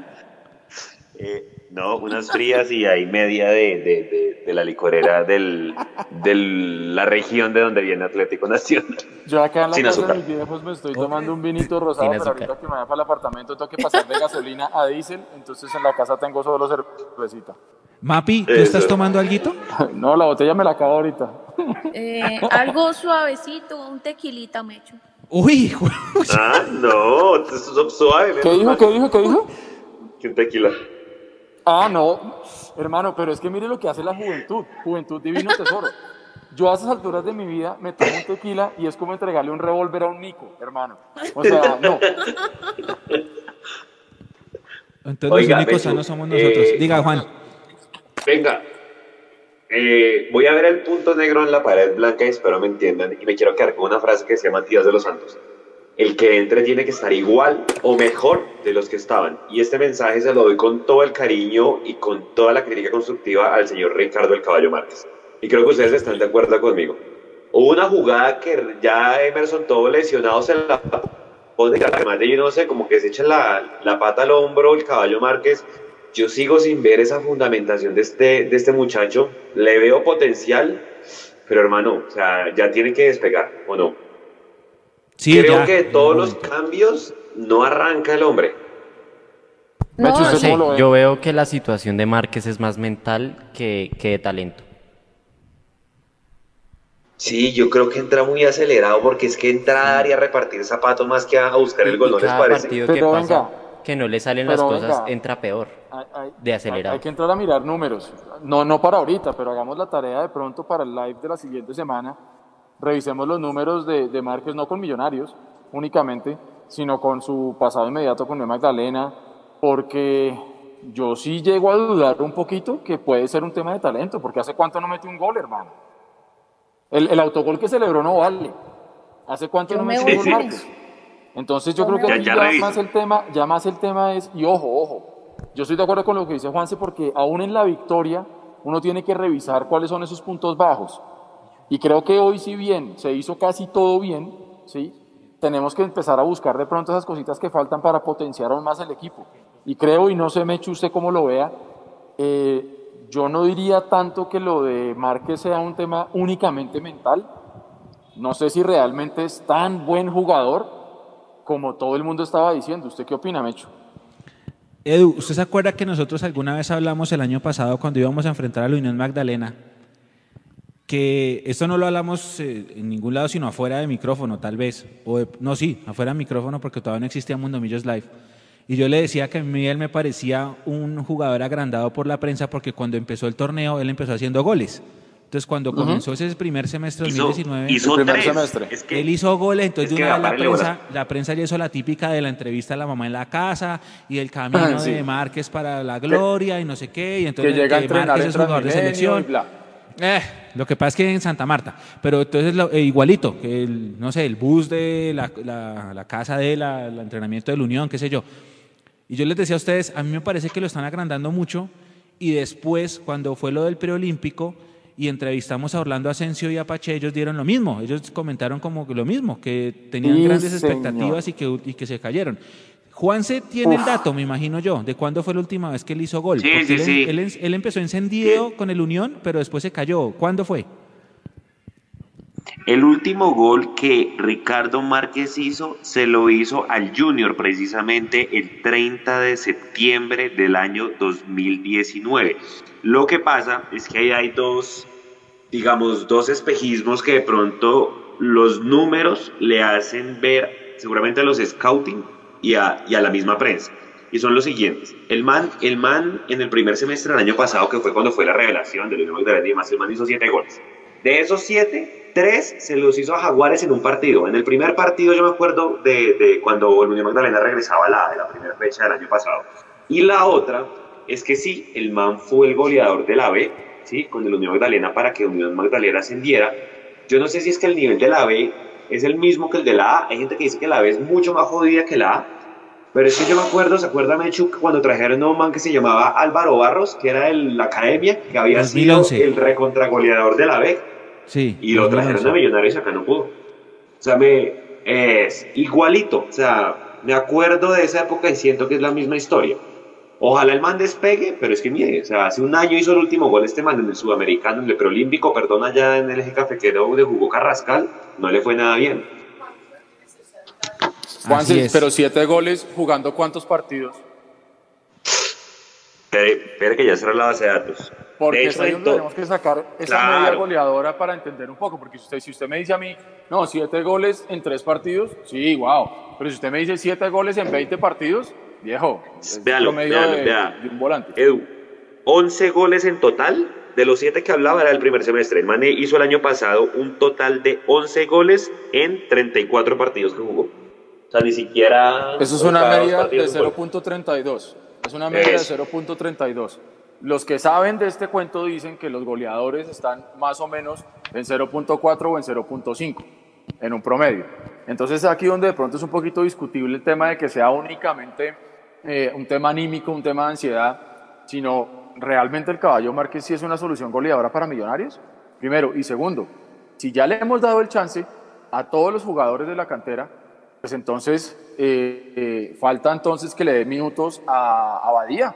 Eh, no, unas frías y hay media de, de, de, de la licorera del, de la región de donde viene Atlético Nacional. Yo acá en la Sin casa azúcar. de mis viejos me estoy tomando un vinito rosado, pero ahorita que me vaya para el apartamento tengo que pasar de gasolina a diésel, entonces en la casa tengo solo cervecita. Mapi, ¿tú Eso. estás tomando alguito? No, la botella me la acabo ahorita. Eh, algo suavecito, un tequilita, Mecho. Uy, Ah, no, esto es suave. ¿Qué dijo? ¿Qué dijo? ¿Qué dijo? Que un tequila. Ah, no, hermano, pero es que mire lo que hace la juventud, juventud divino tesoro. Yo a esas alturas de mi vida me tomo un tequila y es como entregarle un revólver a un Nico, hermano. O sea, no. Entonces Oiga, los únicos sanos somos nosotros. eh, Diga, Juan. Venga, eh, voy a ver el punto negro en la pared blanca y espero me entiendan. Y me quiero quedar con una frase que decía Matías de los Santos. El que entre tiene que estar igual o mejor de los que estaban. Y este mensaje se lo doy con todo el cariño y con toda la crítica constructiva al señor Ricardo el Caballo Márquez. Y creo que ustedes están de acuerdo conmigo. Hubo una jugada que ya Emerson todo lesionado se la pone, además de yo no sé, como que se echa la, la pata al hombro el Caballo Márquez. Yo sigo sin ver esa fundamentación de este, de este muchacho. Le veo potencial, pero hermano, o sea, ya tiene que despegar, ¿o no? Sí, Creo ya, que en todos los cambios no arranca el hombre. No, yo veo que la situación de Márquez es más mental que, que de talento. Sí, yo creo que entra muy acelerado porque es que entrar a área a repartir zapatos más que a buscar el gol, Y ¿no les cada parece? partido que Pero pasa, venga, que no le salen las cosas, venga. entra peor Hay- hay- de Hay, acelerado. hay que entrar a mirar números. No, no para ahorita, pero hagamos la tarea de pronto para el live de la siguiente semana. Revisemos los números de, de Márquez, no con Millonarios únicamente, sino con su pasado inmediato con el Magdalena, porque yo sí llego a dudar un poquito que puede ser un tema de talento, porque hace cuánto no mete un gol, hermano. El, el autogol que celebró no vale. ¿Hace cuánto Yo no me mete un gol Márquez? Entonces yo Yo creo que aquí Ya- ya, ya reviso. más el tema, ya más el tema es, y ojo, ojo, yo estoy de acuerdo con lo que dice Juanse porque aún en la victoria uno tiene que revisar cuáles son esos puntos bajos. Y creo que hoy si bien se hizo casi todo bien, ¿sí? tenemos que empezar a buscar de pronto esas cositas que faltan para potenciar aún más el equipo. Y creo, y no sé, Mechu, usted cómo lo vea, eh, yo no diría tanto que lo de Márquez sea un tema únicamente mental. No sé si realmente es tan buen jugador como todo el mundo estaba diciendo. ¿Usted qué opina, Mecho? Edu, ¿usted se acuerda que nosotros alguna vez hablamos el año pasado cuando íbamos a enfrentar a la Unión Magdalena? Que esto no lo hablamos eh, en ningún lado sino afuera de micrófono, tal vez. O de- no, sí, afuera de micrófono porque todavía no existía Mundo Millos Live. Y yo le decía que a mí él me parecía un jugador agrandado por la prensa porque cuando empezó el torneo él empezó haciendo goles. Entonces cuando comenzó ese primer semestre de Hizo, 2019, hizo El primer semestre. Es que él hizo goles, entonces es de una vez la prensa, la prensa ya hizo la típica de la entrevista a la mamá en la casa y el camino Sí. de Márquez para la gloria y no sé qué, y Que entonces llega a entrenar Márquez es jugador de selección. y bla. Eh, lo que pasa es que en Santa Marta, pero entonces lo- eh, igualito, que el, no sé, el bus de la, la- la casa de la, el entrenamiento de la Unión, qué sé yo. Y yo les decía a ustedes, a mí me parece que lo están agrandando mucho y después, cuando fue lo del preolímpico y entrevistamos a Orlando Asensio y a Pache, ellos dieron lo mismo, ellos comentaron como que lo mismo, que tenían Sí, grandes señor. expectativas y que, y que se cayeron. Juanse tiene el dato, me imagino yo, de cuándo fue la última vez que él hizo gol. Sí, Porque sí, él, sí. Él, él empezó encendido con el Unión, pero después se cayó. ¿Cuándo fue? El último gol que Ricardo Márquez hizo se lo hizo al Junior precisamente el 30 de septiembre del año 2019. Lo que pasa es que ahí hay dos, digamos, dos espejismos que de pronto los números le hacen ver seguramente a los scouting y a, la misma prensa. y son los siguientes. El man, el man en el primer semestre del año pasado, que fue cuando fue la revelación de Unión Magdalena y demás, el man hizo siete goles. De esos siete, tres se los hizo a Jaguares en un partido. En el primer partido yo me acuerdo de, de cuando Unión Magdalena regresaba a la, de la primera fecha del año pasado. Y la otra es que sí, el man fue el goleador de la B, ¿sí? con el Unión Magdalena para que Unión Magdalena ascendiera. Yo no sé si es que el nivel de la B es el mismo que el de la A. Hay gente que dice que la B es mucho más jodida que la A. Pero es que yo me acuerdo, ¿se acuerda Mechu cuando trajeron a un man que se llamaba Álvaro Barros, que era de la academia, que había 2011. sido el recontragoleador de la B? Sí. Y lo trajeron a Millonarios y acá no pudo. O sea, me, es igualito. O sea, me acuerdo de esa época y siento que es la misma historia. Ojalá el man despegue, pero es que mire, o sea, hace un año hizo el último gol este man en el sudamericano, en el preolímpico, perdón, allá en el eje cafetero de jugó Carrascal, no le fue nada bien. Juanse, pero siete goles jugando cuántos partidos? Espere, espere que ya cerré la base de datos. Porque de es hecho, ahí tenemos que sacar esa Claro. media goleadora para entender un poco. Porque si usted, si usted me dice a mí, no, siete goles en tres partidos, sí, wow. Pero si usted me dice siete goles en 20 partidos, viejo, es Véalo, véalo, de, vea. de un volante. Edu, 11 goles en total. De los 7 que hablaba era el primer semestre. El Mane hizo el año pasado un total de 11 goles en 34 partidos que jugó. O sea, ni siquiera. Eso es una media de partidos un gol. 0.32. Es una media Eso. de 0.32. Los que saben de este cuento dicen que los goleadores están más o menos en 0.4 o en 0.5, en un promedio. Entonces aquí donde de pronto es un poquito discutible el tema de que sea únicamente eh, un tema anímico, un tema de ansiedad, sino realmente el caballo Márquez sí es una solución goleadora para Millonarios. Primero. Y segundo, si ya le hemos dado el chance a todos los jugadores de la cantera, pues entonces eh, eh, falta entonces que le dé minutos a Abadía,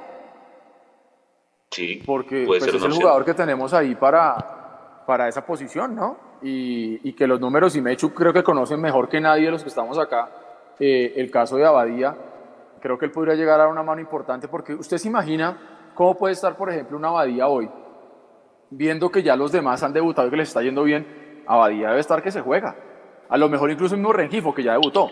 Sí, porque pues, es el jugador que tenemos ahí para, para esa posición, ¿no? Y, y que los números, y Mechu creo que conocen mejor que nadie de los que estamos acá, eh, el caso de Abadía, creo que él podría llegar a una mano importante, porque usted se imagina cómo puede estar, por ejemplo, una Abadía hoy, viendo que ya los demás han debutado y que les está yendo bien, Abadía debe estar que se juega. A lo mejor incluso el mismo Rengifo, que ya debutó.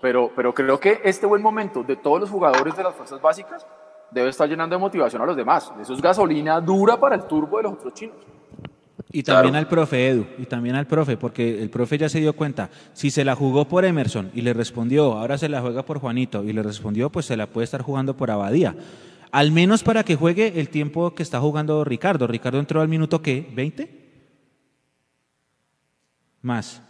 Pero, pero creo que este buen momento de todos los jugadores de las fuerzas básicas debe estar llenando de motivación a los demás. Eso es gasolina dura para el turbo de los otros chinos. Y también al profe Edu, y también al profe, porque el profe ya se dio cuenta, si se la jugó por Emerson y le respondió, ahora se la juega por Juanito y le respondió, pues se la puede estar jugando por Abadía. Al menos para que juegue el tiempo que está jugando Ricardo. Ricardo entró al minuto ¿qué? ¿20? Más.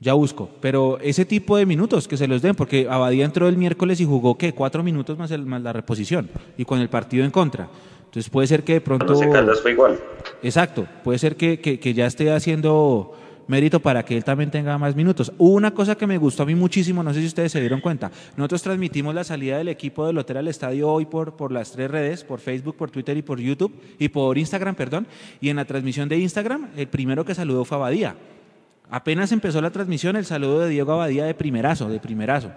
Ya busco. Pero ese tipo de minutos que se los den, porque Abadía entró el miércoles y jugó ¿qué? Cuatro minutos más, el- más la reposición y con el partido en contra. Entonces puede ser que de pronto... No sé, Caldas fue igual. Exacto, puede ser que, que- que ya esté haciendo mérito para que él también tenga más minutos. Hubo una cosa que me gustó a mí muchísimo, no sé si ustedes se dieron cuenta. Nosotros transmitimos la salida del equipo del Hotel al Estadio hoy por, por las tres redes, por Facebook, por Twitter y por YouTube, y por Instagram, perdón. Y en la transmisión de Instagram, el primero que saludó fue Abadía. Apenas empezó la transmisión, el saludo de Diego Abadía de primerazo, de primerazo.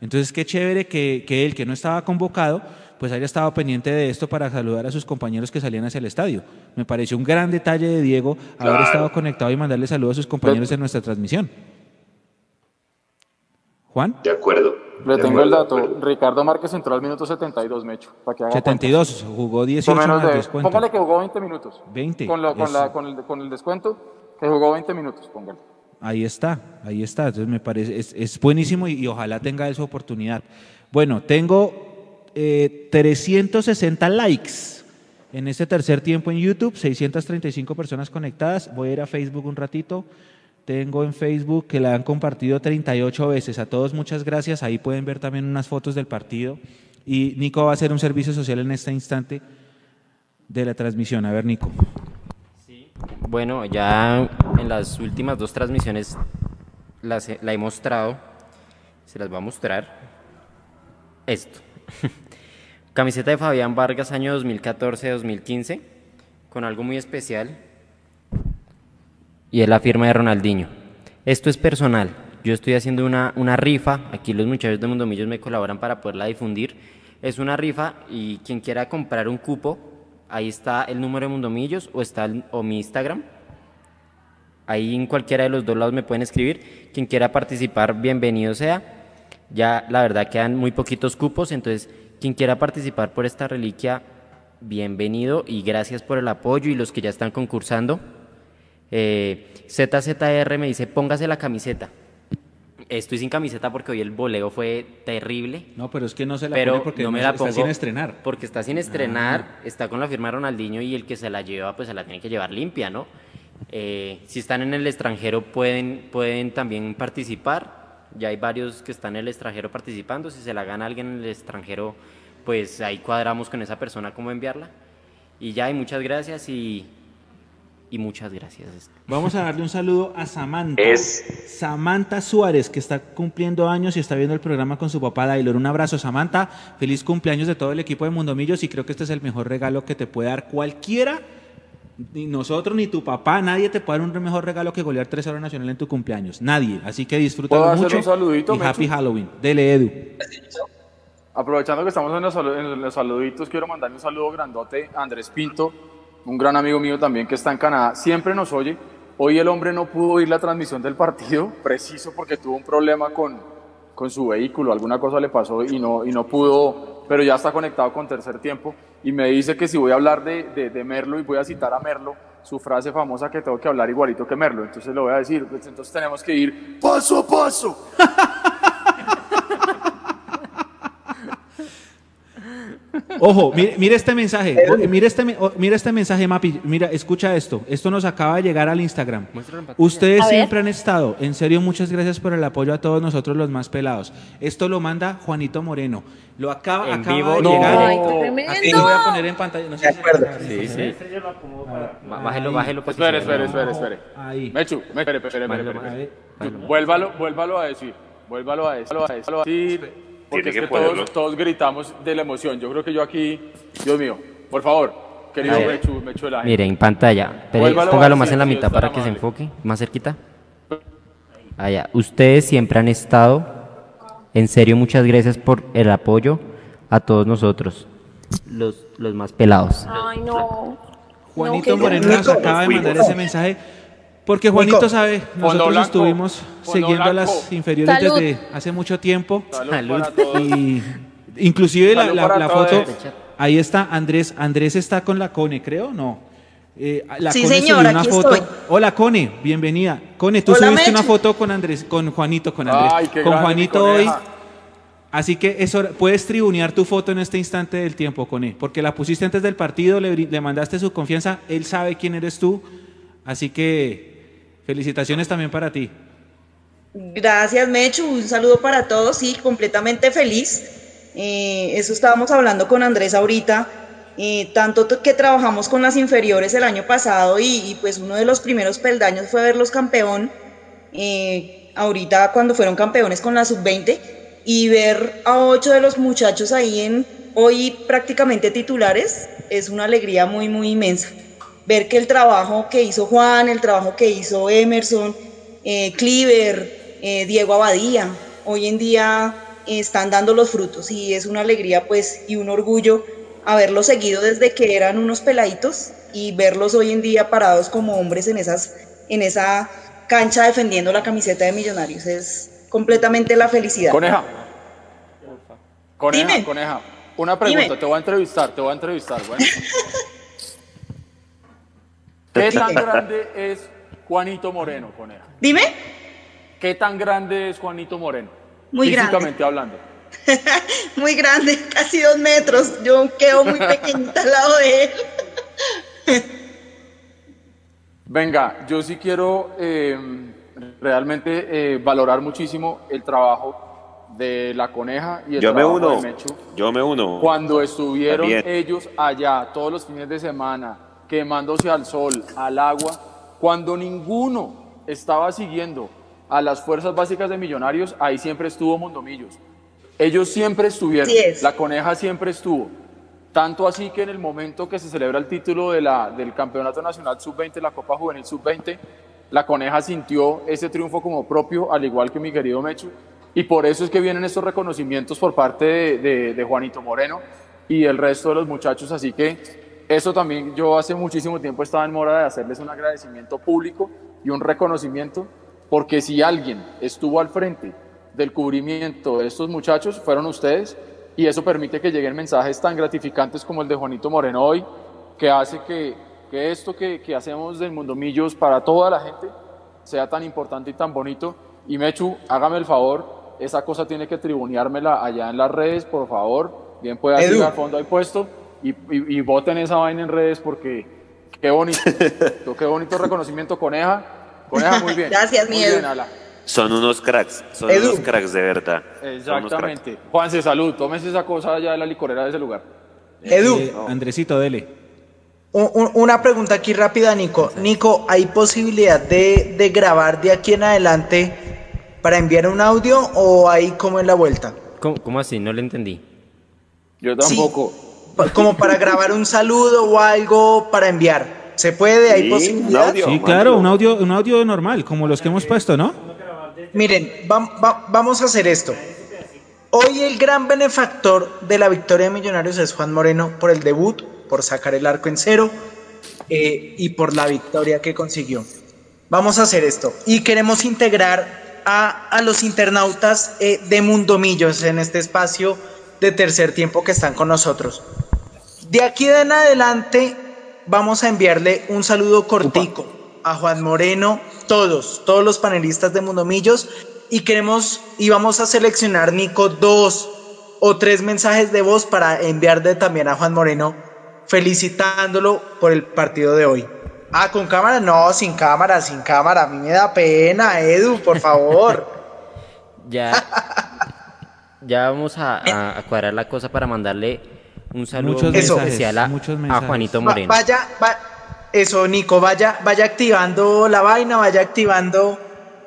Entonces, qué chévere que, que él, que no estaba convocado, pues haya estado pendiente de esto para saludar a sus compañeros que salían hacia el estadio. Me pareció un gran detalle de Diego haber estado conectado y mandarle saludos a sus compañeros en nuestra transmisión. Juan, De acuerdo. Le De tengo el acuerdo, dato. Ricardo Márquez entró al minuto 72, Mecho. Para que haga 72, jugó 18 cuentas. más Menos de- descuento. Póngale que jugó 20 minutos. 20. Con, lo- con la- con el, con el descuento, que jugó 20 minutos, póngale. Ahí está, ahí está. Entonces me parece, es, es buenísimo y, y ojalá tenga esa oportunidad. Bueno, tengo eh, 360 likes en este tercer tiempo en YouTube, 635 personas conectadas. Voy a ir a Facebook un ratito. Tengo en Facebook que la han compartido 38 veces. A todos muchas gracias. Ahí pueden ver también unas fotos del partido. Y Nico va a hacer un servicio social en este instante de la transmisión. A ver, Nico. Bueno, ya en las últimas dos transmisiones las la he mostrado. Se las va a mostrar. Esto. Camiseta de Fabián Vargas, año 2014-2015, con algo muy especial. Y es la firma de Ronaldinho. Esto es personal. Yo estoy haciendo una, una rifa. Aquí los muchachos de Mundomillos me colaboran para poderla difundir. Es una rifa y quien quiera comprar un cupo, ahí está el número de Mundomillos o está el- o mi Instagram. Ahí en cualquiera de los dos lados me pueden escribir. Quien quiera participar, bienvenido sea. Ya la verdad quedan muy poquitos cupos, entonces quien quiera participar por esta reliquia, bienvenido y gracias por el apoyo y los que ya están concursando. Eh, ZZR me dice, póngase la camiseta. Estoy sin camiseta porque hoy el voleo fue terrible. No, pero es que no se la pero pone porque no me no- la está pongo sin estrenar. Porque está sin estrenar, está con la firma de Ronaldinho y el que se la lleva, pues se la tiene que llevar limpia, ¿no? Eh, si están en el extranjero pueden, pueden también participar. Ya hay varios que están en el extranjero participando. Si se la gana alguien en el extranjero, pues ahí cuadramos con esa persona cómo enviarla. Y ya, y muchas gracias y, y muchas gracias. Vamos a darle un saludo a Samantha. Es- Samantha Suárez, que está cumpliendo años y está viendo el programa con su papá Dailor. Un abrazo, Samantha. Feliz cumpleaños de todo el equipo de Mundomillos y creo que este es el mejor regalo que te puede dar cualquiera. Ni nosotros, ni tu papá, nadie te puede dar un mejor regalo que golear 3 horas nacional en tu cumpleaños. Nadie. Así que ¿Puedo disfrútalo hacer mucho. un saludito, y? Happy Halloween. Dele, Edu. Aprovechando que estamos en los, en los saluditos, quiero mandarle un saludo grandote a Andrés Pinto, un gran amigo mío también que está en Canadá. Siempre nos oye. Hoy el hombre no pudo oír la transmisión del partido, preciso porque tuvo un problema con, con su vehículo, alguna cosa le pasó y no, y no pudo, pero ya está conectado con tercer tiempo. Y me dice que si voy a hablar de, de, Merlo y voy a citar a Merlo, su frase famosa que tengo que hablar igualito que Merlo. Entonces le voy a decir, pues entonces tenemos que ir paso a paso. Ojo, mire, mire este mensaje. Mire este, me- o- mire este mensaje, Mapi. Mira, escucha esto. Esto nos acaba de llegar al Instagram. Ustedes siempre han estado. En serio, muchas gracias por el apoyo a todos nosotros los más pelados. Esto lo manda Juanito Moreno. Lo acaba, En acaba vivo de en llegar. Aquí lo voy a poner en pantalla. No sé si- Sí, sí. Ba- Bájelo, bájelo. que Espere, espere, espere, espere. Ahí. Mechu, me- espere, espere, espere. Vuélvalo, vuélvalo a decir. Vuélvalo a decir. Vuélvalo a decir. Porque Tiene es que, que todos, todos gritamos de la emoción. Yo creo que yo aquí, Dios mío, por favor, querido ver. Mechu, Mechu de la gente. Mire, en pantalla. Póngalo más en la mitad para que se enfoque. Más cerquita. Allá. Ustedes siempre han estado. En serio, muchas gracias por el apoyo a todos nosotros. Los, los más pelados. Ay, no. Juanito No, Moreno nos acaba de mandar ese mensaje. Porque Juanito Nico, sabe, nosotros blanco, estuvimos siguiendo a las blanco. inferiores Salud. desde hace mucho tiempo. Salud todos. Y inclusive la, Salud la- la foto, ahí está Andrés, Andrés está con la Cone, creo, ¿no? Eh, la Sí, Cone señor, subió una aquí foto. estoy. Hola Cone, bienvenida. Cone, tú Hola, subiste una foto con Andrés, con Juanito, con Andrés, Ay, qué con grande, Juanito hoy. Así que eso, puedes tribunear tu foto en este instante del tiempo, Cone, porque la pusiste antes del partido, le, le mandaste su confianza, él sabe quién eres tú, así que felicitaciones también para ti. Gracias, Mechu. Un saludo para todos. Sí, completamente feliz. Eh, eso estábamos hablando con Andrés ahorita. Eh, tanto que trabajamos con las inferiores el año pasado y, y, pues uno de los primeros peldaños fue verlos campeón. eh, ahorita cuando fueron campeones con la sub-20 y ver a ocho de los muchachos ahí en hoy prácticamente titulares es una alegría muy, muy inmensa. Ver que el trabajo que hizo Juan, el trabajo que hizo Emerson, eh, Cliver, eh, Diego Abadía, hoy en día eh, están dando los frutos y es una alegría pues y un orgullo haberlos seguido desde que eran unos peladitos y verlos hoy en día parados como hombres en esas en esa cancha defendiendo la camiseta de Millonarios es completamente la felicidad. Coneja. Coneja, Dime. coneja. Una pregunta, Dime. te voy a entrevistar, te voy a entrevistar, bueno. ¿Qué tan grande es Juanito Moreno, coneja? Dime. ¿Qué tan grande es Juanito Moreno? Muy grande. Físicamente hablando. Muy grande, casi dos metros. Yo quedo muy pequeñita al lado de él. Venga, yo sí quiero eh, realmente eh, valorar muchísimo el trabajo de la coneja y el Yo me uno. de Mechu. Yo me uno. Cuando estuvieron También. ellos allá todos los fines de semana, quemándose al sol, al agua, cuando ninguno estaba siguiendo a las fuerzas básicas de Millonarios, ahí siempre estuvo Mondomillos. Ellos siempre estuvieron, es. la coneja siempre estuvo. Tanto así que en el momento que se celebra el título de la, del Campeonato Nacional Sub-20, la Copa Juvenil Sub-20, la coneja sintió ese triunfo como propio, al igual que mi querido Mechu, y por eso es que vienen estos reconocimientos por parte de, de- de Juanito Moreno y el resto de los muchachos, así que eso también yo hace muchísimo tiempo estaba en mora de hacerles un agradecimiento público y un reconocimiento, porque si alguien estuvo al frente del cubrimiento de estos muchachos fueron ustedes y eso permite que lleguen mensajes tan gratificantes como el de Juanito Moreno hoy, que hace que, que esto que, que hacemos del Mundo Millos para toda la gente sea tan importante y tan bonito. Y Mechu, hágame el favor, esa cosa tiene que tribuneármela allá en las redes, por favor. Bien puede ir al fondo ahí puesto y, y, y voten esa vaina en redes porque qué bonito, qué bonito reconocimiento, Coneja. Coneja, muy bien. Gracias, muy bien, Ala. Son unos cracks, son Edu. unos cracks de verdad. Unos cracks. Exactamente. Juanse, salud, tómese esa cosa allá de la licorera de ese lugar. Edu, Eh, Andresito, dele. un- un- una pregunta aquí rápida, Nico. Nico, ¿hay posibilidad de, de grabar de aquí en adelante para enviar un audio o hay como en la vuelta? ¿Cómo, cómo así? No le entendí. Yo tampoco. Como para grabar un saludo o algo para enviar. ¿Se puede? ¿Hay Sí, posibilidad? un audio. Sí, claro, un audio, un audio normal, como los que hemos puesto, ¿no? Miren, va- vamos a hacer esto. Hoy el gran benefactor de la victoria de Millonarios es Juan Moreno por el debut, por sacar el arco en cero eh, y por la victoria que consiguió. Vamos a hacer esto. Y queremos integrar a, a los internautas eh, de Mundomillos en este espacio de tercer tiempo que están con nosotros. De aquí en adelante vamos a enviarle un saludo cortico a Juan Moreno, todos, todos los panelistas de Mundomillos y queremos y vamos a seleccionar Nico dos o tres mensajes de voz para enviarle también a Juan Moreno felicitándolo por el partido de hoy. Ah, con cámara, no, sin cámara, sin cámara. A mí me da pena, Edu, por favor. Ya, ya vamos a, a- a cuadrar la cosa para mandarle un saludo Muchos muy mensajes, especial a, muchos a. Juanito Va- Moreno. vaya, va- eso, Nico, vaya, vaya activando la vaina, vaya activando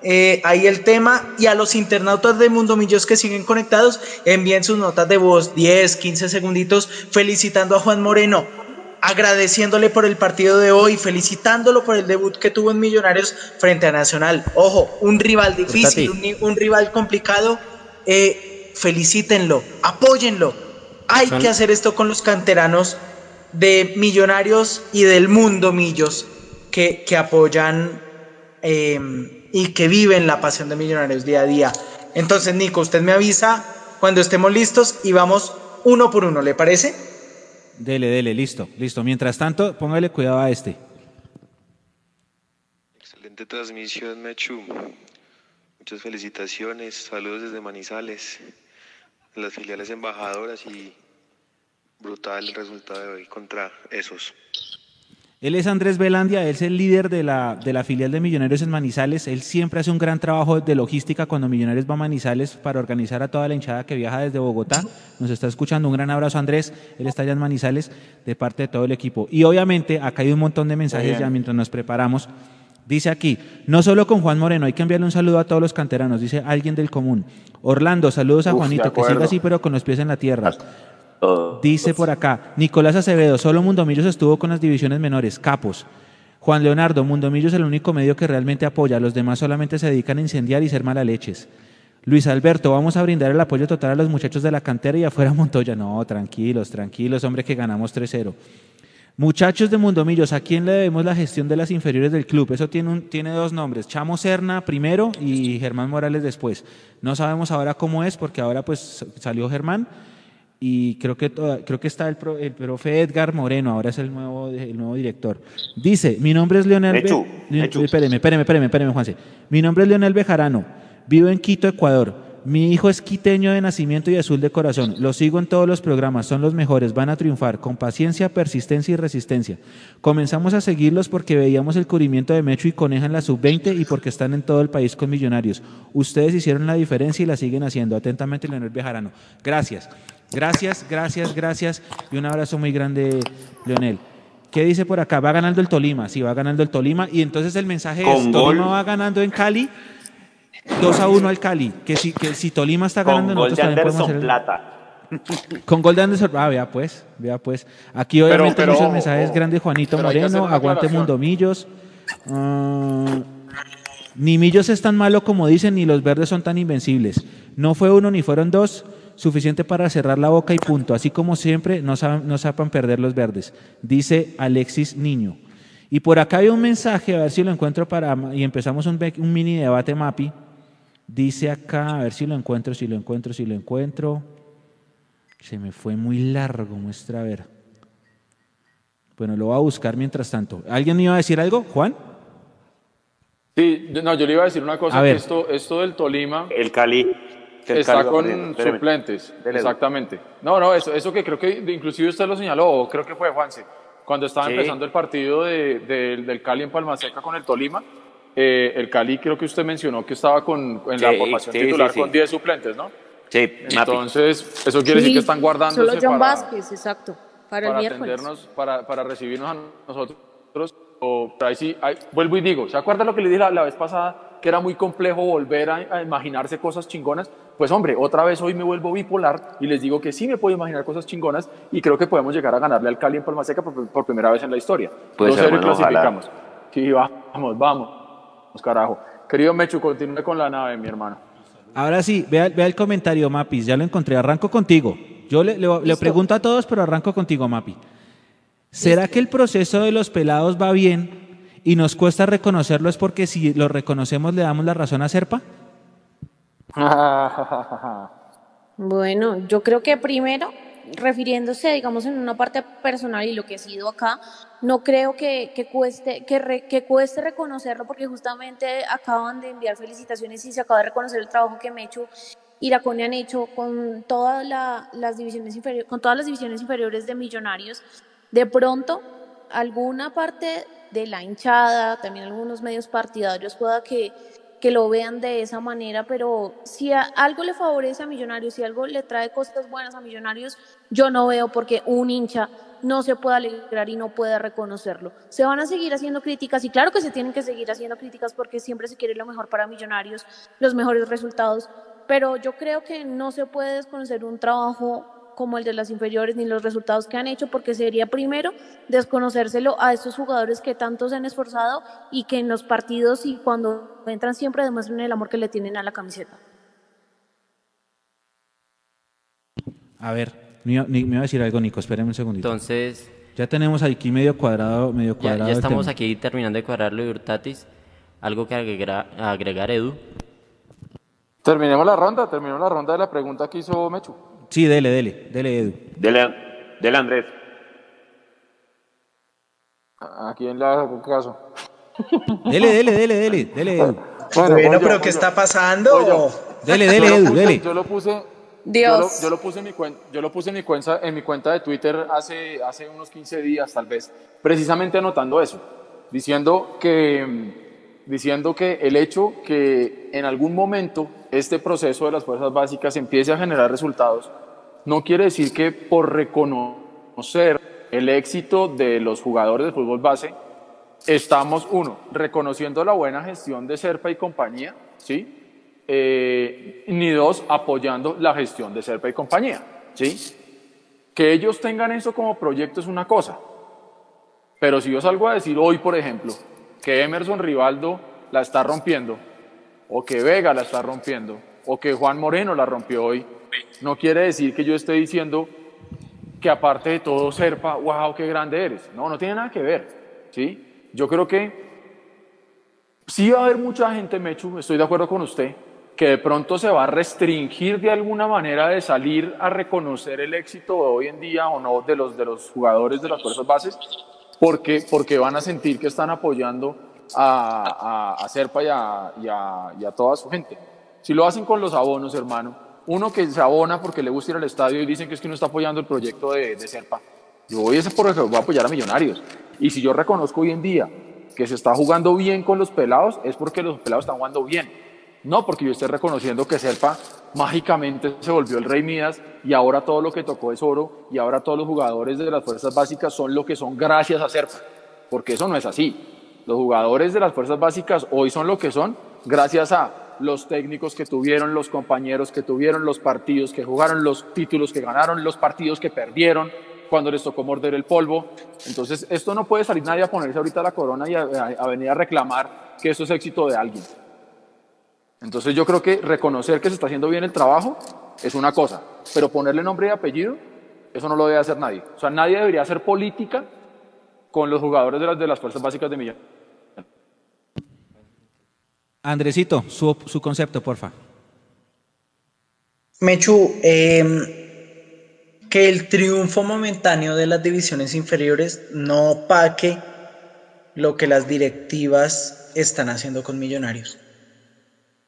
eh, ahí el tema. Y a los internautas de Mundo Millos que siguen conectados, envíen sus notas de voz, 10, 15 segunditos, felicitando a Juan Moreno, agradeciéndole por el partido de hoy, felicitándolo por el debut que tuvo en Millonarios frente a Nacional. Ojo, un rival difícil, un rival complicado. eh, felicítenlo, apóyenlo. Hay Son- que hacer esto con los canteranos de Millonarios y del mundo Millos que, que apoyan eh, y que viven la pasión de Millonarios día a día. Entonces, Nico, usted me avisa cuando estemos listos y vamos uno por uno, ¿le parece? Dele, dele, listo, listo. Mientras tanto, póngale cuidado a este. Excelente transmisión, Mechu. Muchas felicitaciones, saludos desde Manizales, las filiales embajadoras y brutal el resultado de hoy contra esos. Él es Andrés Velandia, él es el líder de la, de la filial de Millonarios en Manizales. Él siempre hace un gran trabajo de logística cuando Millonarios va a Manizales para organizar a toda la hinchada que viaja desde Bogotá. Nos está escuchando. Un gran abrazo, Andrés. Él está allá en Manizales de parte de todo el equipo. Y obviamente, acá hay un montón de mensajes ya mientras nos preparamos. Dice aquí, no solo con Juan Moreno, hay que enviarle un saludo a todos los canteranos, dice alguien del común. Orlando, saludos a Uf, Juanito, que siga así pero con los pies en la tierra. Dice por acá, Nicolás Acevedo, solo Mundomillos estuvo con las divisiones menores, capos. Juan Leonardo, Mundomillos es el único medio que realmente apoya, los demás solamente se dedican a incendiar y ser malaleches. Luis Alberto, vamos a brindar el apoyo total a los muchachos de la cantera y afuera Montoya. No, tranquilos, tranquilos, hombre, que ganamos 3-0. Muchachos de Mundomillos, ¿a quién le debemos la gestión de las inferiores del club? Eso tiene, un- tiene dos nombres, Chamo Serna primero y Germán Morales después. No sabemos ahora cómo es, porque ahora pues salió Germán y creo que, toda- creo que está el, pro- el profe Edgar Moreno, ahora es el nuevo, el nuevo director. Dice, mi nombre es Leonel... Be- Le- Mechu. Espéreme, espéreme, espéreme, espéreme, Juanse. Mi nombre es Leonel Bejarano, vivo en Quito, Ecuador. Mi hijo es quiteño de nacimiento y azul de corazón. Los sigo en todos los programas, son los mejores, van a triunfar con paciencia, persistencia y resistencia. Comenzamos a seguirlos porque veíamos el cubrimiento de Mecho y Coneja en la sub-20 y porque están en todo el país con millonarios. Ustedes hicieron la diferencia y la siguen haciendo. Atentamente, Leonel Bejarano. Gracias, gracias, gracias, gracias y un abrazo muy grande, Leonel. ¿Qué dice por acá? Va ganando el Tolima, sí, va ganando el Tolima. Y entonces el mensaje es, gol. Tolima va ganando en Cali, 2 a 1 al Cali. Que si, que si Tolima está ganando, Con gol nosotros de también podemos hacer Anderson el- Plata. Con gol de Anderson. Ah, vea pues, vea pues. Aquí obviamente pero, muchos ojo, mensajes ojo. grandes, Juanito Pero hay que hacer Moreno, aguante. Mundomillos. Ah, ni Millos es tan malo como dicen, ni los verdes son tan invencibles. No fue uno ni fueron dos, suficiente para cerrar la boca y punto. Así como siempre, no, saben, no sapan perder los verdes, dice Alexis Niño. Y por acá hay un mensaje, a ver si lo encuentro para, y empezamos un, mini debate, Mapi. Dice acá, a ver si lo encuentro, si lo encuentro, si lo encuentro. Se me fue muy largo, muestra a ver. Bueno, lo voy a buscar mientras tanto. ¿Alguien me iba a decir algo, Juan? Sí, no, yo le iba a decir una cosa, A que ver. esto, esto del Tolima El Cali. Que el está con suplentes, Dele. exactamente. No, no, eso, eso que creo que inclusive usted lo señaló, o creo que fue Juanse, cuando estaba Sí. empezando el partido de- de- del Cali en Palmaseca con el Tolima, eh, el Cali creo que usted mencionó que estaba con, en la Sí, formación sí, titular sí, sí. con 10 suplentes, ¿no? Sí. Entonces, eso quiere decir que están guardándose Solo John para, Vázquez, exacto, para, el para miércoles. atendernos, para, para recibirnos a nosotros. O, pero ahí sí, ahí- vuelvo y digo, ¿se acuerda lo que le dije la, la vez pasada? Que era muy complejo volver a, a imaginarse cosas chingonas. Pues hombre, otra vez hoy me vuelvo bipolar y les digo que sí me puedo imaginar cosas chingonas y creo que podemos llegar a ganarle al Cali en Palma Seca por, por primera vez en la historia. Pues, 2-0 y hermano, ojalá. clasificamos. Sí, vamos, vamos. Carajo. Querido Mechu, continúe con la nave, mi hermano. Ahora sí, vea, vea el comentario, Mapis. Ya lo encontré. Arranco contigo. Yo le, le- le pregunto a todos, pero arranco contigo, Mapi. ¿Será que el proceso de los pelados va bien y nos cuesta reconocerlo es porque si lo reconocemos le damos la razón a Serpa? Bueno, yo creo que primero, refiriéndose, digamos, en una parte personal y lo que he sido acá, no creo que, que cueste, que, que cueste reconocerlo porque justamente acaban de enviar felicitaciones y se acaba de reconocer el trabajo que Mechu y la CONE han hecho con todas la- las divisiones inferiores, con todas las divisiones inferiores de Millonarios. De pronto, alguna parte de la hinchada, también algunos medios partidarios pueda que que lo vean de esa manera, pero si algo le favorece a Millonarios, si algo le trae cosas buenas a Millonarios, yo no veo por qué un hincha no se pueda alegrar y no pueda reconocerlo. Se van a seguir haciendo críticas y claro que se tienen que seguir haciendo críticas porque siempre se quiere lo mejor para Millonarios, los mejores resultados, pero yo creo que no se puede desconocer un trabajo como el de las inferiores ni los resultados que han hecho, porque sería primero desconocérselo a estos jugadores que tanto se han esforzado y que en los partidos y cuando entran siempre demuestran el amor que le tienen a la camiseta. A ver, me iba, me iba a decir algo, Nico. Espérame un segundito. Entonces, Ya tenemos aquí medio cuadrado, medio cuadrado. ya estamos aquí terminando de cuadrarlo de Hurtatis. ¿Algo que agregar, agregar Edu? Terminemos la ronda, terminó la ronda de la pregunta que hizo Mechu. Sí, dele, dele, dele, Edu. Dele, dele Andrés. ¿A quién le hago caso? Dele, dele, dele, dele, dele, Edu. Bueno, pero ¿qué yo. está pasando? Yo. Dele, dele, Edu, puse- dele. Yo lo puse. Dios. Yo lo, yo lo puse en mi cuenta, yo lo puse en mi cuenta, en mi cuenta de Twitter hace, hace unos 15 días tal vez, precisamente anotando eso, diciendo que, diciendo que el hecho que en algún momento este proceso de las fuerzas básicas empiece a generar resultados, no quiere decir que por reconocer el éxito de los jugadores de fútbol base, estamos, uno, reconociendo la buena gestión de Serpa y compañía, ¿sí? Eh, ni dos, apoyando la gestión de Serpa y compañía, ¿sí? Que ellos tengan eso como proyecto es una cosa, pero si yo salgo a decir hoy, por ejemplo, que Emerson Rivaldo la está rompiendo, o que Vega la está rompiendo, o que Juan Moreno la rompió hoy, no quiere decir que yo esté diciendo que aparte de todo Serpa, wow, qué grande eres. No, no tiene nada que ver, ¿sí? Yo creo que sí va a haber mucha gente, Mechu, estoy de acuerdo con usted, que de pronto se va a restringir de alguna manera de salir a reconocer el éxito de hoy en día o no de los, de los jugadores de las fuerzas bases, porque, porque van a sentir que están apoyando a, Serpa y a toda su gente. Si lo hacen con los abonos, hermano, uno que se abona porque le gusta ir al estadio y dicen que es que no está apoyando el proyecto de, Serpa. Yo voy a voy a apoyar a Millonarios. Y si yo reconozco hoy en día que se está jugando bien con los pelados, es porque los pelados están jugando bien. No porque yo esté reconociendo que Serpa mágicamente se volvió el rey Midas y ahora todo lo que tocó es oro y ahora todos los jugadores de las fuerzas básicas son lo que son gracias a Serpa. Porque eso no es así. Los jugadores de las fuerzas básicas hoy son lo que son gracias a los técnicos que tuvieron, los compañeros que tuvieron, los partidos que jugaron, los títulos que ganaron, los partidos que perdieron, cuando les tocó morder el polvo. Entonces, esto no puede salir nadie a ponerse ahorita la corona y a, a- a venir a reclamar que eso es éxito de alguien. Entonces, yo creo que reconocer que se está haciendo bien el trabajo es una cosa, pero ponerle nombre y apellido, eso no lo debe hacer nadie. O sea, nadie debería hacer política con los jugadores de las, de las fuerzas básicas de Millán. Andresito, su, concepto, porfa. Mechu, em, que el triunfo momentáneo de las divisiones inferiores no opaque lo que las directivas están haciendo con Millonarios.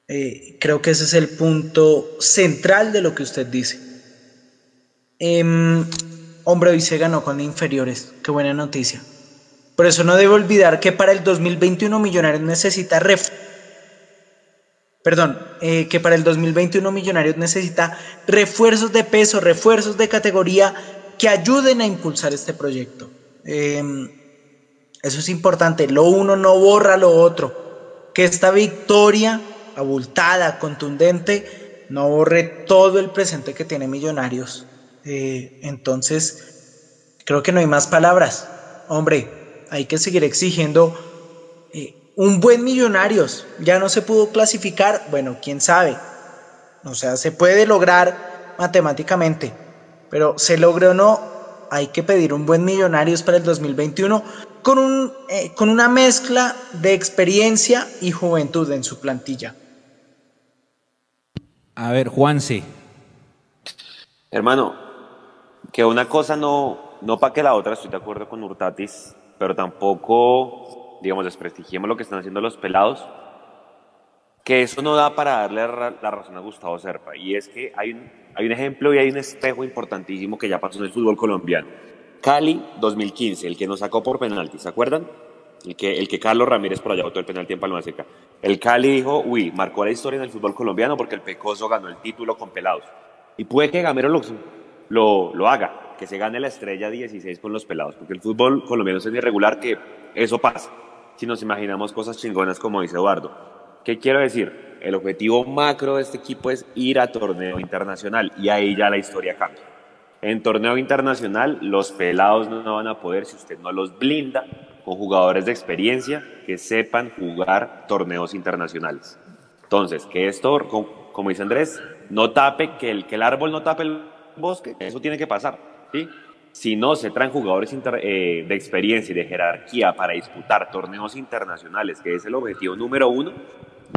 Eh, creo que ese es el punto central de lo que usted dice. Em, hombre, hoy se ganó con inferiores. Qué buena noticia. Por eso no debe olvidar que para el 2021 Millonarios necesita ref Perdón, eh, que para el 2021 Millonarios necesita refuerzos de peso, refuerzos de categoría que ayuden a impulsar este proyecto. Em, eso es importante. Lo uno no borra lo otro. Que esta victoria abultada, contundente, no borre todo el presente que tiene Millonarios. Eh, entonces, creo que no hay más palabras. Hombre, hay que seguir exigiendo eh, un buen Millonarios. Ya no se pudo clasificar, bueno, quién sabe. O sea, se puede lograr matemáticamente, pero se logre o no, hay que pedir un buen Millonarios para el 2021 con, un, eh, con una mezcla de experiencia y juventud en su plantilla. A ver, Juanse. Hermano, que una cosa no, no para que la otra, estoy de acuerdo con Hurtatis, pero tampoco, digamos, desprestigiemos lo que están haciendo los pelados, que eso no da para darle la razón a Gustavo Serpa. Y es que hay un, hay un ejemplo y hay un espejo importantísimo que ya pasó en el fútbol colombiano. Cali 2015, el que nos sacó por penalti, ¿se acuerdan? El que, el que Carlos Ramírez por allá votó el penalti en Palma Seca. El Cali dijo, uy, marcó la historia en el fútbol colombiano porque el Pecoso ganó el título con pelados. Y puede que Gamero lo, lo, lo haga, que se gane la estrella 16 con los pelados, porque el fútbol colombiano es irregular que eso pasa, si nos imaginamos cosas chingonas como dice Eduardo. ¿Qué quiero decir? El objetivo macro de este equipo es ir a torneo internacional y ahí ya la historia cambia. En torneo internacional los pelados no van a poder si usted no los blinda con jugadores de experiencia que sepan jugar torneos internacionales. Entonces, que esto, como dice Andrés, no tape, que el, que el árbol no tape el bosque, eso tiene que pasar. ¿sí? Si no se traen jugadores eh, de experiencia y de jerarquía para disputar torneos internacionales, que es el objetivo número uno,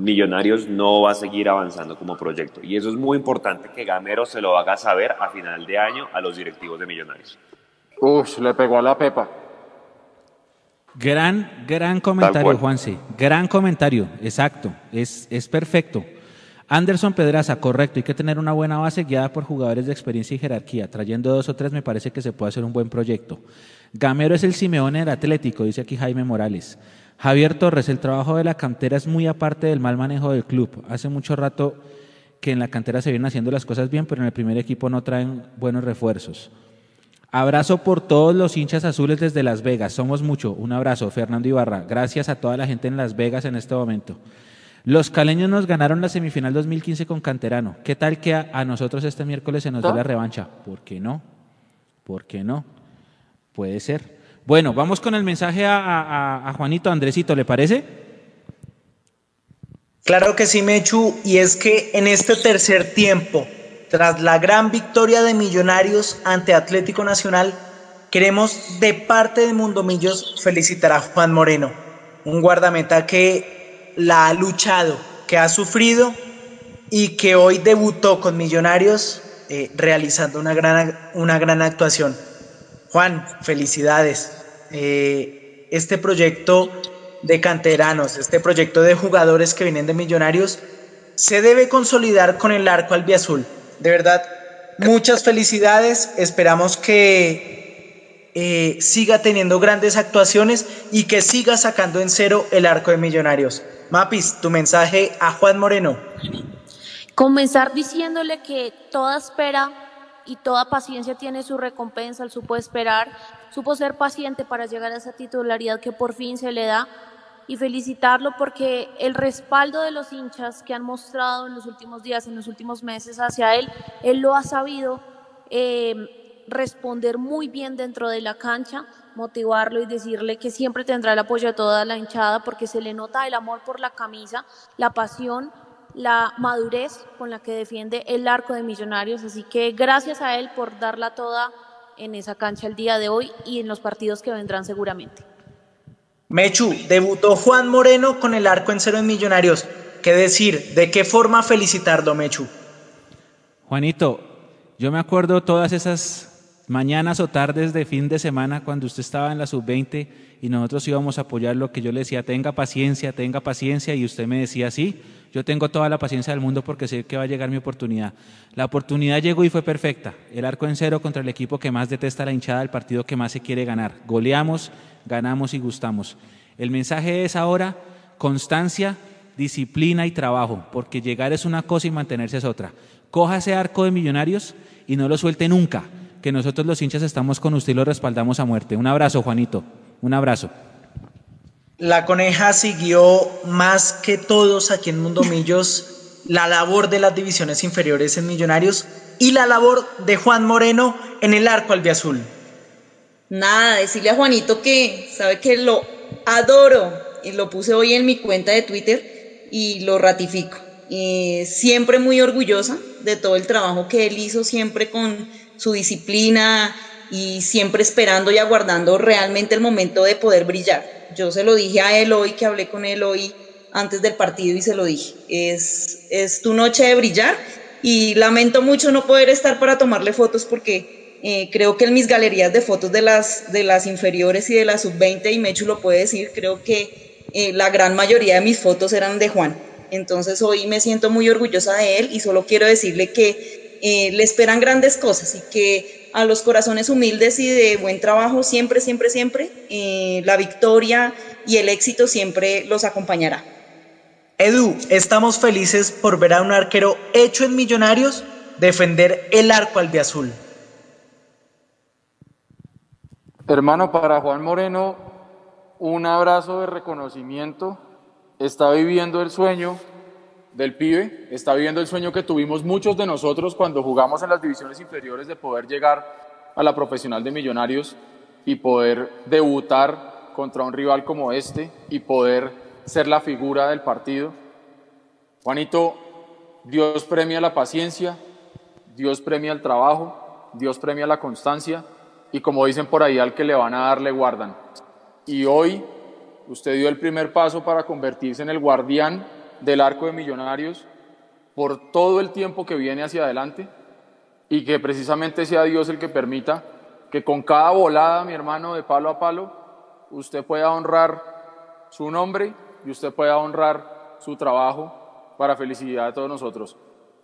Millonarios no va a seguir avanzando como proyecto. Y eso es muy importante que Gamero se lo haga saber a final de año a los directivos de Millonarios. Uf, le pegó a la pepa. Gran, gran comentario, Juanse. Gran comentario, exacto. Es, es perfecto. Anderson Pedraza, correcto. Hay que tener una buena base guiada por jugadores de experiencia y jerarquía. Trayendo dos o tres me parece que se puede hacer un buen proyecto. Gamero es el Simeone del Atlético, dice aquí Jaime Morales. Javier Torres, el trabajo de la cantera es muy aparte del mal manejo del club. Hace mucho rato que en la cantera se vienen haciendo las cosas bien, pero en el primer equipo no traen buenos refuerzos. Abrazo por todos los hinchas azules desde Las Vegas. Somos mucho. Un abrazo, Fernando Ibarra. Gracias a toda la gente en Las Vegas en este momento. Los caleños nos ganaron la semifinal 2015 con Canterano. ¿Qué tal que a, nosotros este miércoles se nos dé la revancha? ¿Por qué no? ¿Por qué no? Puede ser. Bueno, vamos con el mensaje a, a Juanito, Andresito, ¿le parece? Claro que sí, Mechu. Y es que en este tercer tiempo tras la gran victoria de Millonarios ante Atlético Nacional, queremos de parte de Mundo Millos felicitar a Juan Moreno, un guardameta que la ha luchado, que ha sufrido y que hoy debutó con Millonarios eh, realizando una gran, una gran actuación. Juan, felicidades. Eh, este proyecto de canteranos, este proyecto de jugadores que vienen de Millonarios, se debe consolidar con el arco albiazul de verdad, muchas felicidades. Esperamos que eh, siga teniendo grandes actuaciones y que siga sacando en cero el arco de Millonarios. Mapis, tu mensaje a Juan Moreno. Comenzar diciéndole que toda espera y toda paciencia tiene su recompensa, él supo esperar, supo ser paciente para llegar a esa titularidad que por fin se le da y felicitarlo porque el respaldo de los hinchas que han mostrado en los últimos días, en los últimos meses hacia él, él lo ha sabido eh, responder muy bien dentro de la cancha, motivarlo y decirle que siempre tendrá el apoyo de toda la hinchada porque se le nota el amor por la camisa, la pasión, la madurez con la que defiende el arco de Millonarios. Así que gracias a él por darla toda en esa cancha el día de hoy y en los partidos que vendrán seguramente. Mechu, debutó Juan Moreno con el arco en cero en Millonarios. ¿qué decir? ¿De qué forma felicitarlo, Mechu? Juanito, yo me acuerdo todas esas mañanas o tardes de fin de semana cuando usted estaba en la sub-20 y nosotros íbamos a apoyar lo que yo le decía, tenga paciencia, tenga paciencia, y usted me decía, sí, yo tengo toda la paciencia del mundo porque sé que va a llegar mi oportunidad. La oportunidad llegó y fue perfecta. El arco en cero contra el equipo que más detesta la hinchada, el partido que más se quiere ganar. Goleamos, ganamos y gustamos. El mensaje es ahora constancia, disciplina y trabajo, porque llegar es una cosa y mantenerse es otra. Coja ese arco de millonarios y no lo suelte nunca, que nosotros los hinchas estamos con usted y lo respaldamos a muerte. Un abrazo, Juanito. Un abrazo. La coneja siguió más que todos aquí en Mundo Millos la labor de las divisiones inferiores en Millonarios y la labor de Juan Moreno en el arco albiazul. Nada, decirle a Juanito que sabe que lo adoro y lo puse hoy en mi cuenta de Twitter y lo ratifico. siempre muy orgullosa de todo el trabajo que él hizo, siempre con su disciplina, y siempre esperando y aguardando realmente el momento de poder brillar. Yo se lo dije a él hoy, que hablé con él hoy antes del partido y se lo dije, es, es tu noche de brillar y lamento mucho no poder estar para tomarle fotos porque eh, creo que en mis galerías de fotos de las, de las inferiores y de la sub-20, y Mechu lo puede decir, creo que eh, la gran mayoría de mis fotos eran de Juan. Entonces hoy me siento muy orgullosa de él y solo quiero decirle que eh, le esperan grandes cosas y que a los corazones humildes y de buen trabajo siempre, siempre, siempre, eh, la victoria y el éxito siempre los acompañará. Edu, estamos felices por ver a un arquero hecho en Millonarios defender el arco albiazul. Hermano, para Juan Moreno, un abrazo de reconocimiento. Está viviendo el sueño del pibe, está viviendo el sueño que tuvimos muchos de nosotros cuando jugamos en las divisiones inferiores de poder llegar a la profesional de millonarios y poder debutar contra un rival como este y poder ser la figura del partido. Juanito, Dios premia la paciencia, Dios premia el trabajo, Dios premia la constancia y como dicen por ahí, al que le van a dar le guardan. Y hoy usted dio el primer paso para convertirse en el guardián del arco de Millonarios por todo el tiempo que viene hacia adelante y que precisamente sea Dios el que permita que con cada volada, mi hermano, de palo a palo, usted pueda honrar su nombre y usted pueda honrar su trabajo para felicidad de todos nosotros.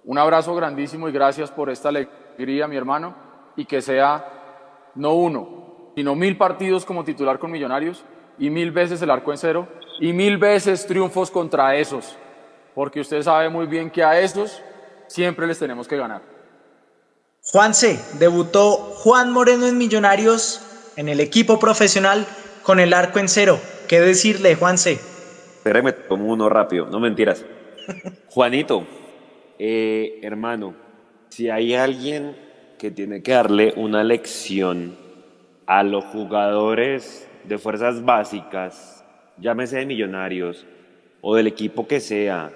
Un abrazo grandísimo y gracias por esta alegría, mi hermano, y que sea no uno, sino mil partidos como titular con Millonarios y mil veces el arco en cero y mil veces triunfos contra esos porque usted sabe muy bien que a estos siempre les tenemos que ganar. Juanse, debutó Juan Moreno en Millonarios en el equipo profesional con el arco en cero. ¿Qué decirle, Juanse? Espérame, tomo uno rápido, no mentiras. Juanito, eh, hermano, si hay alguien que tiene que darle una lección a los jugadores de fuerzas básicas, llámese de millonarios o del equipo que sea,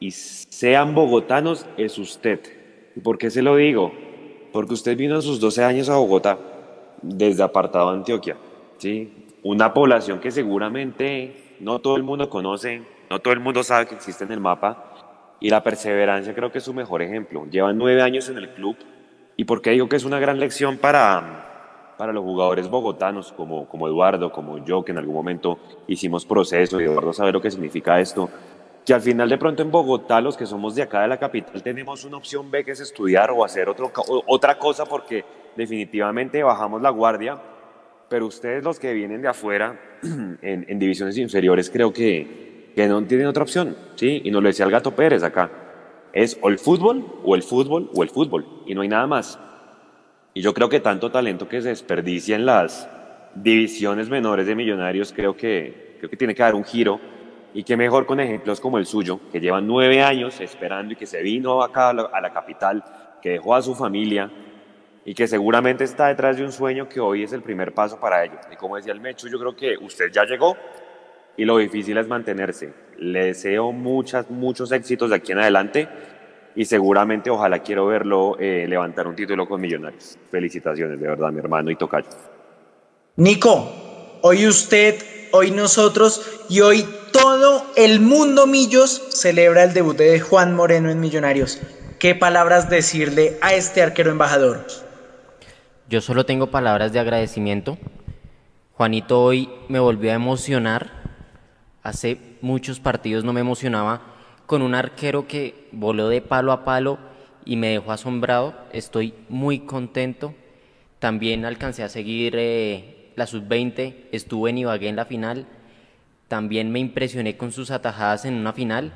y sean bogotanos es usted. ¿Y por qué se lo digo? Porque usted vino en sus 12 años a Bogotá desde apartado de Antioquia, ¿sí? Una población que seguramente no todo el mundo conoce, no todo el mundo sabe que existe en el mapa y la perseverancia creo que es su mejor ejemplo. Llevan nueve años en el club y por qué digo que es una gran lección para, para los jugadores bogotanos como, como Eduardo, como yo, que en algún momento hicimos proceso y Eduardo sabe lo que significa esto que al final de pronto en Bogotá, los que somos de acá de la capital, tenemos una opción B que es estudiar o hacer otro, otra cosa porque definitivamente bajamos la guardia, pero ustedes los que vienen de afuera, en, divisiones inferiores, creo que, que, no tienen otra opción, ¿sí? Y nos lo decía el Gato Pérez acá, es o el fútbol, o el fútbol, o el fútbol, y no hay nada más. Y yo creo que tanto talento que se desperdicia en las divisiones menores de millonarios, creo que, creo que tiene que dar un giro y qué mejor con ejemplos como el suyo, que lleva nueve años esperando y que se vino acá a la, capital, que dejó a su familia y que seguramente está detrás de un sueño que hoy es el primer paso para ello. Y como decía el Mecho, yo creo que usted ya llegó y lo difícil es mantenerse. Le deseo muchas, muchos éxitos de aquí en adelante y seguramente ojalá quiero verlo eh, levantar un título con Millonarios. Felicitaciones, de verdad, mi hermano y tocayo. Nico, hoy usted, hoy nosotros y hoy todo el mundo Millos celebra el debut de Juan Moreno en Millonarios. ¿Qué palabras decirle a este arquero embajador? Yo solo tengo palabras de agradecimiento. Juanito hoy me volvió a emocionar. Hace muchos partidos no me emocionaba con un arquero que voló de palo a palo y me dejó asombrado. Estoy muy contento. También alcancé a seguir eh, la sub-20, estuve en Ibagué en la final. También me impresioné con sus atajadas en una final.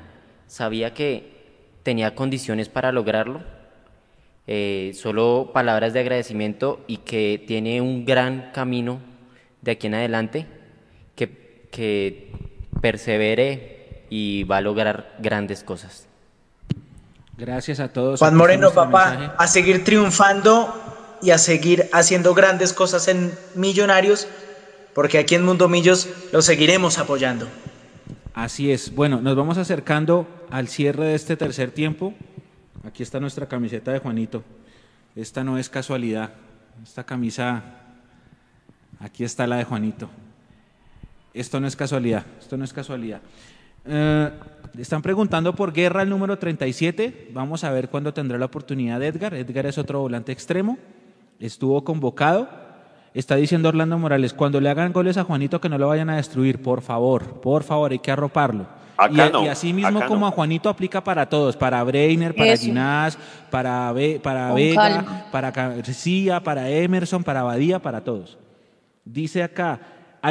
Sabía que tenía condiciones para lograrlo. Eh, solo palabras de agradecimiento y que tiene un gran camino de aquí en adelante, que, que persevere y va a lograr grandes cosas. Gracias a todos. Juan Moreno, papá, mensaje. a seguir triunfando y a seguir haciendo grandes cosas en Millonarios, porque aquí en Mundo Millos lo seguiremos apoyando. Así es. Bueno, nos vamos acercando al cierre de este tercer tiempo. Aquí está nuestra camiseta de Juanito. Esta no es casualidad. Esta camisa, aquí está la de Juanito. Esto no es casualidad. Esto no es casualidad. Eh, están preguntando por Guerra el número 37. Vamos a ver cuándo tendrá la oportunidad Edgar. Edgar es otro volante extremo. Estuvo convocado. Está diciendo Orlando Morales, cuando le hagan goles a Juanito que no lo vayan a destruir, por favor, por favor, hay que arroparlo. Acá y, a- no, y así mismo acá como no. a Juanito aplica para todos, para Breiner, para Eso. Ginás, para, Be- para Vega, calma. para García, para Emerson, para Badía, para todos. Dice acá,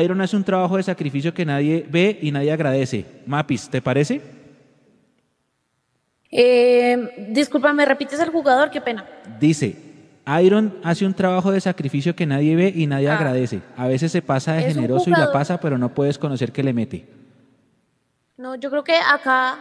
Iron hace un trabajo de sacrificio que nadie ve y nadie agradece. Mapis, ¿te parece? Eh, disculpa, ¿me repites el jugador? Qué pena. Dice, Iron hace un trabajo de sacrificio que nadie ve y nadie Ah. agradece. A veces se pasa de Es generoso y la pasa, pero no puedes conocer que le mete. No, yo creo que acá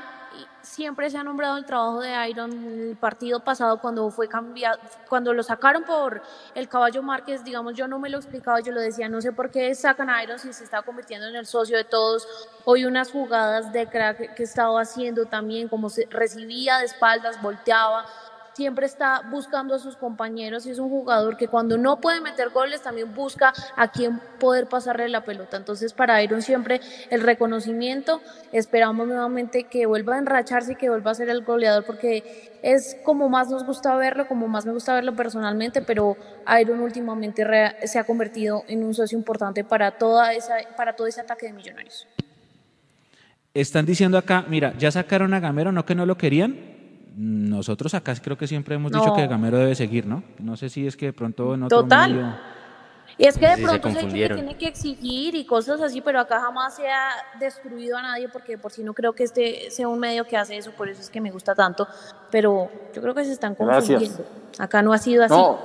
siempre se ha nombrado el trabajo de Iron. El partido pasado cuando fue cambiado, cuando lo sacaron por el caballo Márquez, digamos, yo no me lo explicaba, yo lo decía, no sé por qué sacan a Iron si se está convirtiendo en el socio de todos. Hoy unas jugadas de crack que estaba haciendo también, como se recibía de espaldas, volteaba. Siempre está buscando a sus compañeros y es un jugador que cuando no puede meter goles también busca a quién poder pasarle la pelota. Entonces para Iron siempre el reconocimiento. Esperamos nuevamente que vuelva a enracharse y que vuelva a ser el goleador porque es como más nos gusta verlo, como más me gusta verlo personalmente, pero Iron últimamente se ha convertido en un socio importante para, toda para todo ese ataque de millonarios. Están diciendo acá, mira, ya sacaron a Gamero, no que no lo querían. Nosotros acá creo que siempre hemos dicho No. que Gamero debe seguir, ¿no? No sé si es que de pronto en otro Total. medio- Y es que de Sí, se pronto se, ha dicho que confundieron. tiene que exigir y cosas así, pero acá jamás se ha destruido a nadie porque por si no creo que este sea un medio que hace eso, por eso es que me gusta tanto, pero yo creo que se están Gracias. confundiendo. Acá no ha sido así. No,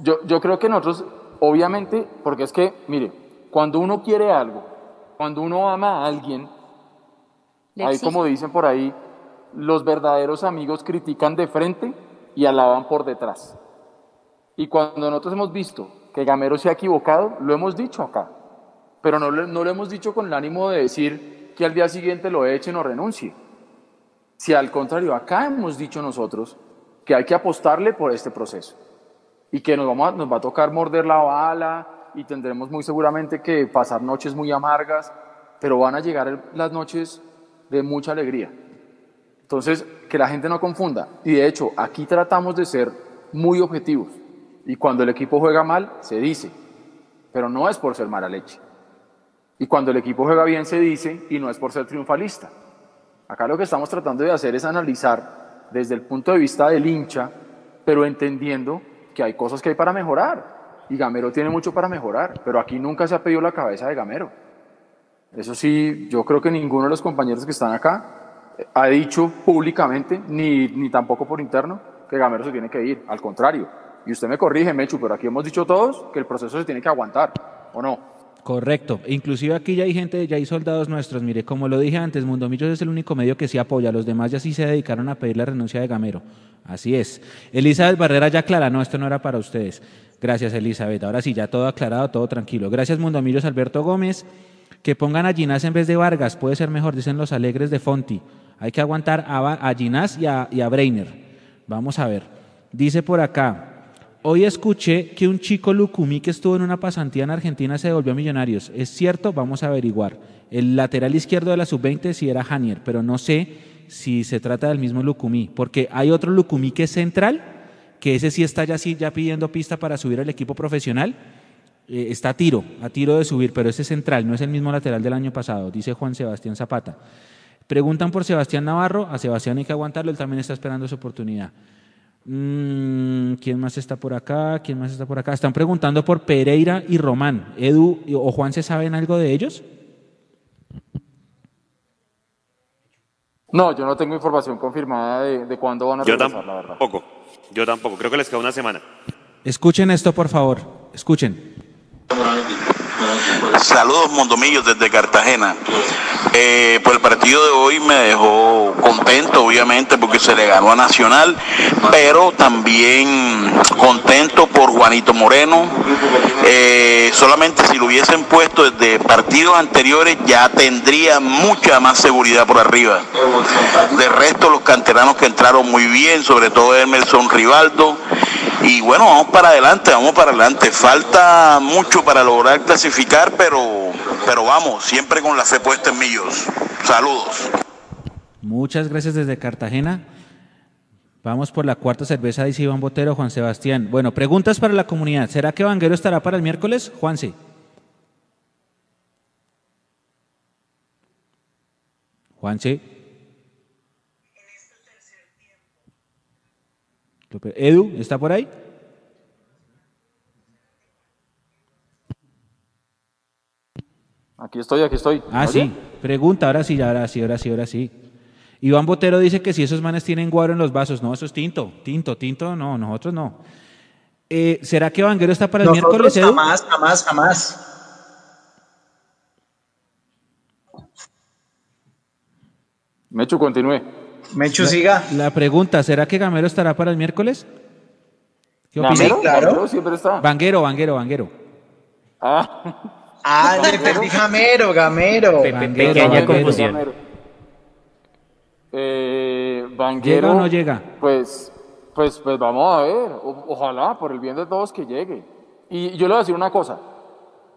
yo, yo creo que nosotros, obviamente, porque es que, mire, cuando uno quiere algo, cuando uno ama a alguien, ahí como dicen por ahí, los verdaderos amigos critican de frente y alaban por detrás. Y cuando nosotros hemos visto que Gamero se ha equivocado, lo hemos dicho acá, pero no, lo- hemos dicho con el ánimo de decir que al día siguiente lo echen o renuncie. Si al contrario, acá hemos dicho nosotros que hay que apostarle por este proceso y que nos, nos va a tocar morder la bala y tendremos muy seguramente que pasar noches muy amargas, pero van a llegar las noches de mucha alegría. Entonces, que la gente no confunda. Y de hecho, aquí tratamos de ser muy objetivos. Y cuando el equipo juega mal, se dice, pero no es por ser mala leche. Y cuando el equipo juega bien, se dice, y no es por ser triunfalista. Acá lo que estamos tratando de hacer es analizar desde el punto de vista del hincha, pero entendiendo que hay cosas que hay para mejorar. Y Gamero tiene mucho para mejorar, pero aquí nunca se ha pedido la cabeza de Gamero. Eso sí, yo creo que ninguno de los compañeros que están acá ha dicho públicamente, ni, ni tampoco por interno, que Gamero se tiene que ir. Al contrario. Y usted me corrige, Mechu, pero aquí hemos dicho todos que el proceso se tiene que aguantar, ¿o no? Correcto. Inclusive aquí ya hay gente, ya hay soldados nuestros. Mire, como lo dije antes, Mundo Millos es el único medio que sí apoya. Los demás ya sí se dedicaron a pedir la renuncia de Gamero. Así es. Elizabeth Barrera ya aclara, no, esto no era para ustedes. Gracias, Elizabeth. Ahora sí, ya todo aclarado, todo tranquilo. Gracias, Mundo Millos Alberto Gómez. Que pongan a Ginás en vez de Vargas, puede ser mejor, dicen los alegres de Fonti. Hay que aguantar a, a y a, y Breiner. Vamos a ver. Dice por acá, Hoy escuché que un chico Lucumí que estuvo en una pasantía en Argentina se devolvió a Millonarios. ¿Es cierto? Vamos a averiguar. El lateral izquierdo de la sub-20 sí era Janier, pero no sé si se trata del mismo Lucumí, porque hay otro Lucumí que es central, que ese sí está ya, ya pidiendo pista para subir al equipo profesional. Eh, está a tiro, a tiro de subir, pero ese es central, no es el mismo lateral del año pasado, dice Juan Sebastián Zapata. Preguntan por Sebastián Navarro, a Sebastián hay que aguantarlo, él también está esperando su oportunidad. Mm, ¿Quién más está por acá? ¿Quién más está por acá? Están preguntando por Pereira y Román. ¿Edu o Juan se saben algo de ellos? No, yo no tengo información confirmada de, de cuándo van a Yo regresar, la verdad. tampoco. Yo tampoco. Creo que les queda una semana. Escuchen esto, por favor. Escuchen. Saludos Mondomillos desde Cartagena. Eh, pues el partido de hoy me dejó contento, obviamente, porque se le ganó a Nacional, pero también contento por Juanito Moreno. Eh, solamente si lo hubiesen puesto desde partidos anteriores ya tendría mucha más seguridad por arriba. De resto, los canteranos que entraron muy bien, sobre todo Emerson Rivaldo. Y bueno, vamos para adelante, vamos para adelante. Falta mucho para lograr clasificar, pero, pero vamos, siempre con la fe puesta en millos. Saludos. Muchas gracias desde Cartagena. Vamos por la cuarta cerveza, dice Iván Botero, Juan Sebastián. Bueno, preguntas para la comunidad. ¿Será que Vanguero estará para el miércoles? Juanse. Juanse. Edu, ¿está por ahí? Aquí estoy, aquí estoy. Ah, sí. Pregunta, ahora sí, ahora sí, ahora sí, ahora sí. Iván Botero dice que si esos manes tienen guaro en los vasos. No, eso es tinto. Tinto, tinto, no, nosotros no. Eh, ¿Será que Vanguero está para el Nosotros miércoles, Edu? jamás, jamás, jamás. Mechu, continúe. Mechu, La- siga. La pregunta, ¿será que Gamero estará para el miércoles? ¿Qué ¿Gamero? opinan? Sí, claro. ¿Gamero siempre está? Vanguero, Vanguero, Vanguero. Ah, Ah, le entendí Gamero, Gamero. Pe- pe- Vanguero, pequeña Vanguero. confusión. Eh, Vanguero, ¿Llega o no llega? Pues, pues, pues vamos a ver. O- ojalá, por el bien de todos, que llegue. Y yo le voy a decir una cosa,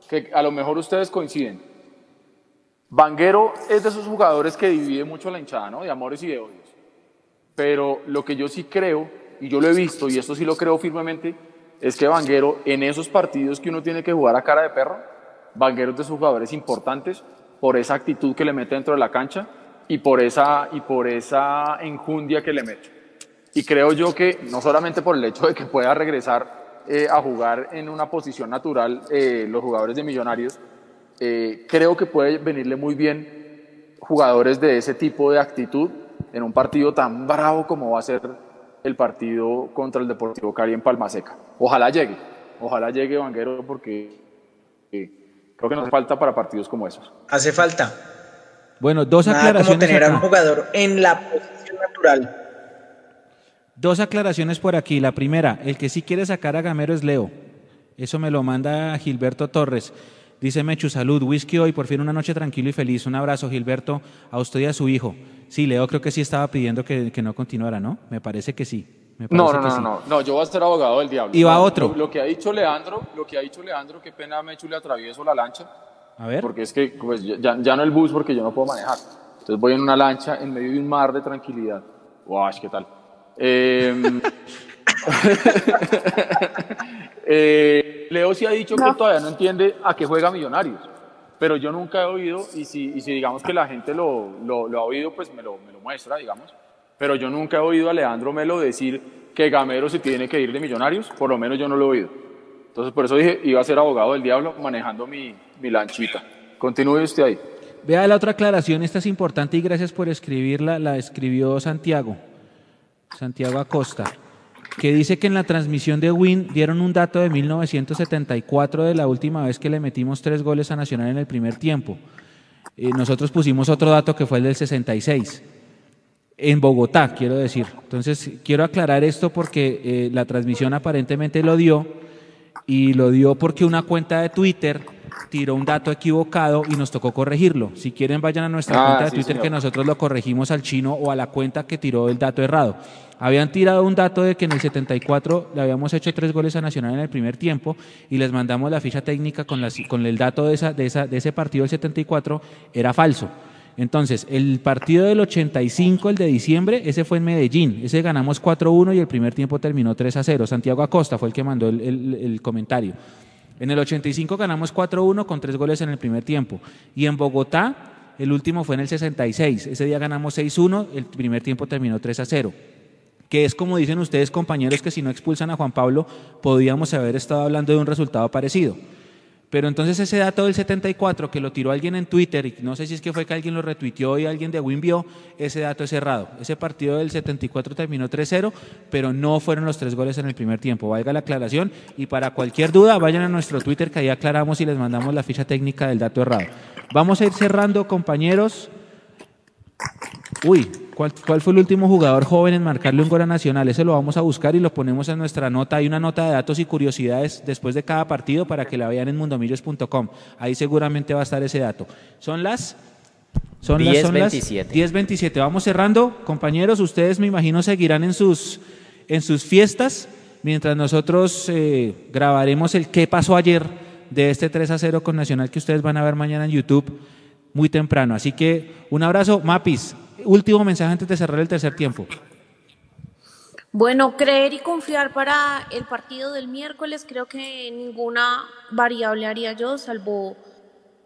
que a lo mejor ustedes coinciden. Vanguero es de esos jugadores que divide mucho la hinchada, ¿no? De amores y de odios. Pero lo que yo sí creo, y yo lo he visto, y esto sí lo creo firmemente, es que Vanguero, en esos partidos que uno tiene que jugar a cara de perro, Vanguero es de esos jugadores importantes por esa actitud que le mete dentro de la cancha y por esa, y por esa enjundia que le mete. Y creo yo que no solamente por el hecho de que pueda regresar eh, a jugar en una posición natural eh, los jugadores de Millonarios, eh, creo que puede venirle muy bien jugadores de ese tipo de actitud en un partido tan bravo como va a ser el partido contra el Deportivo Cali en Palma Seca. Ojalá llegue, ojalá llegue Vanguero porque eh, creo que nos falta para partidos como esos. Hace falta. Bueno, dos Nada como aclaraciones tener a un jugador en la posición natural. Dos aclaraciones por aquí. La primera, el que sí quiere sacar a Gamero es Leo. Eso me lo manda Gilberto Torres. Dice Mechu, salud, whisky hoy, por fin una noche tranquilo y feliz. Un abrazo, Gilberto, a usted y a su hijo. Sí, Leo creo que sí estaba pidiendo que, que no continuara, ¿no? Me parece que sí. Me No, parece no, que no, sí. no, no, yo voy a ser abogado del diablo. Y va otro. Lo, lo que ha dicho Leandro, lo que ha dicho Leandro, qué pena Mechu le atravieso la lancha. A ver. Porque es que pues, ya, ya no el bus porque yo no puedo manejar. Entonces voy en una lancha en medio de un mar de tranquilidad. Guau, ¿qué tal? Eh, eh, Leo sí ha dicho que todavía no entiende a qué juega Millonarios. Pero yo nunca he oído, y si, y si digamos que la gente lo, lo, lo ha oído, pues me lo, me lo muestra, digamos. Pero yo nunca he oído a Leandro Melo decir que Gamero se tiene que ir de Millonarios, por lo menos yo no lo he oído. Entonces por eso dije, iba a ser abogado del diablo manejando mi, mi lanchita. Continúe usted ahí. Vea la otra aclaración, esta es importante y gracias por escribirla, la escribió Santiago, Santiago Acosta, que dice que en la transmisión de Win dieron un dato de 1974 de la última vez que le metimos tres goles a Nacional en el primer tiempo. Eh, nosotros pusimos otro dato que fue el del 66, en Bogotá, quiero decir. Entonces, quiero aclarar esto porque eh, la transmisión aparentemente lo dio y lo dio porque una cuenta de Twitter tiró un dato equivocado y nos tocó corregirlo. Si quieren, vayan a nuestra Ah, cuenta de sí, Twitter señor. que nosotros lo corregimos al chino o a la cuenta que tiró el dato errado. Habían tirado un dato de que en el 74 le habíamos hecho tres goles a Nacional en el primer tiempo y les mandamos la ficha técnica con, las- con el dato de, esa, de, esa, de ese partido del 74, era falso. Entonces, el partido del 85, el de diciembre, ese fue en Medellín. Ese ganamos 4-1 y el primer tiempo terminó 3-0. Santiago Acosta fue el que mandó el, el- el comentario. En el 85 ganamos 4-1 con tres goles en el primer tiempo. Y en Bogotá, el último fue en el 66. Ese día ganamos 6-1, el primer tiempo terminó 3-0 que es como dicen ustedes compañeros que si no expulsan a Juan Pablo podíamos haber estado hablando de un resultado parecido. Pero entonces ese dato del 74 que lo tiró alguien en Twitter y no sé si es que fue que alguien lo retuiteó y alguien de Win vio, ese dato es errado. Ese partido del 74 terminó 3-0, pero no fueron los tres goles en el primer tiempo. Valga la aclaración y para cualquier duda vayan a nuestro Twitter que ahí aclaramos y les mandamos la ficha técnica del dato errado. Vamos a ir cerrando compañeros. Uy, ¿cuál, cuál fue el último jugador joven en marcarle un gol a Nacional? Ese lo vamos a buscar y lo ponemos en nuestra nota. Hay una nota de datos y curiosidades después de cada partido para que la vean en mundomillos.com. Ahí seguramente va a estar ese dato. Son las... Son las, son las 10:27. 10.27. Vamos cerrando. Compañeros, ustedes me imagino seguirán en sus, en sus fiestas mientras nosotros eh, grabaremos el qué pasó ayer de este 3 a 0 con Nacional que ustedes van a ver mañana en YouTube muy temprano. Así que un abrazo, Mapis. Último mensaje antes de cerrar el tercer tiempo. Bueno, creer y confiar para el partido del miércoles, creo que ninguna variable haría yo, salvo,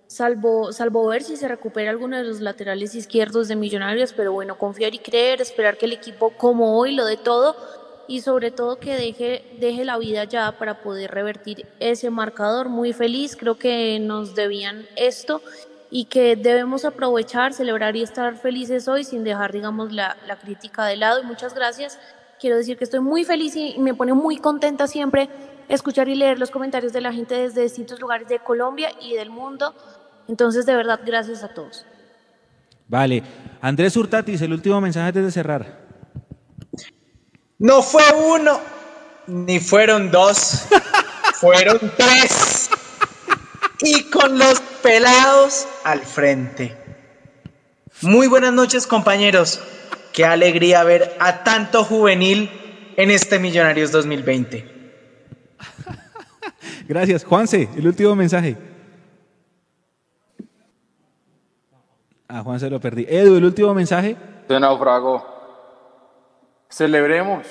salvo, salvo ver si se recupera alguno de los laterales izquierdos de Millonarios, pero bueno, confiar y creer, esperar que el equipo como hoy lo dé todo y sobre todo que deje, deje la vida ya para poder revertir ese marcador. Muy feliz, creo que nos debían esto y que debemos aprovechar, celebrar y estar felices hoy sin dejar, digamos, la, la crítica de lado. Y muchas gracias. Quiero decir que estoy muy feliz y me pone muy contenta siempre escuchar y leer los comentarios de la gente desde distintos lugares de Colombia y del mundo. Entonces, de verdad, gracias a todos. Vale. Andrés Hurtatis, el último mensaje antes de cerrar. No fue uno, ni fueron dos, fueron tres. Y con los pelados al frente. Muy buenas noches, compañeros. Qué alegría ver a tanto juvenil en este Millonarios 2020. Gracias. Juanse, el último mensaje. A Juanse lo perdí. Edu, el último mensaje. Se naufragó. Celebremos,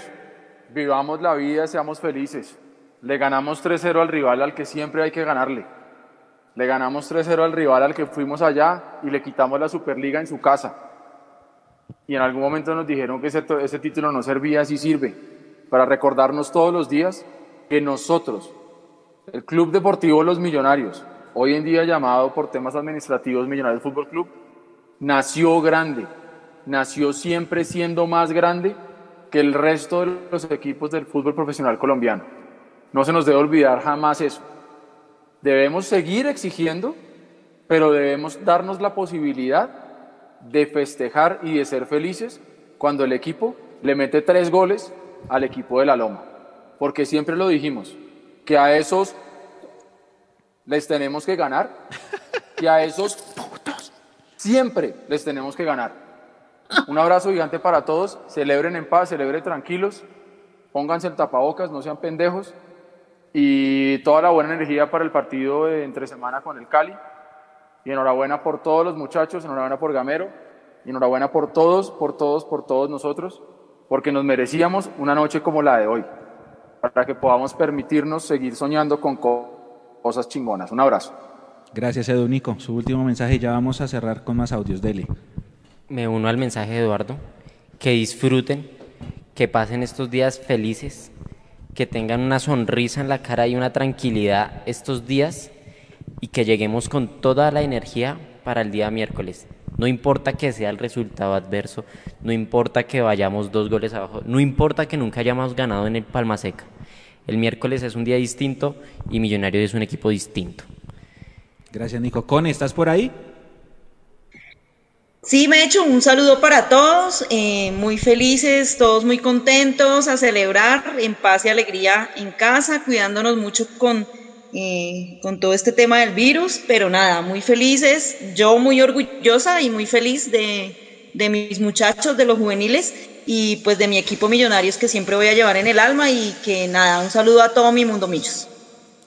vivamos la vida, seamos felices. Le ganamos 3-0 al rival al que siempre hay que ganarle. Le ganamos 3-0 al rival al que fuimos allá y le quitamos la Superliga en su casa. Y en algún momento nos dijeron que ese, título no servía, sí sirve, para recordarnos todos los días que nosotros, el Club Deportivo Los Millonarios, hoy en día llamado por temas administrativos Millonarios Fútbol Club, nació grande, nació siempre siendo más grande que el resto de los equipos del fútbol profesional colombiano. No se nos debe olvidar jamás eso. Debemos seguir exigiendo, pero debemos darnos la posibilidad de festejar y de ser felices cuando el equipo le mete tres goles al equipo de la Loma. Porque siempre lo dijimos, que a esos les tenemos que ganar, que a esos putos siempre les tenemos que ganar. Un abrazo gigante para todos, celebren en paz, celebren tranquilos, pónganse el tapabocas, no sean pendejos y toda la buena energía para el partido de entre semana con el Cali. Y enhorabuena por todos los muchachos, enhorabuena por Gamero, y enhorabuena por todos, por todos, por todos nosotros, porque nos merecíamos una noche como la de hoy, para que podamos permitirnos seguir soñando con co- cosas chingonas. Un abrazo. Gracias, Edu Nico. Su último mensaje. Ya vamos a cerrar con más audios. Dele. Me uno al mensaje de Eduardo, que disfruten, que pasen estos días felices, que tengan una sonrisa en la cara y una tranquilidad estos días y que lleguemos con toda la energía para el día miércoles. No importa que sea el resultado adverso, no importa que vayamos dos goles abajo, no importa que nunca hayamos ganado en el Palma Seca. El miércoles es un día distinto y Millonarios es un equipo distinto. Gracias, Nico. Cone, ¿estás por ahí? Sí, me he hecho un saludo para todos, eh, muy felices, todos muy contentos, a celebrar en paz y alegría en casa, cuidándonos mucho con eh, con todo este tema del virus, pero nada, muy felices, yo muy orgullosa y muy feliz de, de mis muchachos, de los juveniles y pues de mi equipo Millonarios que siempre voy a llevar en el alma y que nada, un saludo a todo mi mundo Millos.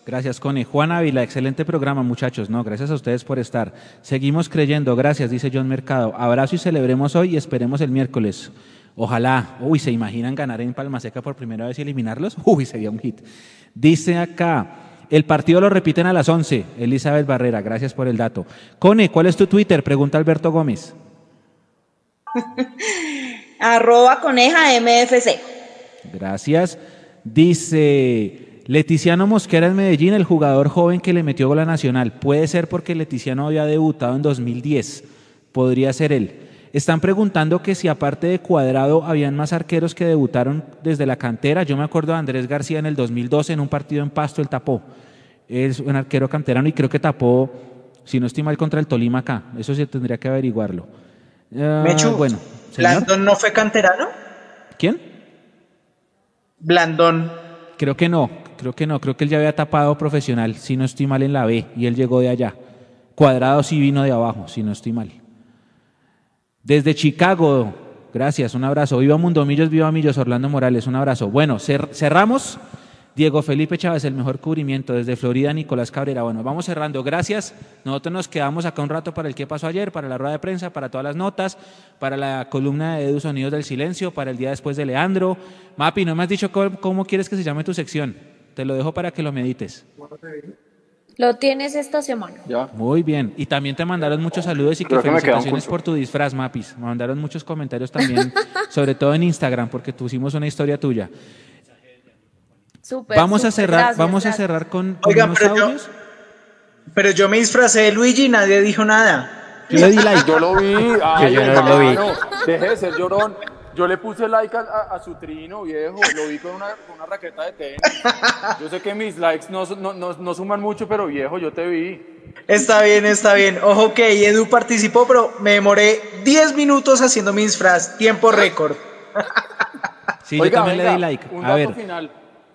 Gracias, Cone. Juan Ávila, excelente programa, muchachos. No, gracias a ustedes por estar. Seguimos creyendo. Gracias, dice John Mercado. Abrazo y celebremos hoy y esperemos el miércoles. Ojalá. Uy, ¿se imaginan ganar en Palmaseca por primera vez y eliminarlos? Uy, sería un hit. Dice acá, el partido lo repiten a las 11. Elizabeth Barrera, gracias por el dato. Cone, ¿cuál es tu Twitter? Pregunta Alberto Gómez. Arroba coneja MFC. Gracias. Dice Leticiano Mosquera en Medellín, el jugador joven que le metió gol a Nacional. Puede ser porque Leticiano había debutado en 2010. Podría ser él. Están preguntando que si aparte de Cuadrado habían más arqueros que debutaron desde la cantera. Yo me acuerdo de Andrés García en el 2012 en un partido en Pasto, él tapó. Es un arquero canterano y creo que tapó, si no estoy mal, contra el Tolima acá. Eso sí tendría que averiguarlo. Mechu, bueno. ¿Blandón no fue canterano? ¿Quién? Blandón. Creo que no, creo que no, creo que él ya había tapado profesional, si no estoy mal en la B, y él llegó de allá. Cuadrado sí vino de abajo, si no estoy mal. Desde Chicago, gracias, un abrazo. Viva Mundomillos, viva Millos, Orlando Morales, un abrazo. Bueno, cer- cerramos. Diego Felipe Chávez, el mejor cubrimiento. Desde Florida, Nicolás Cabrera. Bueno, vamos cerrando. Gracias. Nosotros nos quedamos acá un rato para el qué pasó ayer, para la rueda de prensa, para todas las notas, para la columna de Edu Sonidos del Silencio, para el día después de Leandro. Mapi, no me has dicho cómo quieres que se llame tu sección. Te lo dejo para que lo medites. Lo tienes esta semana. Muy bien. Y también te mandaron muchos saludos y que felicitaciones por tu disfraz, Mapis. Me mandaron muchos comentarios también, sobre todo en Instagram, porque pusimos una historia tuya. Súper, Vamos a cerrar, gracias, vamos a cerrar con, con Oiga, unos pero yo-. Pero yo me disfracé de Luigi y nadie dijo nada. Yo le di like. Yo lo vi. Ay, yo no lo vi. Deje de ser llorón. Yo le puse like a, a- a su trino, viejo. Lo vi con una, con una raqueta de tenis. Yo sé que mis likes no, no, no, no suman mucho, pero viejo, yo te vi. Está bien, está bien. Ojo que Edu participó, pero me demoré 10 minutos haciendo mi disfraz. Tiempo récord. Sí, yo también le di like. Un A dato ver. final.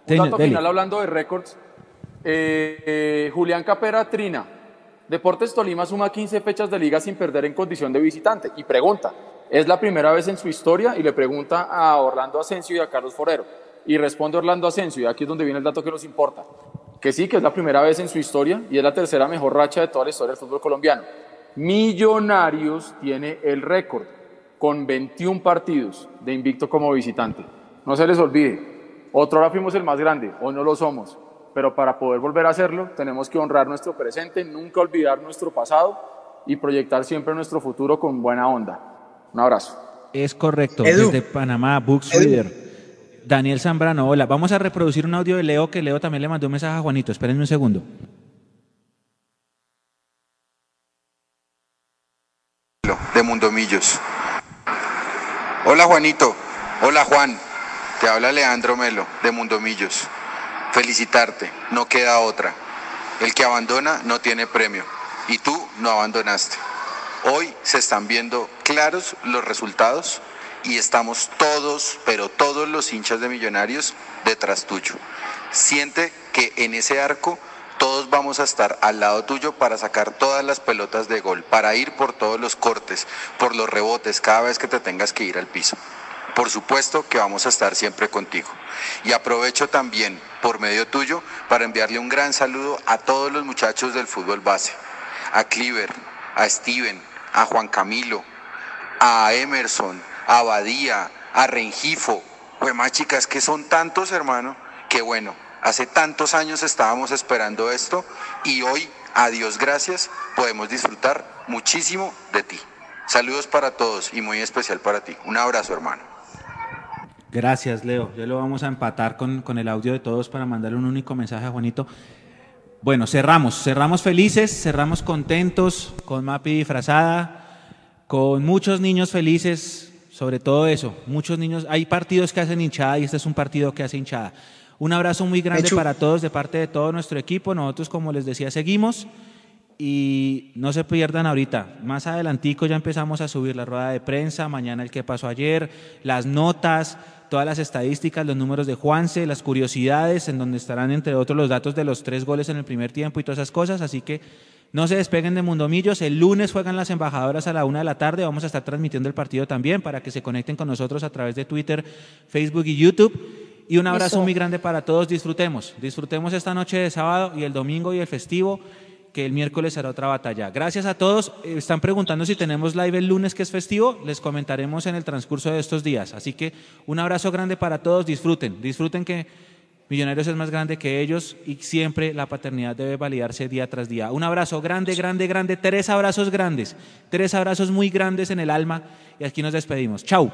Un dato dele. final hablando de récords. Eh, eh, Julián Capera Trina. Deportes Tolima suma 15 fechas de liga sin perder en condición de visitante. Y pregunta, ¿es la primera vez en su historia? Y le pregunta a Orlando Asensio y a Carlos Forero. Y responde Orlando Asensio, y aquí es donde viene el dato que nos importa. Que sí, que es la primera vez en su historia y es la tercera mejor racha de toda la historia del fútbol colombiano. Millonarios tiene el récord con 21 partidos de invicto como visitante. No se les olvide, otro ahora fuimos el más grande, hoy no lo somos, pero para poder volver a hacerlo tenemos que honrar nuestro presente, nunca olvidar nuestro pasado y proyectar siempre nuestro futuro con buena onda. Un abrazo. Es correcto. Edu. Desde Panamá, Books Reader. Daniel Zambrano, hola. Vamos a reproducir un audio de Leo, que Leo también le mandó un mensaje a Juanito. Espérenme un segundo. de Mundomillos. Hola Juanito, hola Juan, te habla Leandro Melo de Mundomillos. Felicitarte, no queda otra. El que abandona no tiene premio y tú no abandonaste. Hoy se están viendo claros los resultados y estamos todos, pero todos los hinchas de Millonarios detrás tuyo. Siente que en ese arco todos vamos a estar al lado tuyo para sacar todas las pelotas de gol, para ir por todos los cortes, por los rebotes, cada vez que te tengas que ir al piso. Por supuesto que vamos a estar siempre contigo. Y aprovecho también, por medio tuyo, para enviarle un gran saludo a todos los muchachos del fútbol base. A Cliver, a Steven, a Juan Camilo, a Emerson, a Badía, a Rengifo. Pues más chicas, que son tantos, hermano, que bueno, hace tantos años estábamos esperando esto y hoy, a Dios gracias, podemos disfrutar muchísimo de ti. Saludos para todos y muy especial para ti. Un abrazo, hermano. Gracias, Leo. Ya lo vamos a empatar con, con el audio de todos para mandarle un único mensaje a Juanito. Bueno, cerramos. Cerramos felices, cerramos contentos, con Mapi disfrazada, con muchos niños felices, sobre todo eso. Muchos niños. Hay partidos que hacen hinchada y este es un partido que hace hinchada. Un abrazo muy grande Mechu. para todos de parte de todo nuestro equipo. Nosotros, como les decía, seguimos. Y no se pierdan ahorita. Más adelantico ya empezamos a subir la rueda de prensa, mañana el que pasó ayer, las notas, todas las estadísticas, los números de Juanse, las curiosidades, en donde estarán entre otros los datos de los tres goles en el primer tiempo y todas esas cosas. Así que no se despeguen de Mundomillos. El lunes juegan las embajadoras a la una de la tarde. Vamos a estar transmitiendo el partido también para que se conecten con nosotros a través de Twitter, Facebook y YouTube. Y un abrazo Eso. muy grande para todos. Disfrutemos. Disfrutemos esta noche de sábado y el domingo y el festivo, que el miércoles será otra batalla. Gracias a todos. Eh, Están preguntando si tenemos live el lunes, que es festivo. Les comentaremos en el transcurso de estos días. Así que un abrazo grande para todos. Disfruten. Disfruten que Millonarios es más grande que ellos y siempre la paternidad debe validarse día tras día. Un abrazo grande, grande, grande. Tres abrazos grandes. Tres abrazos muy grandes en el alma. Y aquí nos despedimos. Chau.